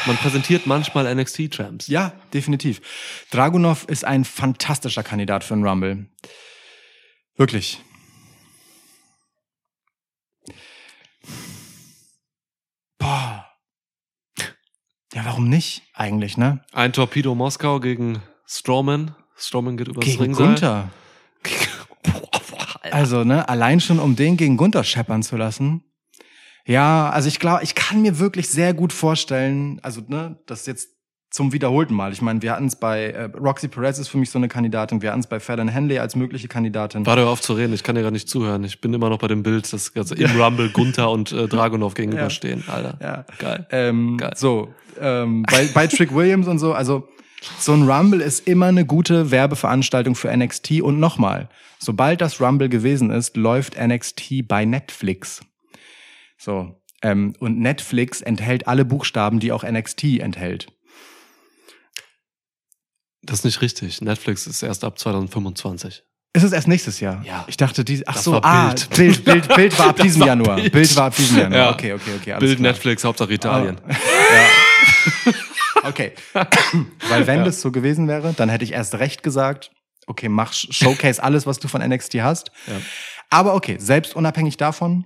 Man präsentiert manchmal NXT-Champs. Ja, definitiv. Dragunov ist ein fantastischer Kandidat für einen Rumble. Wirklich. Boah. Ja, warum nicht eigentlich, ne? Ein Torpedo Moskau gegen Strowman. Strowman geht übers Gegen Ringseil. Gunther. [LAUGHS] Also, ne, allein schon, um den gegen Gunther scheppern zu lassen. Ja, also ich glaube, ich kann mir wirklich sehr gut vorstellen, also, ne, das jetzt zum wiederholten Mal. Ich meine, wir hatten es bei äh, Roxy Perez ist für mich so eine Kandidatin, wir hatten es bei Fallon Henley als mögliche Kandidatin. Warte auf zu reden, ich kann dir gerade nicht zuhören. Ich bin immer noch bei dem Bild, dass also im Rumble Gunther und äh, Dragunov gegenüberstehen. Alter. Ja. Geil. Ähm, Geil. so, ähm, bei, bei Trick Williams und so, also so ein Rumble ist immer eine gute Werbeveranstaltung für NXT. Und nochmal, sobald das Rumble gewesen ist, läuft NXT bei Netflix. So. Ähm, und Netflix enthält alle Buchstaben, die auch NXT enthält. Das ist nicht richtig. Netflix ist erst ab 2025. Ist es erst nächstes Jahr? Ja. Ich dachte, die, ach Das so, ah, Bild. Bild, [LAUGHS] Bild, Bild war ab diesem war Januar. Bild. Bild. war ab diesem Januar. Ja. Okay, okay, okay. Bild klar. Netflix, Hauptsache Italien. Ja. [LAUGHS] okay. Weil wenn das so gewesen wäre, dann hätte ich erst recht gesagt, okay, mach Showcase alles, was du von NXT hast. Ja. Aber okay, selbst unabhängig davon,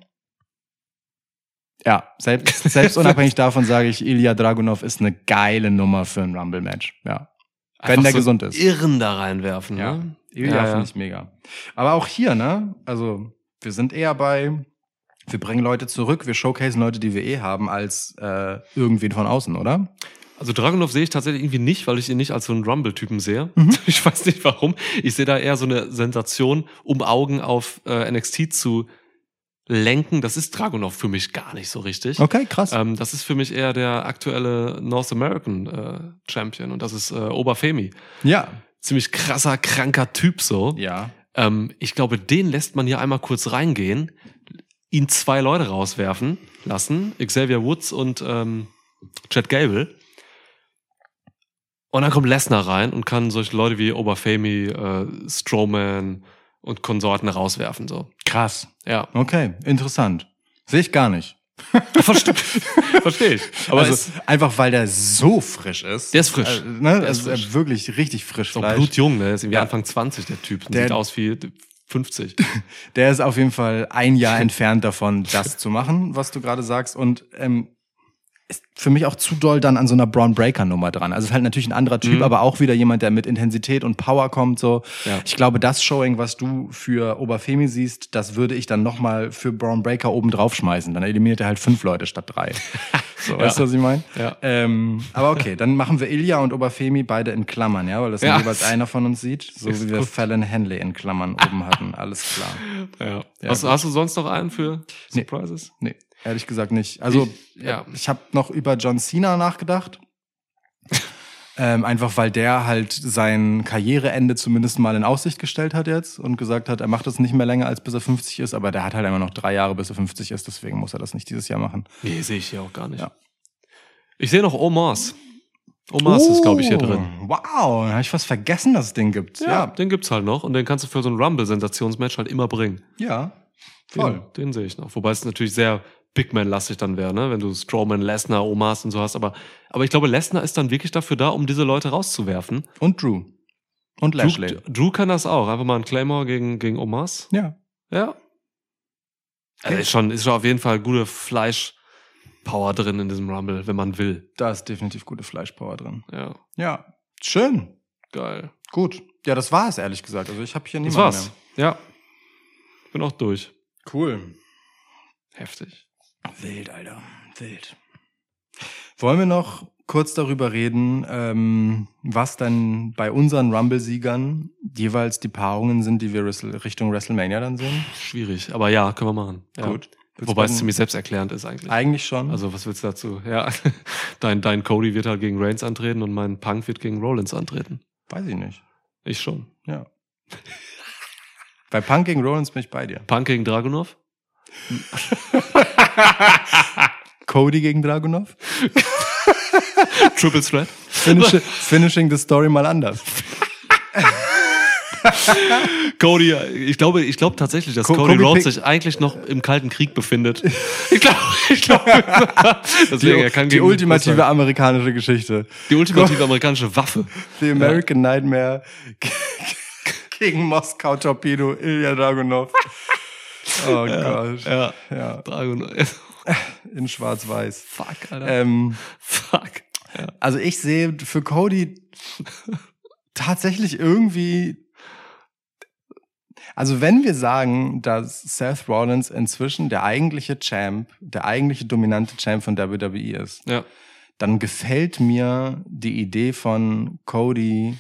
ja, selbst, [LAUGHS] selbst unabhängig davon sage ich, Ilya Dragunov ist eine geile Nummer für ein Rumble-Match. Ja. Wenn Einfach der so gesund ist. Irren da reinwerfen. Ja. Ne? Ilya Ja, ja. finde ich mega. Aber auch hier, ne? Also, wir sind eher bei Wir bringen Leute zurück, wir showcasen Leute, die wir eh haben, als äh, irgendwen von außen, oder? Also Dragunov sehe ich tatsächlich irgendwie nicht, weil ich ihn nicht als so einen Rumble-Typen sehe. Mhm. [LAUGHS] Ich weiß nicht warum. Ich sehe da eher so eine Sensation, um Augen auf äh, NXT zu lenken. Das ist Dragunov für mich gar nicht so richtig. Okay, krass. Ähm, das ist für mich eher der aktuelle North American äh, Champion und das ist äh, Oberfemi. ja. Ziemlich krasser, kranker Typ so. Ja. Ähm, ich glaube, den lässt man hier einmal kurz reingehen, ihn zwei Leute rauswerfen lassen, Xavier Woods und ähm, Chad Gable. Und dann kommt Lesnar rein und kann solche Leute wie Oberfemi, äh, Strowman und Konsorten rauswerfen. So. Krass. Ja, Okay, interessant. Sehe ich gar nicht. [LAUGHS] verstehe versteh ich. Aber Also, es ist einfach weil der so frisch ist. Der ist frisch. Äh, ne? Der ist also, wirklich richtig frisch auch Fleisch. blutjung, ne? Ist irgendwie Ja. Anfang 20, der Typ. Der- Sieht aus wie 50. [LAUGHS] Der ist auf jeden Fall ein Jahr [LAUGHS] entfernt davon, das zu machen, was du gerade sagst. Und ähm, ist für mich auch zu doll dann an so einer Braun Breaker Nummer dran. Also ist halt natürlich ein anderer Typ, Mhm. aber auch wieder jemand, der mit Intensität und Power kommt. So, Ja. ich glaube, das Showing, was du für Oberfemi siehst, das würde ich dann noch mal für Braun Breaker oben drauf schmeißen. Dann eliminiert er halt fünf Leute statt drei. [LAUGHS] So, weißt du, was ich meine? Ja. Ähm, aber okay, dann machen wir Ilya und Oberfemi beide in Klammern, ja, weil das Ja. jeweils einer von uns sieht, so Ist wie wir gut. Fallon Henley in Klammern oben hatten. Alles klar. Ja. Ja, hast, hast du sonst noch einen für Nee. Surprises? Nee, ehrlich gesagt nicht. Also, Ich- ja. ich habe noch über John Cena nachgedacht. [LAUGHS] ähm, einfach weil der halt sein Karriereende zumindest mal in Aussicht gestellt hat jetzt und gesagt hat, er macht das nicht mehr länger als bis er 50 ist, aber der hat halt immer noch drei Jahre bis er 50 ist, deswegen muss er das nicht dieses Jahr machen. Nee, sehe ich hier auch gar nicht. Ja. Ich sehe noch Omars. Omars ist, glaube ich, hier Oh, drin. Wow, habe ich fast vergessen, dass es den gibt. Ja, Ja, den gibt's halt noch und den kannst du für so ein Rumble-Sensationsmatch halt immer bringen. ja, Den, voll. den sehe ich noch. Wobei es natürlich sehr Big Man-lastig dann wäre, ne? wenn du Strowman, Lesnar, Omars und so hast. Aber, aber ich glaube, Lesnar ist dann wirklich dafür da, um diese Leute rauszuwerfen. Und Drew. Und Lashley. Drew, Drew kann das auch. Einfach mal ein Claymore gegen, gegen Omars. Ja. Ja. Also ist, schon, ist schon auf jeden Fall gute Fleisch-Power drin in diesem Rumble, wenn man will. Da ist definitiv gute Fleischpower drin. Ja, Ja, schön. geil. Gut. Ja, das war es, ehrlich gesagt. Also ich habe hier Das niemanden war's. Ja. Bin auch durch. mehr. Cool. Heftig. Wild, Alter. Wild. Wollen wir noch kurz darüber reden, ähm, was dann bei unseren Rumble-Siegern jeweils die Paarungen sind, die wir Richtung WrestleMania dann sehen? Schwierig. Aber ja, können wir machen. Ja. Gut. Willst Wobei es ziemlich selbsterklärend ist eigentlich. Eigentlich schon. Also, was willst du dazu? Ja, [LAUGHS] dein, dein Cody wird halt gegen Reigns antreten und mein Punk wird gegen Rollins antreten. weiß ich nicht. Ich schon. Ja. bei Punk gegen Rollins bin ich bei dir. Punk gegen Dragunov? [LAUGHS] Cody gegen Dragunov? [LAUGHS] Triple Threat? Finish, finishing the story mal anders. Cody, ich glaube, ich glaube tatsächlich, dass Co- Cody Kobe Rhodes sich eigentlich noch im Kalten Krieg befindet. [LAUGHS] Ich glaube, ich glaube, deswegen, er kann die ultimative amerikanische Geschichte. die ultimative amerikanische Waffe. The American Nightmare gegen Moskau Torpedo, Ilya Dragunov. Oh Gott. Ja, Ja, Dragunov. [LAUGHS] in schwarz-weiß. Fuck, Alter. Ähm, Fuck. also ich sehe für Cody tatsächlich irgendwie. Also wenn wir sagen, dass Seth Rollins inzwischen der eigentliche Champ, der eigentliche dominante Champ von WWE ist, Ja. dann gefällt mir die Idee von Cody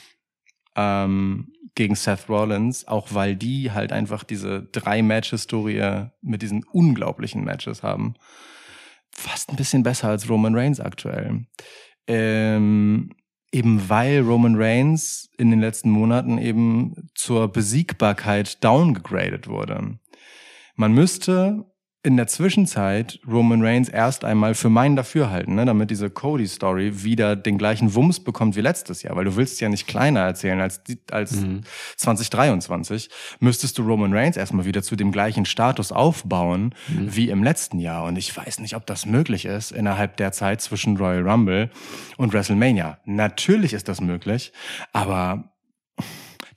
ähm, gegen Seth Rollins, auch weil die halt einfach diese drei Match-Historie mit diesen unglaublichen Matches haben. Fast ein bisschen besser als Roman Reigns aktuell. Ähm, eben weil Roman Reigns in den letzten Monaten eben zur Besiegbarkeit downgegradet wurde. Man müsste in der Zwischenzeit Roman Reigns erst einmal für meinen Dafürhalten, ne, damit diese Cody-Story wieder den gleichen Wumms bekommt wie letztes Jahr, weil du willst ja nicht kleiner erzählen als, die, als Mhm. 2023, müsstest du Roman Reigns erstmal wieder zu dem gleichen Status aufbauen wie im letzten Jahr. Und ich weiß nicht, ob das möglich ist innerhalb der Zeit zwischen Royal Rumble und WrestleMania. Natürlich ist das möglich, aber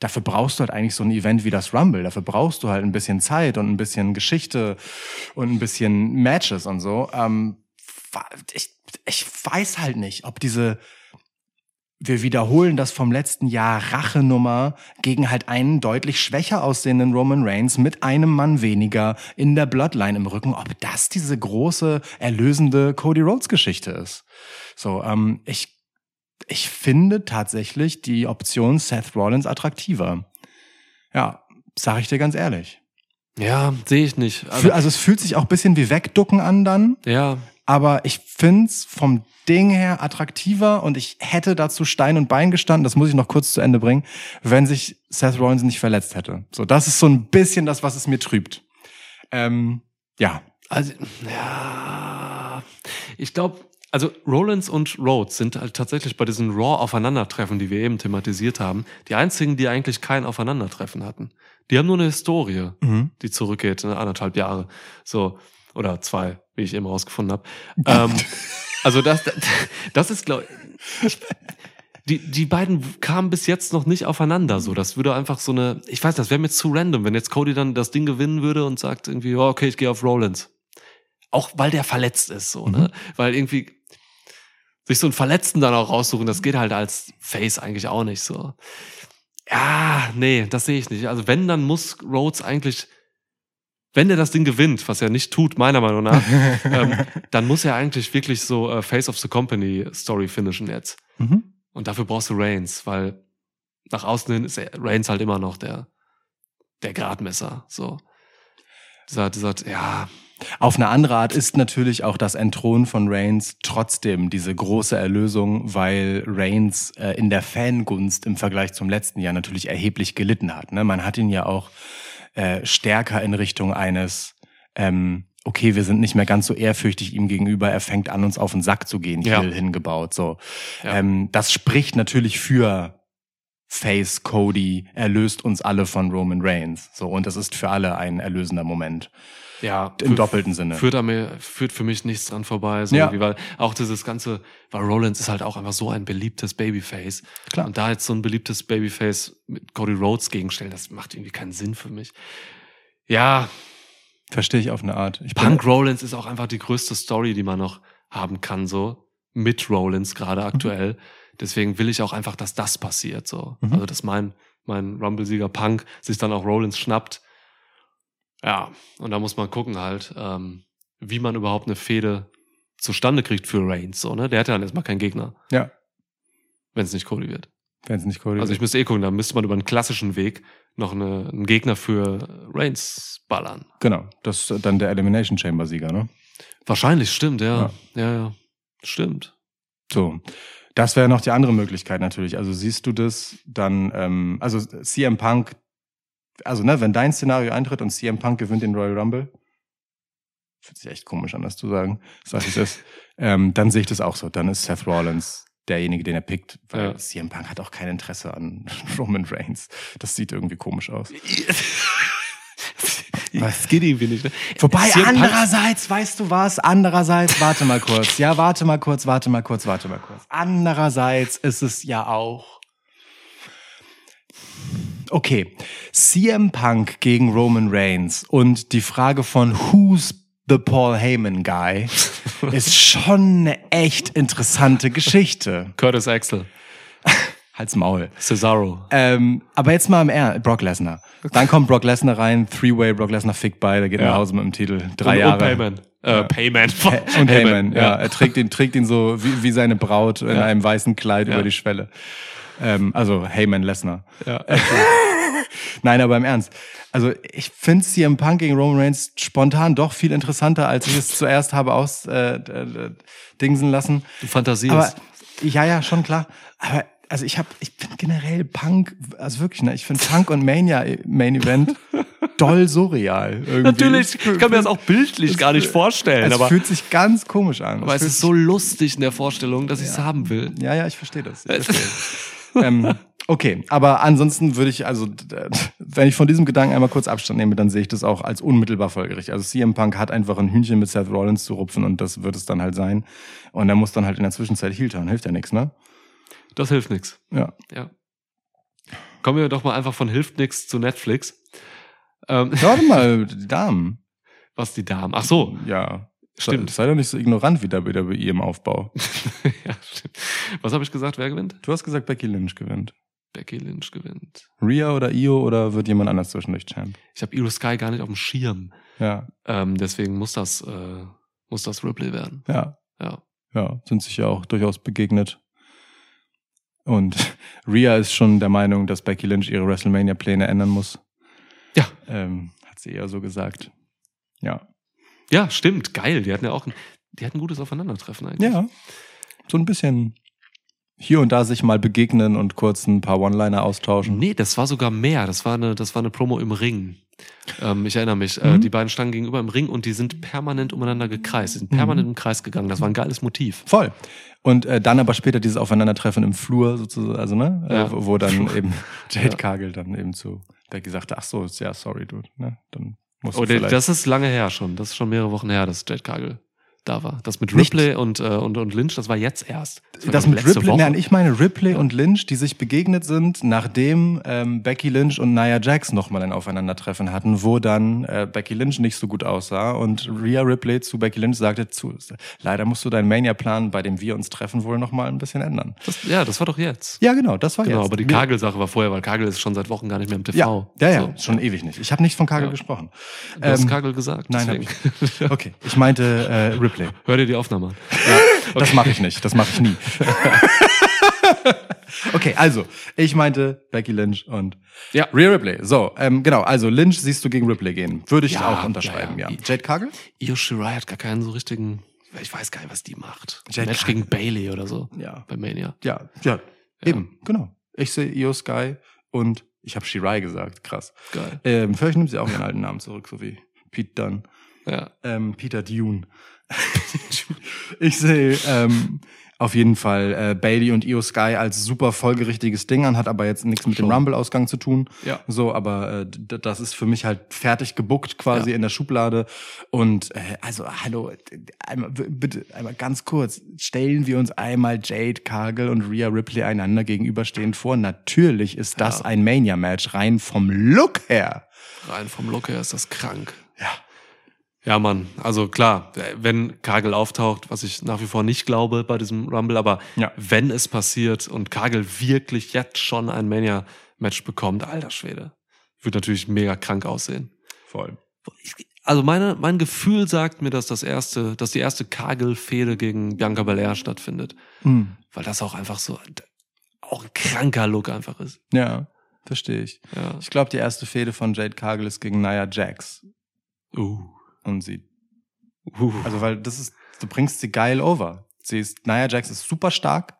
dafür brauchst du halt eigentlich so ein Event wie das Rumble. Dafür brauchst du halt ein bisschen Zeit und ein bisschen Geschichte und ein bisschen Matches und so. Ähm, ich, ich weiß halt nicht, ob diese wir wiederholen das vom letzten Jahr Rachenummer gegen halt einen deutlich schwächer aussehenden Roman Reigns mit einem Mann weniger in der Bloodline im Rücken, ob das diese große erlösende Cody Rhodes Geschichte ist. So, ähm, ich ich finde tatsächlich die Option Seth Rollins attraktiver. Ja, sag ich dir ganz ehrlich. Ja, sehe ich nicht. Fü- Also es fühlt sich auch ein bisschen wie Wegducken an dann, ja, aber ich find's vom Ding her attraktiver und ich hätte dazu Stein und Bein gestanden, das muss ich noch kurz zu Ende bringen, wenn sich Seth Rollins nicht verletzt hätte. So, das ist so ein bisschen das, was es mir trübt. Ähm, ja, Also, ja, ich glaube, also Rollins und Rhodes sind halt tatsächlich bei diesen Raw-Aufeinandertreffen, die wir eben thematisiert haben, die einzigen, die eigentlich kein Aufeinandertreffen hatten. Die haben nur eine Historie, Mhm. die zurückgeht, ne, anderthalb Jahre, so oder zwei, wie ich eben rausgefunden habe. [LAUGHS] ähm, also das, das ist, glaube ich, die, die beiden kamen bis jetzt noch nicht aufeinander. So, das würde einfach so eine, ich weiß, das wäre mir zu random, wenn jetzt Cody dann das Ding gewinnen würde und sagt irgendwie, ja, okay, ich gehe auf Rollins. Auch weil der verletzt ist, so, ne? Weil irgendwie sich so einen Verletzten dann auch raussuchen, das geht halt als Face eigentlich auch nicht so. Ja, nee, das sehe ich nicht. Also wenn, dann muss Rhodes eigentlich, wenn der das Ding gewinnt, was er nicht tut, meiner Meinung nach, [LAUGHS] ähm, dann muss er eigentlich wirklich so äh, Face of the Company Story finishen jetzt. Mhm. Und dafür brauchst du Reigns, weil nach außen hin ist er- Reigns halt immer noch der, der Gradmesser. So. Dieser, dieser, ja, Auf eine andere Art ist natürlich auch das Entthronen von Reigns trotzdem diese große Erlösung, weil Reigns äh, in der Fangunst im Vergleich zum letzten Jahr natürlich erheblich gelitten hat. Ne? Man hat ihn ja auch äh, stärker in Richtung eines, ähm, okay, wir sind nicht mehr ganz so ehrfürchtig ihm gegenüber, er fängt an, uns auf den Sack zu gehen, Ja. Hingebaut. So, Ja. ähm, das spricht natürlich für Face Cody erlöst uns alle von Roman Reigns. So und das ist für alle ein erlösender Moment ja, im für- doppelten Sinne. führt, mir, führt für mich nichts dran vorbei. So Ja. weil auch dieses ganze, weil Rollins ist halt auch einfach so ein beliebtes Babyface. Klar. Und da jetzt so ein beliebtes Babyface mit Cody Rhodes gegenstellen, das macht irgendwie keinen Sinn für mich. Ja, Verstehe ich auf eine Art. Ich bin- Punk Rollins ist auch einfach die größte Story, die man noch haben kann, so. Mit Rollins gerade aktuell. Deswegen will ich auch einfach, dass das passiert, so. Mhm. Also, dass mein, mein Rumble-Sieger Punk sich dann auch Rollins schnappt. Ja, und da muss man gucken halt, ähm, wie man überhaupt eine Fehde zustande kriegt für Reigns, so, ne? Der hat ja dann erstmal keinen Gegner, Ja, wenn es nicht Cody wird. wenn es nicht Cody Also ich müsste eh gucken, da müsste man über einen klassischen Weg noch eine, einen Gegner für Reigns ballern. Genau, das ist dann der Elimination Chamber Sieger, ne? Wahrscheinlich, stimmt, ja. Ja, ja. Stimmt. So. Das wäre noch die andere Möglichkeit natürlich. Also siehst du das dann, ähm, also CM Punk, also ne, wenn dein Szenario eintritt und CM Punk gewinnt den Royal Rumble, fühlt sich echt komisch an, das zu sagen, sag ich das, [LAUGHS] ähm, dann sehe ich das auch so. Dann ist Seth Rollins derjenige, den er pickt, weil Ja. CM Punk hat auch kein Interesse an [LAUGHS] Roman Reigns. Das sieht irgendwie komisch aus. [LAUGHS] Was geht irgendwie nicht. Ne? Wobei CM Punk- andererseits, weißt du was? Andererseits, warte mal kurz. Ja, warte mal kurz, warte mal kurz, warte mal kurz. Andererseits ist es ja auch. Okay, CM Punk gegen Roman Reigns und die Frage von Who's the Paul Heyman Guy [LAUGHS] ist schon eine echt interessante Geschichte. Curtis Axel, Halt's Maul. Cesaro. Ähm, aber jetzt mal im Ernst, Brock Lesnar. Dann kommt Brock Lesnar rein, Three-Way, Brock Lesnar fickt beide, geht Ja. nach Hause mit dem Titel. Drei und, Jahre. Und Payman. Äh, Payman. Und Heyman, ja. Er trägt ihn, trägt ihn so wie, wie seine Braut in Ja. einem weißen Kleid Ja. über die Schwelle. Ähm, also Heyman Lesnar. Ja. [LAUGHS] Nein, aber im Ernst. Also ich finde CM Punk gegen Roman Reigns spontan doch viel interessanter, als ich es zuerst habe aus äh, dingsen lassen. Du fantasierst. Aber ja, ja, schon klar. Aber also ich habe, ich finde generell Punk, also wirklich, ne, ich finde Punk und Mania Main Event [LAUGHS] doll surreal. Irgendwie. Natürlich, ich kann mir das auch bildlich gar nicht vorstellen, Es aber, fühlt sich ganz komisch an. aber es fühlt ist so lustig in der Vorstellung, dass ich es haben will. Ja, ja, ich verstehe das. Ich [LAUGHS] verstehe. Ähm, okay, aber ansonsten würde ich, also, wenn ich von diesem Gedanken einmal kurz Abstand nehme, dann sehe ich das auch als unmittelbar folgerichtig. Also CM Punk hat einfach ein Hühnchen mit Seth Rollins zu rupfen und das wird es dann halt sein. Und er muss dann halt in der Zwischenzeit Heel. Hilft ja nichts, ne? Das hilft nichts. Ja. Ja. Kommen wir doch mal einfach von hilft nix zu Netflix. Ähm, Warte mal, [LAUGHS] die Damen. was die Damen. Ach so, Ja. Stimmt. Sei, sei doch nicht so ignorant wie bei ihrem Aufbau. [LAUGHS] ja, stimmt. Was habe ich gesagt, wer gewinnt? Du hast gesagt, Becky Lynch gewinnt. Becky Lynch gewinnt. Rhea oder Io oder wird jemand anders zwischendurch Champ? Ich habe Iro Sky gar nicht auf dem Schirm. Ja, Ähm, deswegen muss das, äh, muss das Ripley werden. ja, Ja. ja, sind sich ja auch durchaus begegnet. Und [LAUGHS] Rhea ist schon der Meinung, dass Becky Lynch ihre WrestleMania-Pläne ändern muss. Ja. Ähm, hat sie eher so gesagt. Ja. Ja, stimmt. Geil. Die hatten ja auch ein, die hatten ein gutes Aufeinandertreffen eigentlich. Ja. So ein bisschen hier und da sich mal begegnen und kurz ein paar One-Liner austauschen. Nee, das war sogar mehr. Das war eine, das war eine Promo im Ring. Ähm, ich erinnere mich. Äh, Mhm. die beiden standen gegenüber im Ring und die sind permanent umeinander gekreist. Die sind permanent im Kreis gegangen. Das war ein geiles Motiv. Voll. Und äh, dann aber später dieses Aufeinandertreffen im Flur sozusagen, also ne, Ja. äh, wo, wo dann eben [LAUGHS] Jade Ja. Kagel dann eben zu Becky sagte, ach so, ja, sorry, dude, ne, dann musst du Oh, der, vielleicht. das ist lange her schon. Das ist schon mehrere Wochen her, dass Jade Kagel da war. Das mit Nicht- Ripley und, äh, und, und Lynch, das war jetzt erst. das ich, mit Ripley, Woche. nein, ich meine Ripley und Lynch, die sich begegnet sind, nachdem ähm, Becky Lynch und Nia Jax nochmal ein Aufeinandertreffen hatten, wo dann äh, Becky Lynch nicht so gut aussah und Rhea Ripley zu Becky Lynch sagte, zu, leider musst du deinen Mania-Plan, bei dem wir uns treffen, wohl nochmal ein bisschen ändern. Das, ja, das war doch jetzt. Ja, genau, das war Genau, jetzt. aber die Kagel-Sache war vorher, weil Kagel ist schon seit Wochen gar nicht mehr im TV. Ja, ja, ja, So. schon ewig nicht. Ich habe nicht von Kagel Ja. gesprochen. Du hast Ähm, Kagel gesagt. Nein, hab deswegen. Okay, ich meinte äh, Ripley. [LAUGHS] Hör dir die Aufnahme an. Das mache ich nicht, das mache ich nie. [LAUGHS] okay, also, ich meinte Becky Lynch und Ja. Rhea Ripley. So, ähm, genau, also Lynch siehst du gegen Ripley gehen. Würde ich Ja, auch unterschreiben, ja. ja, ja. Jade Kagel? Io Shirai hat gar keinen so richtigen, ich weiß gar nicht, was die macht. Jade Match Kagel. gegen Bailey oder so. Ja. Bei Mania. Ja, ja, eben, genau. Ich sehe Io Sky und ich habe Shirai gesagt, krass. Geil. Ähm, vielleicht nimmt sie auch ihren alten Namen zurück, so wie Pete Dunn. Ja. ähm, Peter Dune. [LAUGHS] ich sehe ähm, auf jeden Fall äh, Bailey und Io Sky als super folgerichtiges Ding an, hat aber jetzt nichts mit dem. Rumble-Ausgang zu tun. Ja. So, aber äh, das ist für mich halt fertig gebuckt quasi Ja. in der Schublade. Und äh, also, hallo, einmal, bitte, einmal ganz kurz, stellen wir uns einmal Jade Cargill und Rhea Ripley einander gegenüberstehend vor. Natürlich ist das Ja. ein Mania-Match, rein vom Look her. Rein vom Look her ist das krank. Ja. Mann. Also klar, wenn Kagel auftaucht, was ich nach wie vor nicht glaube bei diesem Rumble, aber Ja. wenn es passiert und Kagel wirklich jetzt schon ein Mania-Match bekommt, alter Schwede, wird natürlich mega krank aussehen. Voll. Also meine, mein Gefühl sagt mir, dass das erste, dass die erste Kagel-Fehde gegen Bianca Belair stattfindet. Mhm. Weil das auch einfach so, auch ein kranker Look einfach ist. Ja, verstehe ich. Ja. Ich glaube, die erste Fehde von Jade Cargill ist gegen Nia Jax. Uh. Und sie, Uh. also weil das ist, du bringst sie geil over. Sie ist, Nia Jax ist super stark,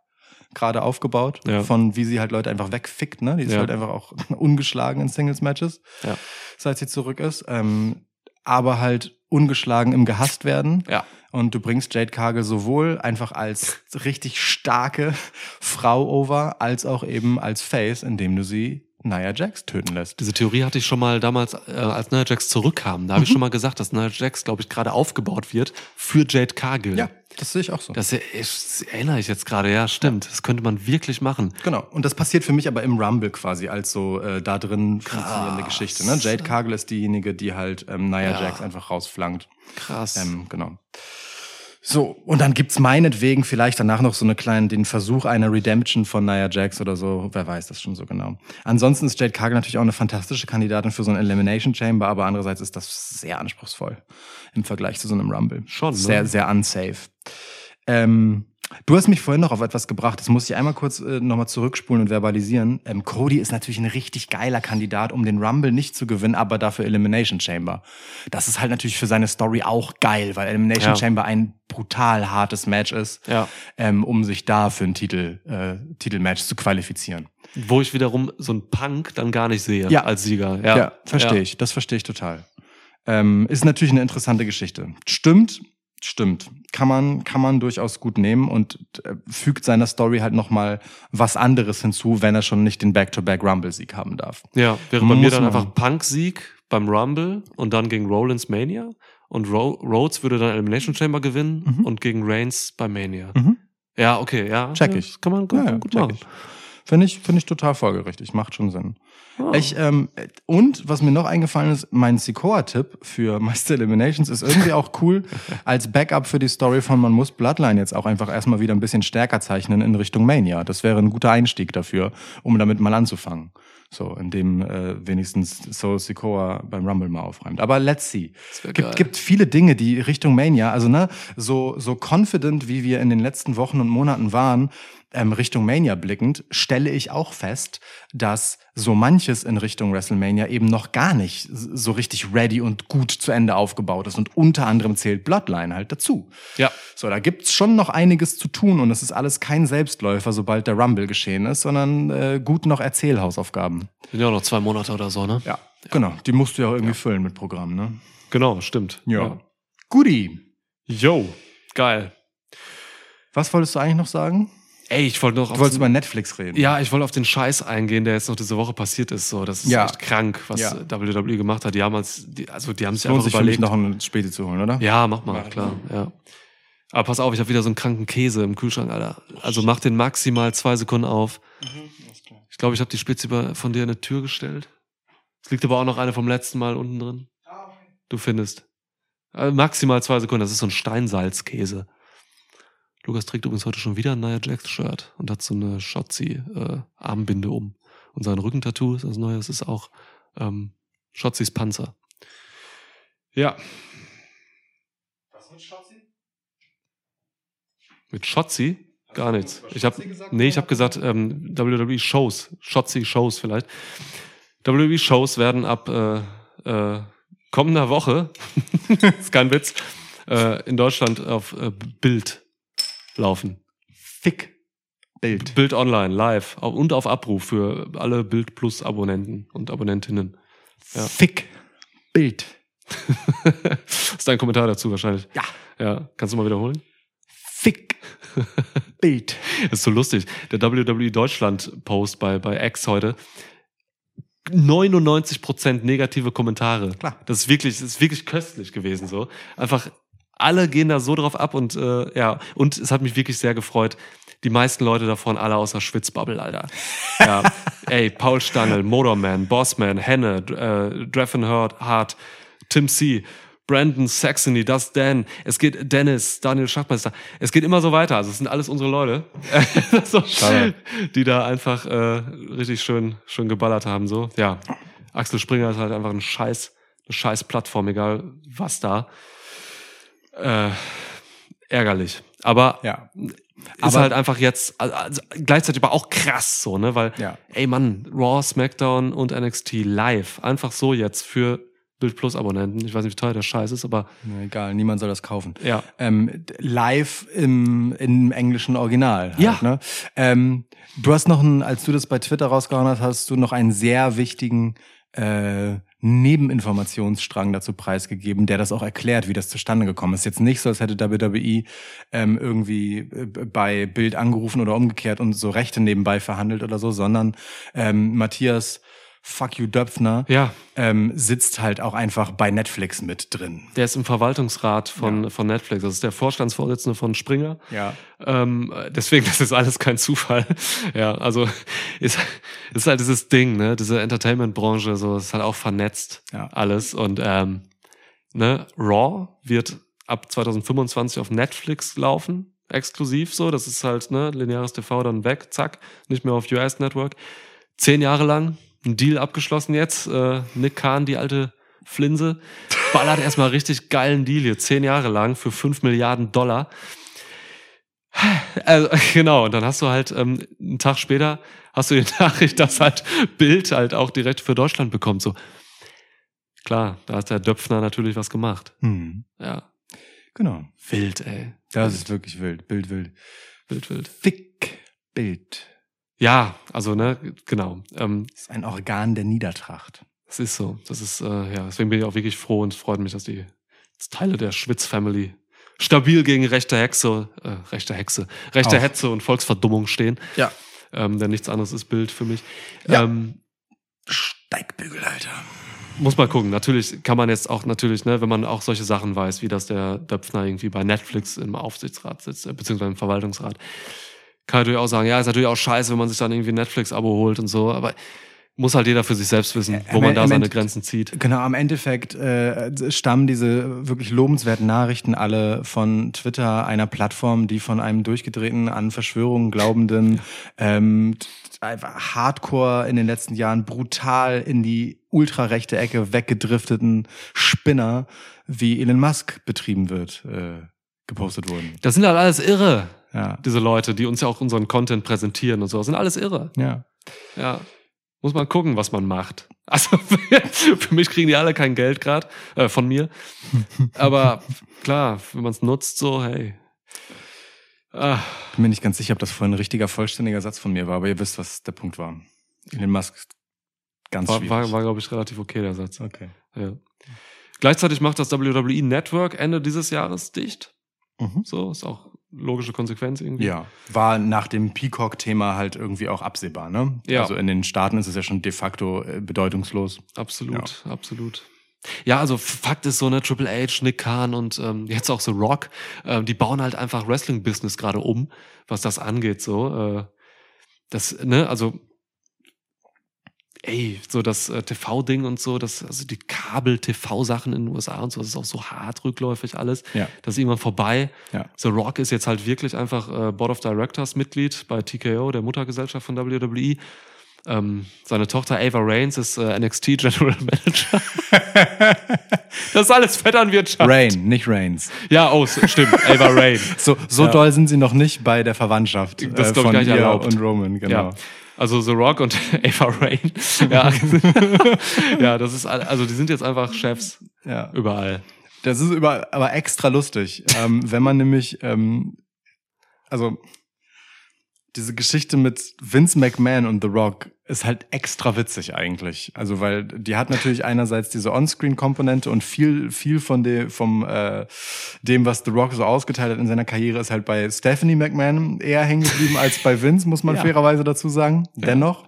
gerade aufgebaut, Ja. von wie sie halt Leute einfach wegfickt, ne? Die ist Ja. halt einfach auch [LAUGHS] ungeschlagen in Singles-Matches, Ja. seit sie zurück ist. Ähm, aber halt ungeschlagen im gehasst werden. Ja. Und du bringst Jade Cargill sowohl einfach als richtig starke [LAUGHS] Frau over, als auch eben als Face, indem du sie Nia Jax töten lässt. Diese Theorie hatte ich schon mal damals, äh, als Nia Jax zurückkam. Da habe ich schon mal gesagt, dass Nia Jax, glaube ich, gerade aufgebaut wird für Jade Cargill. Ja, das sehe ich auch so. Das, das erinnere ich jetzt gerade, ja, stimmt. Das könnte man wirklich machen. Genau. Und das passiert für mich aber im Rumble quasi als so äh, da drin funktionierende Geschichte. Ne? Jade Cargill ist diejenige, die halt ähm, Nia Ja. Jax einfach rausflankt. Krass. Ähm, genau. So, und dann gibt's meinetwegen vielleicht danach noch so eine kleine, den Versuch einer Redemption von Nia Jax oder so. Wer weiß das schon so genau. Ansonsten ist Jade Cargill natürlich auch eine fantastische Kandidatin für so ein Elimination Chamber, aber andererseits ist das sehr anspruchsvoll im Vergleich zu so einem Rumble. Schon, ne? Sehr, sehr unsafe. Ähm, du hast mich vorhin noch auf etwas gebracht. Das muss ich einmal kurz äh, nochmal zurückspulen und verbalisieren. Ähm, Cody ist natürlich ein richtig geiler Kandidat, um den Rumble nicht zu gewinnen, aber dafür Elimination Chamber. Das ist halt natürlich für seine Story auch geil, weil Elimination Ja. Chamber ein brutal hartes Match ist, Ja. ähm, um sich da für ein Titel, äh, Titelmatch zu qualifizieren. Wo ich wiederum so einen Punk dann gar nicht sehe Ja. als Sieger. Ja, Ja, verstehe ich. Das verstehe ich total. Ähm, ist natürlich eine interessante Geschichte. Stimmt, stimmt. Kann man, kann man durchaus gut nehmen und äh, fügt seiner Story halt nochmal was anderes hinzu, wenn er schon nicht den Back-to-Back-Rumble-Sieg haben darf. Ja, wäre bei mir Muss dann man. einfach Punk-Sieg beim Rumble und dann gegen Rollins Mania. Und Ro Rhodes würde dann Elimination Chamber gewinnen Mhm. und gegen Reigns bei Mania. Mhm. Ja, okay, ja. Check ich. das Kann man gut, Ja, gut machen. ich. Finde ich, finde ich total folgerichtig. Macht schon Sinn. Oh. Ich, ähm, und was mir noch eingefallen ist, mein Sikoa-Tipp für [LAUGHS] Meister Eliminations ist irgendwie auch cool als Backup für die Story von Man muss Bloodline jetzt auch einfach erstmal wieder ein bisschen stärker zeichnen in Richtung Mania. Das wäre ein guter Einstieg dafür, um damit mal anzufangen. So, in dem äh, wenigstens Soul Sikoa beim Rumble mal aufräumt. Aber let's see. Gibt, gibt viele Dinge, die Richtung Mania, also ne, so, so confident, wie wir in den letzten Wochen und Monaten waren, ähm, Richtung Mania blickend, stelle ich auch fest, dass so manches in Richtung WrestleMania eben noch gar nicht so richtig ready und gut zu Ende aufgebaut ist. Und unter anderem zählt Bloodline halt dazu. Ja. So, da gibt's schon noch einiges zu tun und es ist alles kein Selbstläufer, sobald der Rumble geschehen ist, sondern äh, gut noch Erzählhausaufgaben. Sind ja auch noch zwei Monate oder so, ne? Ja, genau. Die musst du ja auch irgendwie füllen mit Programm, ne? Genau, stimmt. Guti. Yo, geil. Was wolltest du eigentlich noch sagen? Ey, ich wollte noch Du wolltest den, über Netflix reden. Ja, ich wollte auf den Scheiß eingehen, der jetzt noch diese Woche passiert ist. So, das ist Ja. echt krank, was Ja. WWE gemacht hat. Die haben die, also die haben Lohnt einfach sich für mich überlegt. noch eine Späte zu holen, oder? Ja, mach mal, klar. Ja. Aber pass auf, ich habe wieder so einen kranken Käse im Kühlschrank, Alter. Also mach den maximal zwei Sekunden auf. Ich glaube, ich habe die Spitze von dir in die Tür gestellt. Es liegt aber auch noch eine vom letzten Mal unten drin. Du findest. Also maximal zwei Sekunden. Das ist so ein Steinsalzkäse. Lukas trägt übrigens heute schon wieder ein Nia Jax-Shirt und hat so eine Shotzi-Armbinde um. Und sein Rückentattoo ist das neue, das ist auch ähm, Shotzis Panzer. Ja, Was mit Schatzi? Mit Shotzi? Gar nichts. Ich habe Shotzi gesagt, nee, ich habe gesagt ähm, WWE Shows, Shotzi Shows vielleicht. WWE Shows werden ab äh, äh, kommender Woche, [LAUGHS] ist kein Witz, äh, in Deutschland auf äh, Bild laufen. Fick. Bild. Bild online, live und auf Abruf für alle Bild Plus Abonnenten und Abonnentinnen. Ja. Fick. Bild. [LAUGHS] ist dein Kommentar dazu wahrscheinlich? Ja. Ja, kannst du mal wiederholen? Fick. [LAUGHS] Bild. Das ist so lustig. Der WWE Deutschland Post bei, bei X heute. 99% negative Kommentare. Klar. Das ist wirklich, das ist wirklich köstlich gewesen, so. Einfach, alle gehen da so drauf ab und, äh, ja. Und es hat mich wirklich sehr gefreut. Die meisten Leute davon alle außer Schwitzbubble, Alter. [LAUGHS] Ja. Ey, Paul Stangl, Motorman, Bossman, Henne, äh, Draffen Hart, Tim C., Brandon Saxony, das Dan, es geht Dennis, Daniel Schachmeister. Es geht immer so weiter. Also es sind alles unsere Leute, [LAUGHS] so, die da einfach äh, richtig schön, schön geballert haben. So, ja. Axel Springer ist halt einfach ein Scheiß, eine Scheiß Plattform, egal was da. Äh, ärgerlich. Aber Ja. ist Aber- halt einfach jetzt also, gleichzeitig aber auch krass so, ne? Weil, Ja. ey Mann, Raw, SmackDown und NXT live. Einfach so jetzt für Bild Plus Abonnenten. Ich weiß nicht, wie teuer der Scheiß ist, aber Na, Egal, niemand soll das kaufen. ja. Ähm, live im, im englischen Original. Halt, Ja. Ne? Ähm, du hast noch einen, als du das bei Twitter rausgehauen hast, hast du noch einen sehr wichtigen äh, Nebeninformationsstrang dazu preisgegeben, der das auch erklärt, wie das zustande gekommen ist. Jetzt nicht so, als hätte WWE ähm, irgendwie äh, bei Bild angerufen oder umgekehrt und so Rechte nebenbei verhandelt oder so, sondern ähm, Matthias Fuck you Döpfner Ja, ähm, sitzt halt auch einfach bei Netflix mit drin. der ist im Verwaltungsrat von, von Netflix. Das ist der Vorstandsvorsitzende von Springer. Ja. Ähm, deswegen, das ist alles kein Zufall. [LAUGHS] Ja, also ist, ist halt dieses Ding, ne? Diese Entertainment-Branche, so ist halt auch vernetzt Ja. alles. Und ähm, ne, Raw wird ab 2025 auf Netflix laufen, exklusiv so. Das ist halt, ne, lineares TV dann weg, zack, nicht mehr auf US Network. Zehn Jahre lang, ein Deal abgeschlossen jetzt. Äh, Nick Kahn, die alte Flinse, ballert erstmal richtig geilen Deal hier, zehn Jahre lang für fünf Milliarden Dollar. Also, genau, und dann hast du halt ähm, einen Tag später hast du die [LAUGHS] Nachricht, dass halt Bild halt auch direkt für Deutschland bekommt. So klar, da hat der Döpfner natürlich was gemacht. Hm. Ja, Genau. wild, ey, Das ist wirklich wild. Bild, wild. wild, wild. Fick, Bild. Ja, also ne, genau. Ähm, Das ist ein Organ der Niedertracht. es ist so. Das ist äh, ja, deswegen bin ich auch wirklich froh und freut mich, dass die Teile der Schwitz-Family stabil gegen rechte Hexe, äh, rechte Hexe, rechte Auch. Hetze und Volksverdummung stehen. Ja. Ähm, denn nichts anderes ist Bild für mich. Ja. Ähm, Steigbügel, Alter. Muss mal gucken. Natürlich kann man jetzt auch natürlich, ne, wenn man auch solche Sachen weiß, wie dass der Döpfner irgendwie bei Netflix im Aufsichtsrat sitzt, äh, beziehungsweise im Verwaltungsrat, kann natürlich auch sagen, ja, ist natürlich auch scheiße, wenn man sich dann irgendwie ein Netflix-Abo holt und so, aber muss halt jeder für sich selbst wissen, wo man da im seine Grenzen zieht. Genau, am Endeffekt äh, stammen diese wirklich lobenswerten Nachrichten alle von Twitter, einer Plattform, die von einem durchgedrehten, an Verschwörungen glaubenden, ähm, einfach hardcore in den letzten Jahren brutal in die ultrarechte Ecke weggedrifteten Spinner wie Elon Musk betrieben wird, äh, gepostet wurden. Das sind halt alles irre, Ja. diese Leute, die uns ja auch unseren Content präsentieren und so. Sind alles irre. Ja. Ja. Muss man gucken, was man macht. [LAUGHS] Also für mich kriegen die alle kein Geld gerade äh, von mir. Aber klar, wenn man es nutzt, so, hey. Ah, Bin mir nicht ganz sicher, ob das vorhin ein richtiger, vollständiger Satz von mir war, aber ihr wisst, was der Punkt war. Elon Musk ganz war, schwierig. war, war glaube ich, relativ okay, der Satz. okay. Ja. Gleichzeitig macht das WWE Network Ende dieses Jahres dicht. Mhm. So, ist auch logische Konsequenz irgendwie. Ja, war nach dem Peacock-Thema halt irgendwie auch absehbar, ne? Ja. Also in den Staaten ist es ja schon de facto äh, bedeutungslos. Absolut, absolut. Ja, also Fakt ist so, ne, Triple H, Nick Khan und ähm, jetzt auch so Rock, ähm, die bauen halt einfach Wrestling-Business gerade um, was das angeht, so. Äh, das, ne, also, ey, so das äh, TV-Ding und so, das, also die Kabel-TV-Sachen in den USA und so, das ist auch so hart rückläufig alles. Ja. Das ist irgendwann vorbei. Ja. The Rock ist jetzt halt wirklich einfach äh, Board of Directors Mitglied bei TKO, der Muttergesellschaft von WWE. Ähm, seine Tochter Ava Reigns ist äh, NXT General [LAUGHS] Manager. das ist alles Vetternwirtschaft. Rain, nicht Reigns. Ja, oh, stimmt. Ava Rain. [LAUGHS] So, so Ja. doll sind sie noch nicht bei der Verwandtschaft Das äh, ist, glaub ich, von gar nicht ihr erlaubt. und Roman, genau. Ja. Also The Rock und [LAUGHS] Ava Rain. Ja. [LAUGHS] ja, das ist, also die sind jetzt einfach Chefs Ja. überall. Das ist über, aber extra lustig, ähm, wenn man nämlich, ähm, also diese Geschichte mit Vince McMahon und The Rock ist halt extra witzig eigentlich. Also weil die hat natürlich einerseits diese On-Screen-Komponente und viel, viel von dem, vom äh, dem, was The Rock so ausgeteilt hat in seiner Karriere, ist halt bei Stephanie McMahon eher hängen geblieben als bei Vince, muss man Ja. fairerweise dazu sagen. Dennoch.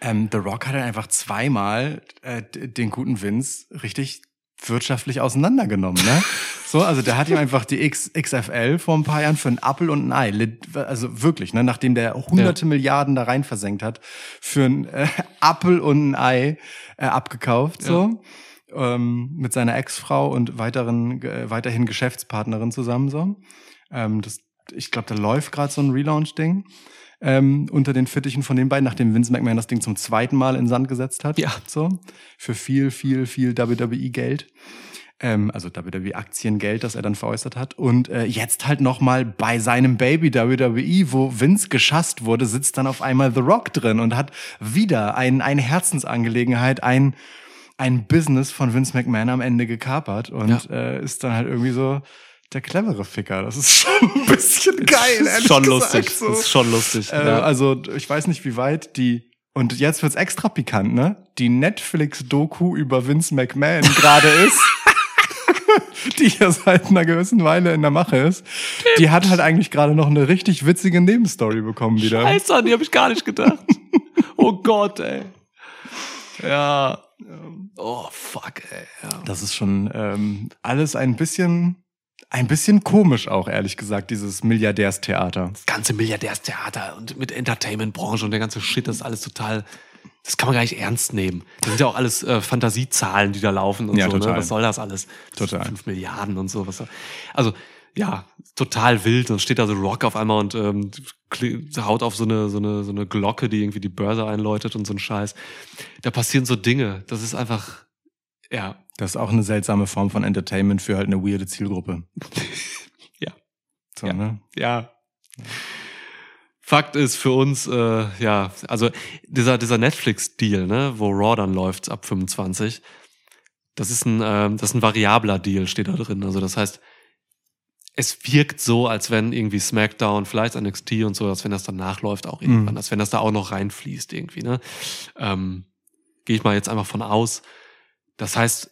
Ähm, The Rock hat halt einfach zweimal äh, den guten Vince richtig wirtschaftlich auseinandergenommen, ne? [LAUGHS] So, also der hat ihm einfach die X, XFL vor ein paar Jahren für einen Appel und ein Ei, also wirklich, ne, nachdem der hunderte Milliarden da rein versenkt hat, für einen äh, [LAUGHS] Appel und ein Ei äh, abgekauft, so. Ähm, mit seiner Ex-Frau und weiteren, äh, weiterhin Geschäftspartnerin zusammen, so. Ähm, das, ich glaube, da läuft gerade so ein Relaunch-Ding ähm, unter den Fittichen von den beiden, nachdem Vince McMahon das Ding zum zweiten Mal in Sand gesetzt hat. Ja. So. Für viel, viel, viel WWE-Geld. Ähm, also WWE-Aktiengeld, das er dann veräußert hat. Und äh, jetzt halt nochmal bei seinem Baby WWE, wo Vince geschasst wurde, sitzt dann auf einmal The Rock drin und hat wieder ein, eine Herzensangelegenheit, ein, ein Business von Vince McMahon am Ende gekapert und äh, ist dann halt irgendwie so der clevere Ficker. Das ist [LAUGHS] schon ein bisschen geil, ehrlich schon gesagt, lustig. So. Das ist schon lustig. Äh, ja. Also ich weiß nicht, wie weit die und jetzt wird's extra pikant, ne? Die Netflix-Doku über Vince McMahon [LAUGHS] gerade ist, [LAUGHS] die ja seit einer gewissen Weile in der Mache ist. Die hat halt eigentlich gerade noch eine richtig witzige Nebenstory bekommen wieder. Scheiße, an die habe ich gar nicht gedacht. [LAUGHS] oh Gott, ey. Ja. Oh, fuck, ey. Ja. Das ist schon ähm, alles ein bisschen, ein bisschen komisch auch, ehrlich gesagt, dieses Milliardärstheater. Das ganze Milliardärstheater und mit Entertainment-Branche und der ganze Shit, das ist alles total. Das kann man gar nicht ernst nehmen. Das sind ja auch alles äh, Fantasiezahlen, die da laufen und Ja, so. total. Ne? Was soll das alles? Total. Fünf Milliarden und so. Was also, ja, total wild. Und steht da so Rock auf einmal und ähm, haut auf so eine, so, eine, so eine Glocke, die irgendwie die Börse einläutet und so ein Scheiß. Da passieren so Dinge. Das ist einfach, ja, Das ist auch eine seltsame Form von Entertainment für halt eine weirde Zielgruppe. [LAUGHS] Ja. So, Ja. ne? Ja. Fakt ist für uns, äh, ja, also dieser, dieser Netflix-Deal, ne, wo Raw dann läuft ab 25, das ist ein, ähm, das ist ein variabler Deal, steht da drin. Also das heißt, es wirkt so, als wenn irgendwie SmackDown, vielleicht NXT und so, als wenn das dann nachläuft auch irgendwann, Mhm. als wenn das da auch noch reinfließt irgendwie, ne. Ähm, Gehe ich mal jetzt einfach von aus. Das heißt,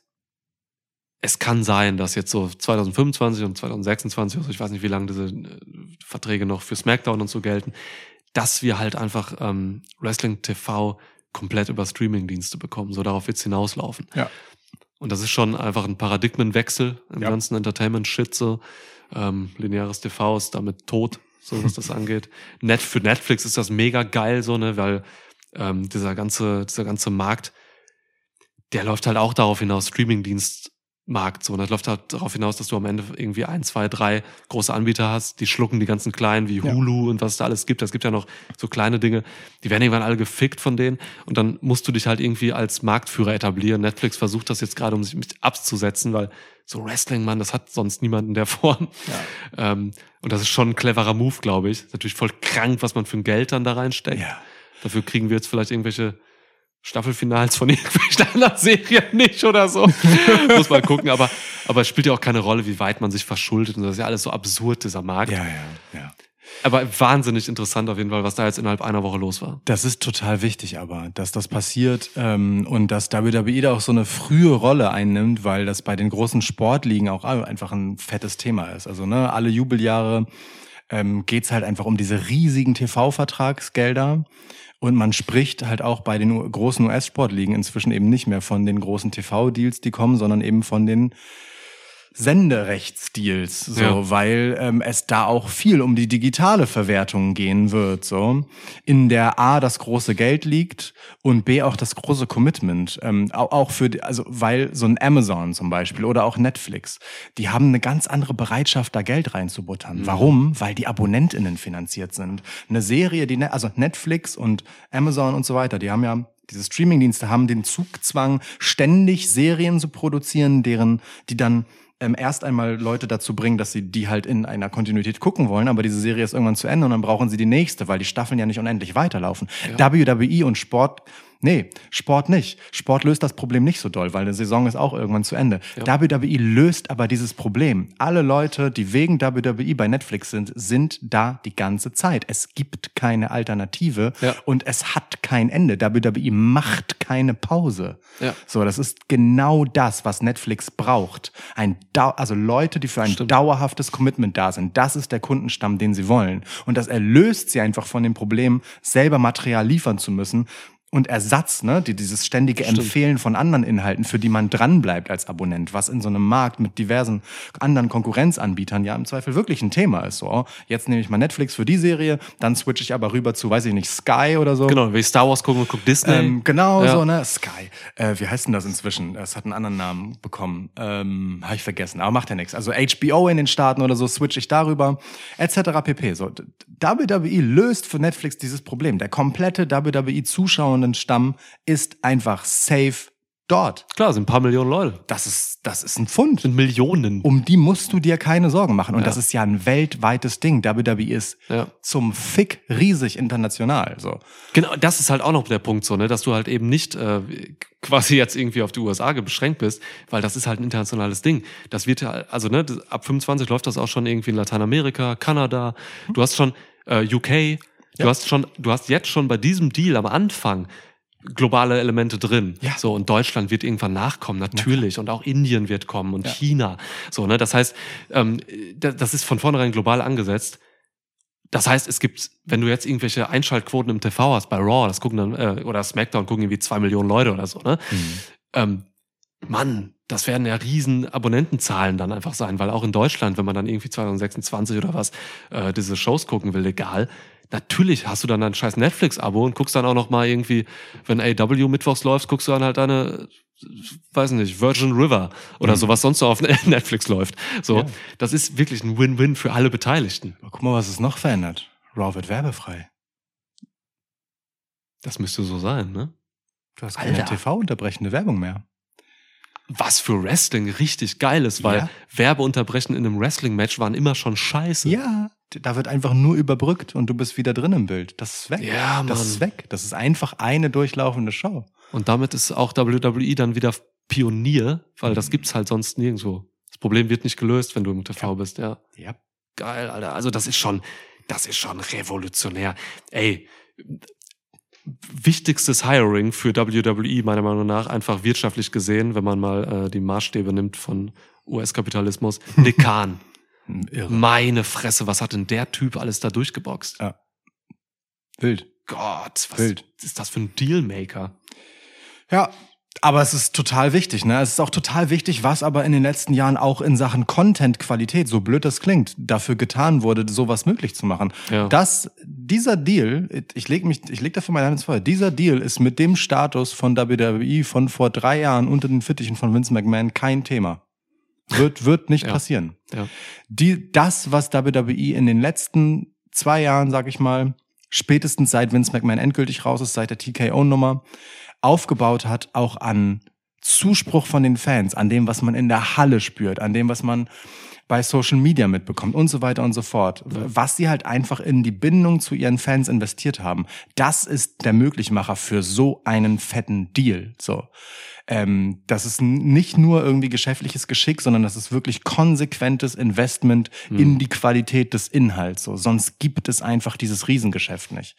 es kann sein, dass jetzt so 2025 und 2026, also ich weiß nicht, wie lange diese äh, Verträge noch für SmackDown und so gelten, dass wir halt einfach ähm, Wrestling TV komplett über Streamingdienste bekommen. So darauf wird's hinauslaufen. Ja. Und das ist schon einfach ein Paradigmenwechsel im Ja. ganzen Entertainment-Shit so. Ähm, lineares TV ist damit tot. so was das [LAUGHS] angeht. Net für Netflix ist das mega geil, so, ne, weil ähm, dieser ganze, dieser ganze Markt, der läuft halt auch darauf hinaus, Streamingdienst Markt. So, und das läuft halt darauf hinaus, dass du am Ende irgendwie ein, zwei, drei große Anbieter hast, die schlucken die ganzen kleinen wie Hulu ja. und was es da alles gibt. Es gibt ja noch so kleine Dinge, die werden irgendwann alle gefickt von denen. Und dann musst du dich halt irgendwie als Marktführer etablieren. Netflix versucht das jetzt gerade, um sich abzusetzen, weil so Wrestling, Mann, das hat sonst niemand in der [LAUGHS] Form. Ja. Ähm, und das ist schon ein cleverer Move, glaube ich. Ist natürlich voll krank, was man für ein Geld dann da reinsteckt. Ja. Dafür kriegen wir jetzt vielleicht irgendwelche Staffelfinals von [LAUGHS] irgendwelchen anderen Serien nicht oder so. [LAUGHS] Muss man gucken, aber, aber es spielt ja auch keine Rolle, wie weit man sich verschuldet und das ist ja alles so absurd, dieser Markt. Ja, ja, ja. Aber wahnsinnig interessant auf jeden Fall, was da jetzt innerhalb einer Woche los war. Das ist total wichtig, aber dass das passiert ähm, und dass WWE da auch so eine frühe Rolle einnimmt, weil das bei den großen Sportligen auch einfach ein fettes Thema ist. Also ne, alle Jubeljahre ähm, geht halt einfach um diese riesigen TV-Vertragsgelder. Und man spricht halt auch bei den großen US-Sportligen inzwischen eben nicht mehr von den großen TV-Deals, die kommen, sondern eben von den Senderechtsdeals, so, ja. weil ähm, es da auch viel um die digitale Verwertung gehen wird, so in der A das große Geld liegt und B auch das große Commitment, ähm, auch, auch für also weil so ein Amazon zum Beispiel oder auch Netflix, die haben eine ganz andere Bereitschaft da Geld reinzubuttern. Mhm. Warum? Weil die Abonnentinnen finanziert sind. Eine Serie, die ne, also Netflix und Amazon und so weiter, die haben ja diese Streamingdienste haben den Zugzwang, ständig Serien zu produzieren, deren, die dann ähm, erst einmal Leute dazu bringen, dass sie die halt in einer Kontinuität gucken wollen, aber diese Serie ist irgendwann zu Ende und dann brauchen sie die nächste, weil die Staffeln ja nicht unendlich weiterlaufen. Ja. WWE und Sport Nee, Sport nicht. Sport löst das Problem nicht so doll, weil eine Saison ist auch irgendwann zu Ende. Ja. WWE löst aber dieses Problem. Alle Leute, die wegen WWE bei Netflix sind, sind da die ganze Zeit. Es gibt keine Alternative ja. und es hat kein Ende. WWE macht keine Pause. Ja. So, das ist genau das, was Netflix braucht. Ein Dau also Leute, die für ein Stimmt. dauerhaftes Commitment da sind. Das ist der Kundenstamm, den sie wollen. Und das erlöst sie einfach von dem Problem, selber Material liefern zu müssen und Ersatz, ne, die, dieses ständige Stimmt. Empfehlen von anderen Inhalten, für die man dranbleibt als Abonnent, was in so einem Markt mit diversen anderen Konkurrenzanbietern ja im Zweifel wirklich ein Thema ist. So, oh, jetzt nehme ich mal Netflix für die Serie, dann switche ich aber rüber zu, weiß ich nicht, Sky oder so. Genau, wie Star Wars gucken und guck Disney. Ähm, genau ja. so, ne, Sky. Äh, wie heißt denn das inzwischen? Es hat einen anderen Namen bekommen. Ähm, Habe ich vergessen, aber macht ja nichts. Also HBO in den Staaten oder so, switche ich darüber, etc. pp. So, WWE löst für Netflix dieses Problem. Der komplette WWE-Zuschauer zuschauenden Stamm ist einfach safe dort. Klar, sind ein paar Millionen Leute. Das ist, das ist ein Pfund. Sind Millionen. Um die musst du dir keine Sorgen machen. Und ja. das ist ja ein weltweites Ding. WWE ist ja. zum Fick riesig international. So. Genau, das ist halt auch noch der Punkt so, ne, dass du halt eben nicht äh, quasi jetzt irgendwie auf die USA beschränkt bist, weil das ist halt ein internationales Ding. Das wird ja, also ne, ab 25 läuft das auch schon irgendwie in Lateinamerika, Kanada. Du hast schon äh, UK, Du ja. hast schon, du hast jetzt schon bei diesem Deal am Anfang globale Elemente drin. Ja. So, und Deutschland wird irgendwann nachkommen, natürlich. Ja. Und auch Indien wird kommen und ja. China. So, ne? Das heißt, ähm, das ist von vornherein global angesetzt. Das heißt, es gibt, wenn du jetzt irgendwelche Einschaltquoten im TV hast, bei Raw, das gucken dann, äh, oder SmackDown gucken irgendwie zwei Millionen Leute oder so, ne? Mhm. Ähm, Mann, das werden ja riesen Abonnentenzahlen dann einfach sein, weil auch in Deutschland, wenn man dann irgendwie 2026 oder was äh, diese Shows gucken will, legal, natürlich hast du dann ein scheiß Netflix-Abo und guckst dann auch noch mal irgendwie, wenn AW mittwochs läuft, guckst du dann halt deine, weiß nicht, Virgin River oder mhm. so, was sonst so auf [LAUGHS] Netflix läuft. So, ja. das ist wirklich ein Win-Win für alle Beteiligten. Aber guck mal, was es noch verändert. Raw wird werbefrei. Das müsste so sein, ne? Du hast keine TV-unterbrechende Werbung mehr was für Wrestling richtig geil ist, weil ja. Werbeunterbrechen in einem Wrestling-Match waren immer schon scheiße. Ja, da wird einfach nur überbrückt und du bist wieder drin im Bild. Das ist weg. Ja, Mann. Das ist weg. Das ist einfach eine durchlaufende Show. Und damit ist auch WWE dann wieder Pionier, weil das gibt's halt sonst nirgendwo. Das Problem wird nicht gelöst, wenn du im TV ja. bist, ja. Ja. Geil, Alter. Also das ist schon, das ist schon revolutionär. Ey, wichtigstes Hiring für WWE, meiner Meinung nach, einfach wirtschaftlich gesehen, wenn man mal äh, die Maßstäbe nimmt von US-Kapitalismus. [LAUGHS] Khan. Irre. Meine Fresse, was hat denn der Typ alles da durchgeboxt? Ja. Wild. Gott, was Wild. ist das für ein Dealmaker? Ja, Aber es ist total wichtig, ne? Es ist auch total wichtig, was aber in den letzten Jahren auch in Sachen Content-Qualität, so blöd das klingt, dafür getan wurde, sowas möglich zu machen. Ja. Das, dieser Deal, ich leg mich, ich leg dafür meine Hand ins Feuer. Dieser Deal ist mit dem Status von WWE von vor drei Jahren unter den Fittichen von Vince McMahon kein Thema. Wird, wird nicht Ja. passieren. Ja. Die, das, was WWE in den letzten zwei Jahren, sag ich mal, spätestens seit Vince McMahon endgültig raus ist, seit der TKO-Nummer, aufgebaut hat, auch an Zuspruch von den Fans, an dem, was man in der Halle spürt, an dem, was man bei Social Media mitbekommt und so weiter und so fort. Was sie halt einfach in die Bindung zu ihren Fans investiert haben, das ist der Möglichmacher für so einen fetten Deal. So. Ähm, das ist nicht nur irgendwie geschäftliches Geschick, sondern das ist wirklich konsequentes Investment in die Qualität des Inhalts. So. Sonst gibt es einfach dieses Riesengeschäft nicht.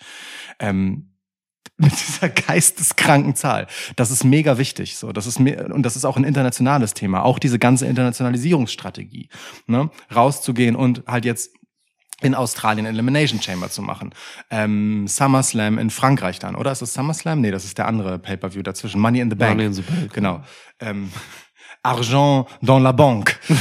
Ähm, [LAUGHS] mit dieser geisteskranken Zahl. Das ist mega wichtig. So, das ist mir und das ist auch ein internationales Thema. Auch diese ganze Internationalisierungsstrategie, ne, rauszugehen und halt jetzt in Australien Elimination Chamber zu machen. Ähm, SummerSlam in Frankreich dann, oder? Ist das SummerSlam? Nee, das ist der andere Pay-Per-View dazwischen. Money in the Bank. Money in the Bank. Genau. Ähm, Argent dans la banque. [LAUGHS]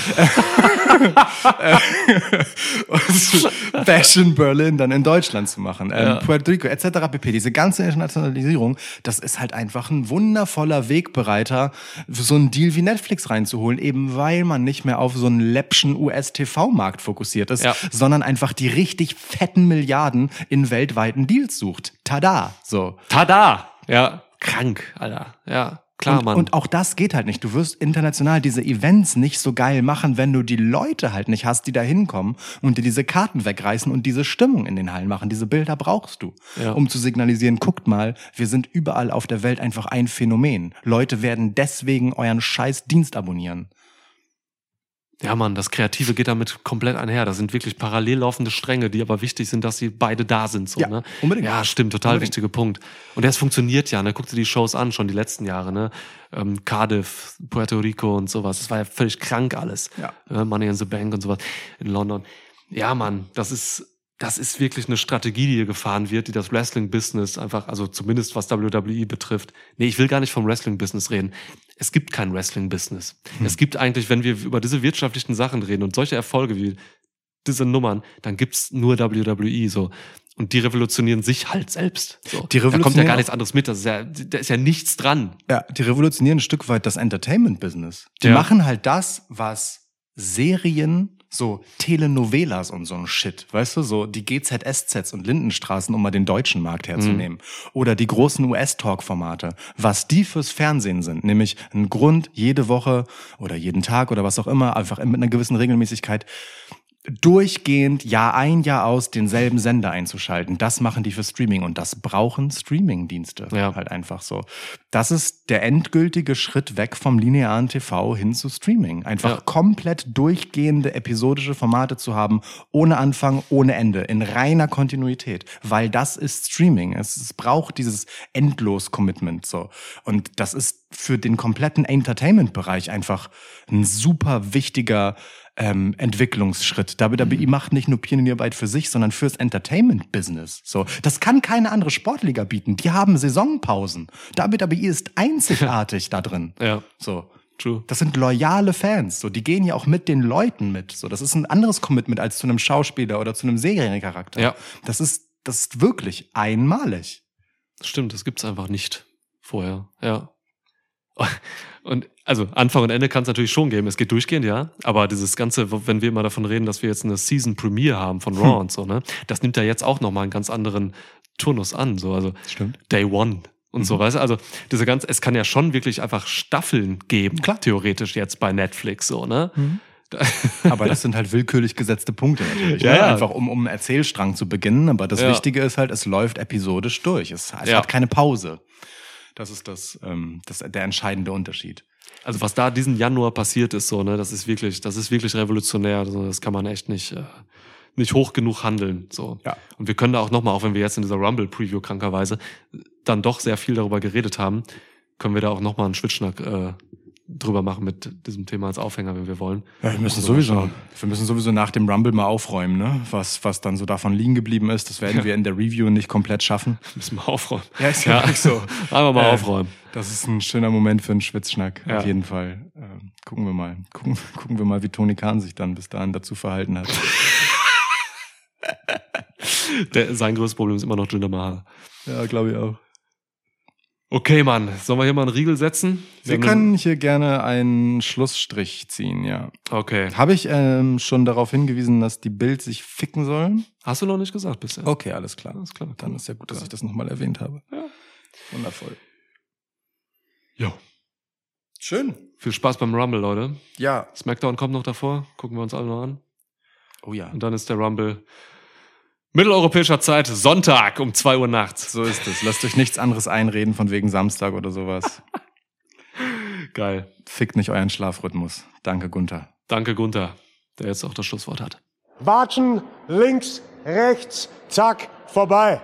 in Berlin dann in Deutschland zu machen. Ähm, Ja. Puerto Rico etc. pp. Diese ganze Internationalisierung, das ist halt einfach ein wundervoller Wegbereiter, so einen Deal wie Netflix reinzuholen, eben weil man nicht mehr auf so einen läppschen US-TV-Markt fokussiert ist, Ja. sondern einfach die richtig fetten Milliarden in weltweiten Deals sucht. Tada! So. Tada! Ja, krank, Alter. Ja, klar, und, Mann. und auch das geht halt nicht. Du wirst international diese Events nicht so geil machen, wenn du die Leute halt nicht hast, die da hinkommen und dir diese Karten wegreißen und diese Stimmung in den Hallen machen. Diese Bilder brauchst du, Ja. um zu signalisieren, guckt mal, wir sind überall auf der Welt einfach ein Phänomen. Leute werden deswegen euren scheiß Dienst abonnieren. Ja, Mann, das Kreative geht damit komplett einher. Das sind wirklich parallel laufende Stränge, die aber wichtig sind, dass sie beide da sind. So, Ja, ne? unbedingt. Ja, stimmt, total Unbedingt. wichtiger Punkt. Und das funktioniert ja, ne? Guck dir die Shows an, schon die letzten Jahre, ne? Ähm, Cardiff, Puerto Rico und sowas. Das war ja völlig krank alles. Ja. Äh, Money in the Bank und sowas in London. Ja, Mann, das ist, das ist wirklich eine Strategie, die hier gefahren wird, die das Wrestling-Business einfach, also zumindest was WWE betrifft. Nee, ich will gar nicht vom Wrestling-Business reden. Es gibt kein Wrestling-Business. Es gibt eigentlich, wenn wir über diese wirtschaftlichen Sachen reden und solche Erfolge wie diese Nummern, dann gibt's nur WWE so. Und die revolutionieren sich halt selbst. So. Die da kommt ja revolutionieren gar nichts anderes mit. Das ist ja, da ist ja nichts dran. Ja, die revolutionieren ein Stück weit das Entertainment-Business. Die Ja. machen halt das, was Serien, so Telenovelas und so ein Shit, weißt du, so die GZSZs und Lindenstraßen, um mal den deutschen Markt herzunehmen. Oder die großen US-Talk-Formate, was die fürs Fernsehen sind, nämlich ein Grund, jede Woche oder jeden Tag oder was auch immer, einfach mit einer gewissen Regelmäßigkeit durchgehend Jahr ein, Jahr aus denselben Sender einzuschalten. Das machen die für Streaming und das brauchen Streaming-Dienste Ja. halt einfach so. Das ist der endgültige Schritt weg vom linearen TV hin zu Streaming. Einfach Ja. komplett durchgehende episodische Formate zu haben, ohne Anfang, ohne Ende, in reiner Kontinuität, weil das ist Streaming. Es, es braucht dieses Endlos-Commitment so. Und das ist für den kompletten Entertainment-Bereich einfach ein super wichtiger ähm, Entwicklungsschritt. WWE macht nicht nur Pionierarbeit für sich, sondern fürs Entertainment-Business. So, das kann keine andere Sportliga bieten. Die haben Saisonpausen. WWE ist einzigartig [LAUGHS] da drin. Ja, So. true. Das sind loyale Fans. So, die gehen ja auch mit den Leuten mit. So, das ist ein anderes Commitment als zu einem Schauspieler oder zu einem Seriencharakter. Ja. Das ist, das ist wirklich einmalig. Stimmt, das gibt's einfach nicht vorher. Ja. [LAUGHS] Und also Anfang und Ende kann es natürlich schon geben. Es geht durchgehend, ja. Aber dieses Ganze, wenn wir immer davon reden, dass wir jetzt eine Season Premiere haben von Raw und so, ne, das nimmt ja jetzt auch nochmal einen ganz anderen Turnus an. So, also Stimmt. Day One und so, weißt du? Also diese ganze, es kann ja schon wirklich einfach Staffeln geben, Klar. theoretisch jetzt bei Netflix, so, ne? [LAUGHS] Aber das sind halt willkürlich gesetzte Punkte natürlich. Ja, ne? ja. Einfach um, um einen Erzählstrang zu beginnen. Aber das Ja. Wichtige ist halt, es läuft episodisch durch. Es, es hat keine Pause. Das ist das, ähm, das der entscheidende Unterschied. Also was da diesen Januar passiert ist, so, ne, das ist wirklich, das ist wirklich revolutionär. Also das kann man echt nicht, äh, nicht hoch genug handeln. So. Ja. Und wir können da auch nochmal, auch wenn wir jetzt in dieser Rumble-Preview krankerweise dann doch sehr viel darüber geredet haben, können wir da auch nochmal einen Schwitschnack äh, drüber machen mit diesem Thema als Aufhänger, wenn wir wollen. Ja, wir müssen Also sowieso, schauen. wir müssen sowieso nach dem Rumble mal aufräumen, ne? Was, was dann so davon liegen geblieben ist. Das werden wir in der Review nicht komplett schaffen. Müssen wir aufräumen. Ja, ist ja wirklich so. Einfach mal Äh, aufräumen. Das ist ein schöner Moment für einen Schwitzschnack, Ja. auf jeden Fall. Ähm, gucken wir mal. Gucken, [LAUGHS] gucken wir mal, wie Toni Kahn sich dann bis dahin dazu verhalten hat. [LAUGHS] Der, sein größtes Problem ist immer noch Jinder Mahal. ja, glaube ich auch. Okay, Mann. Sollen wir hier mal einen Riegel setzen? Wir haben können hier gerne einen Schlussstrich ziehen, ja. Okay. Habe ich ähm, schon darauf hingewiesen, dass die Bild sich ficken sollen? Hast du noch nicht gesagt bisher? Okay, alles klar. Alles klar. Dann ist ja gut, dass ich das nochmal erwähnt habe. Ja. Wundervoll. Jo. Schön. Viel Spaß beim Rumble, Leute. Ja. SmackDown kommt noch davor. Gucken wir uns alle noch an. Oh ja. Und dann ist der Rumble mitteleuropäischer Zeit Sonntag um 2 Uhr nachts. So ist es. Lasst euch nichts anderes einreden von wegen Samstag oder sowas. [LAUGHS] Geil. Fickt nicht euren Schlafrhythmus. Danke, Gunther. Danke, Gunther, der jetzt auch das Schlusswort hat. Watschen, links, rechts, zack, vorbei.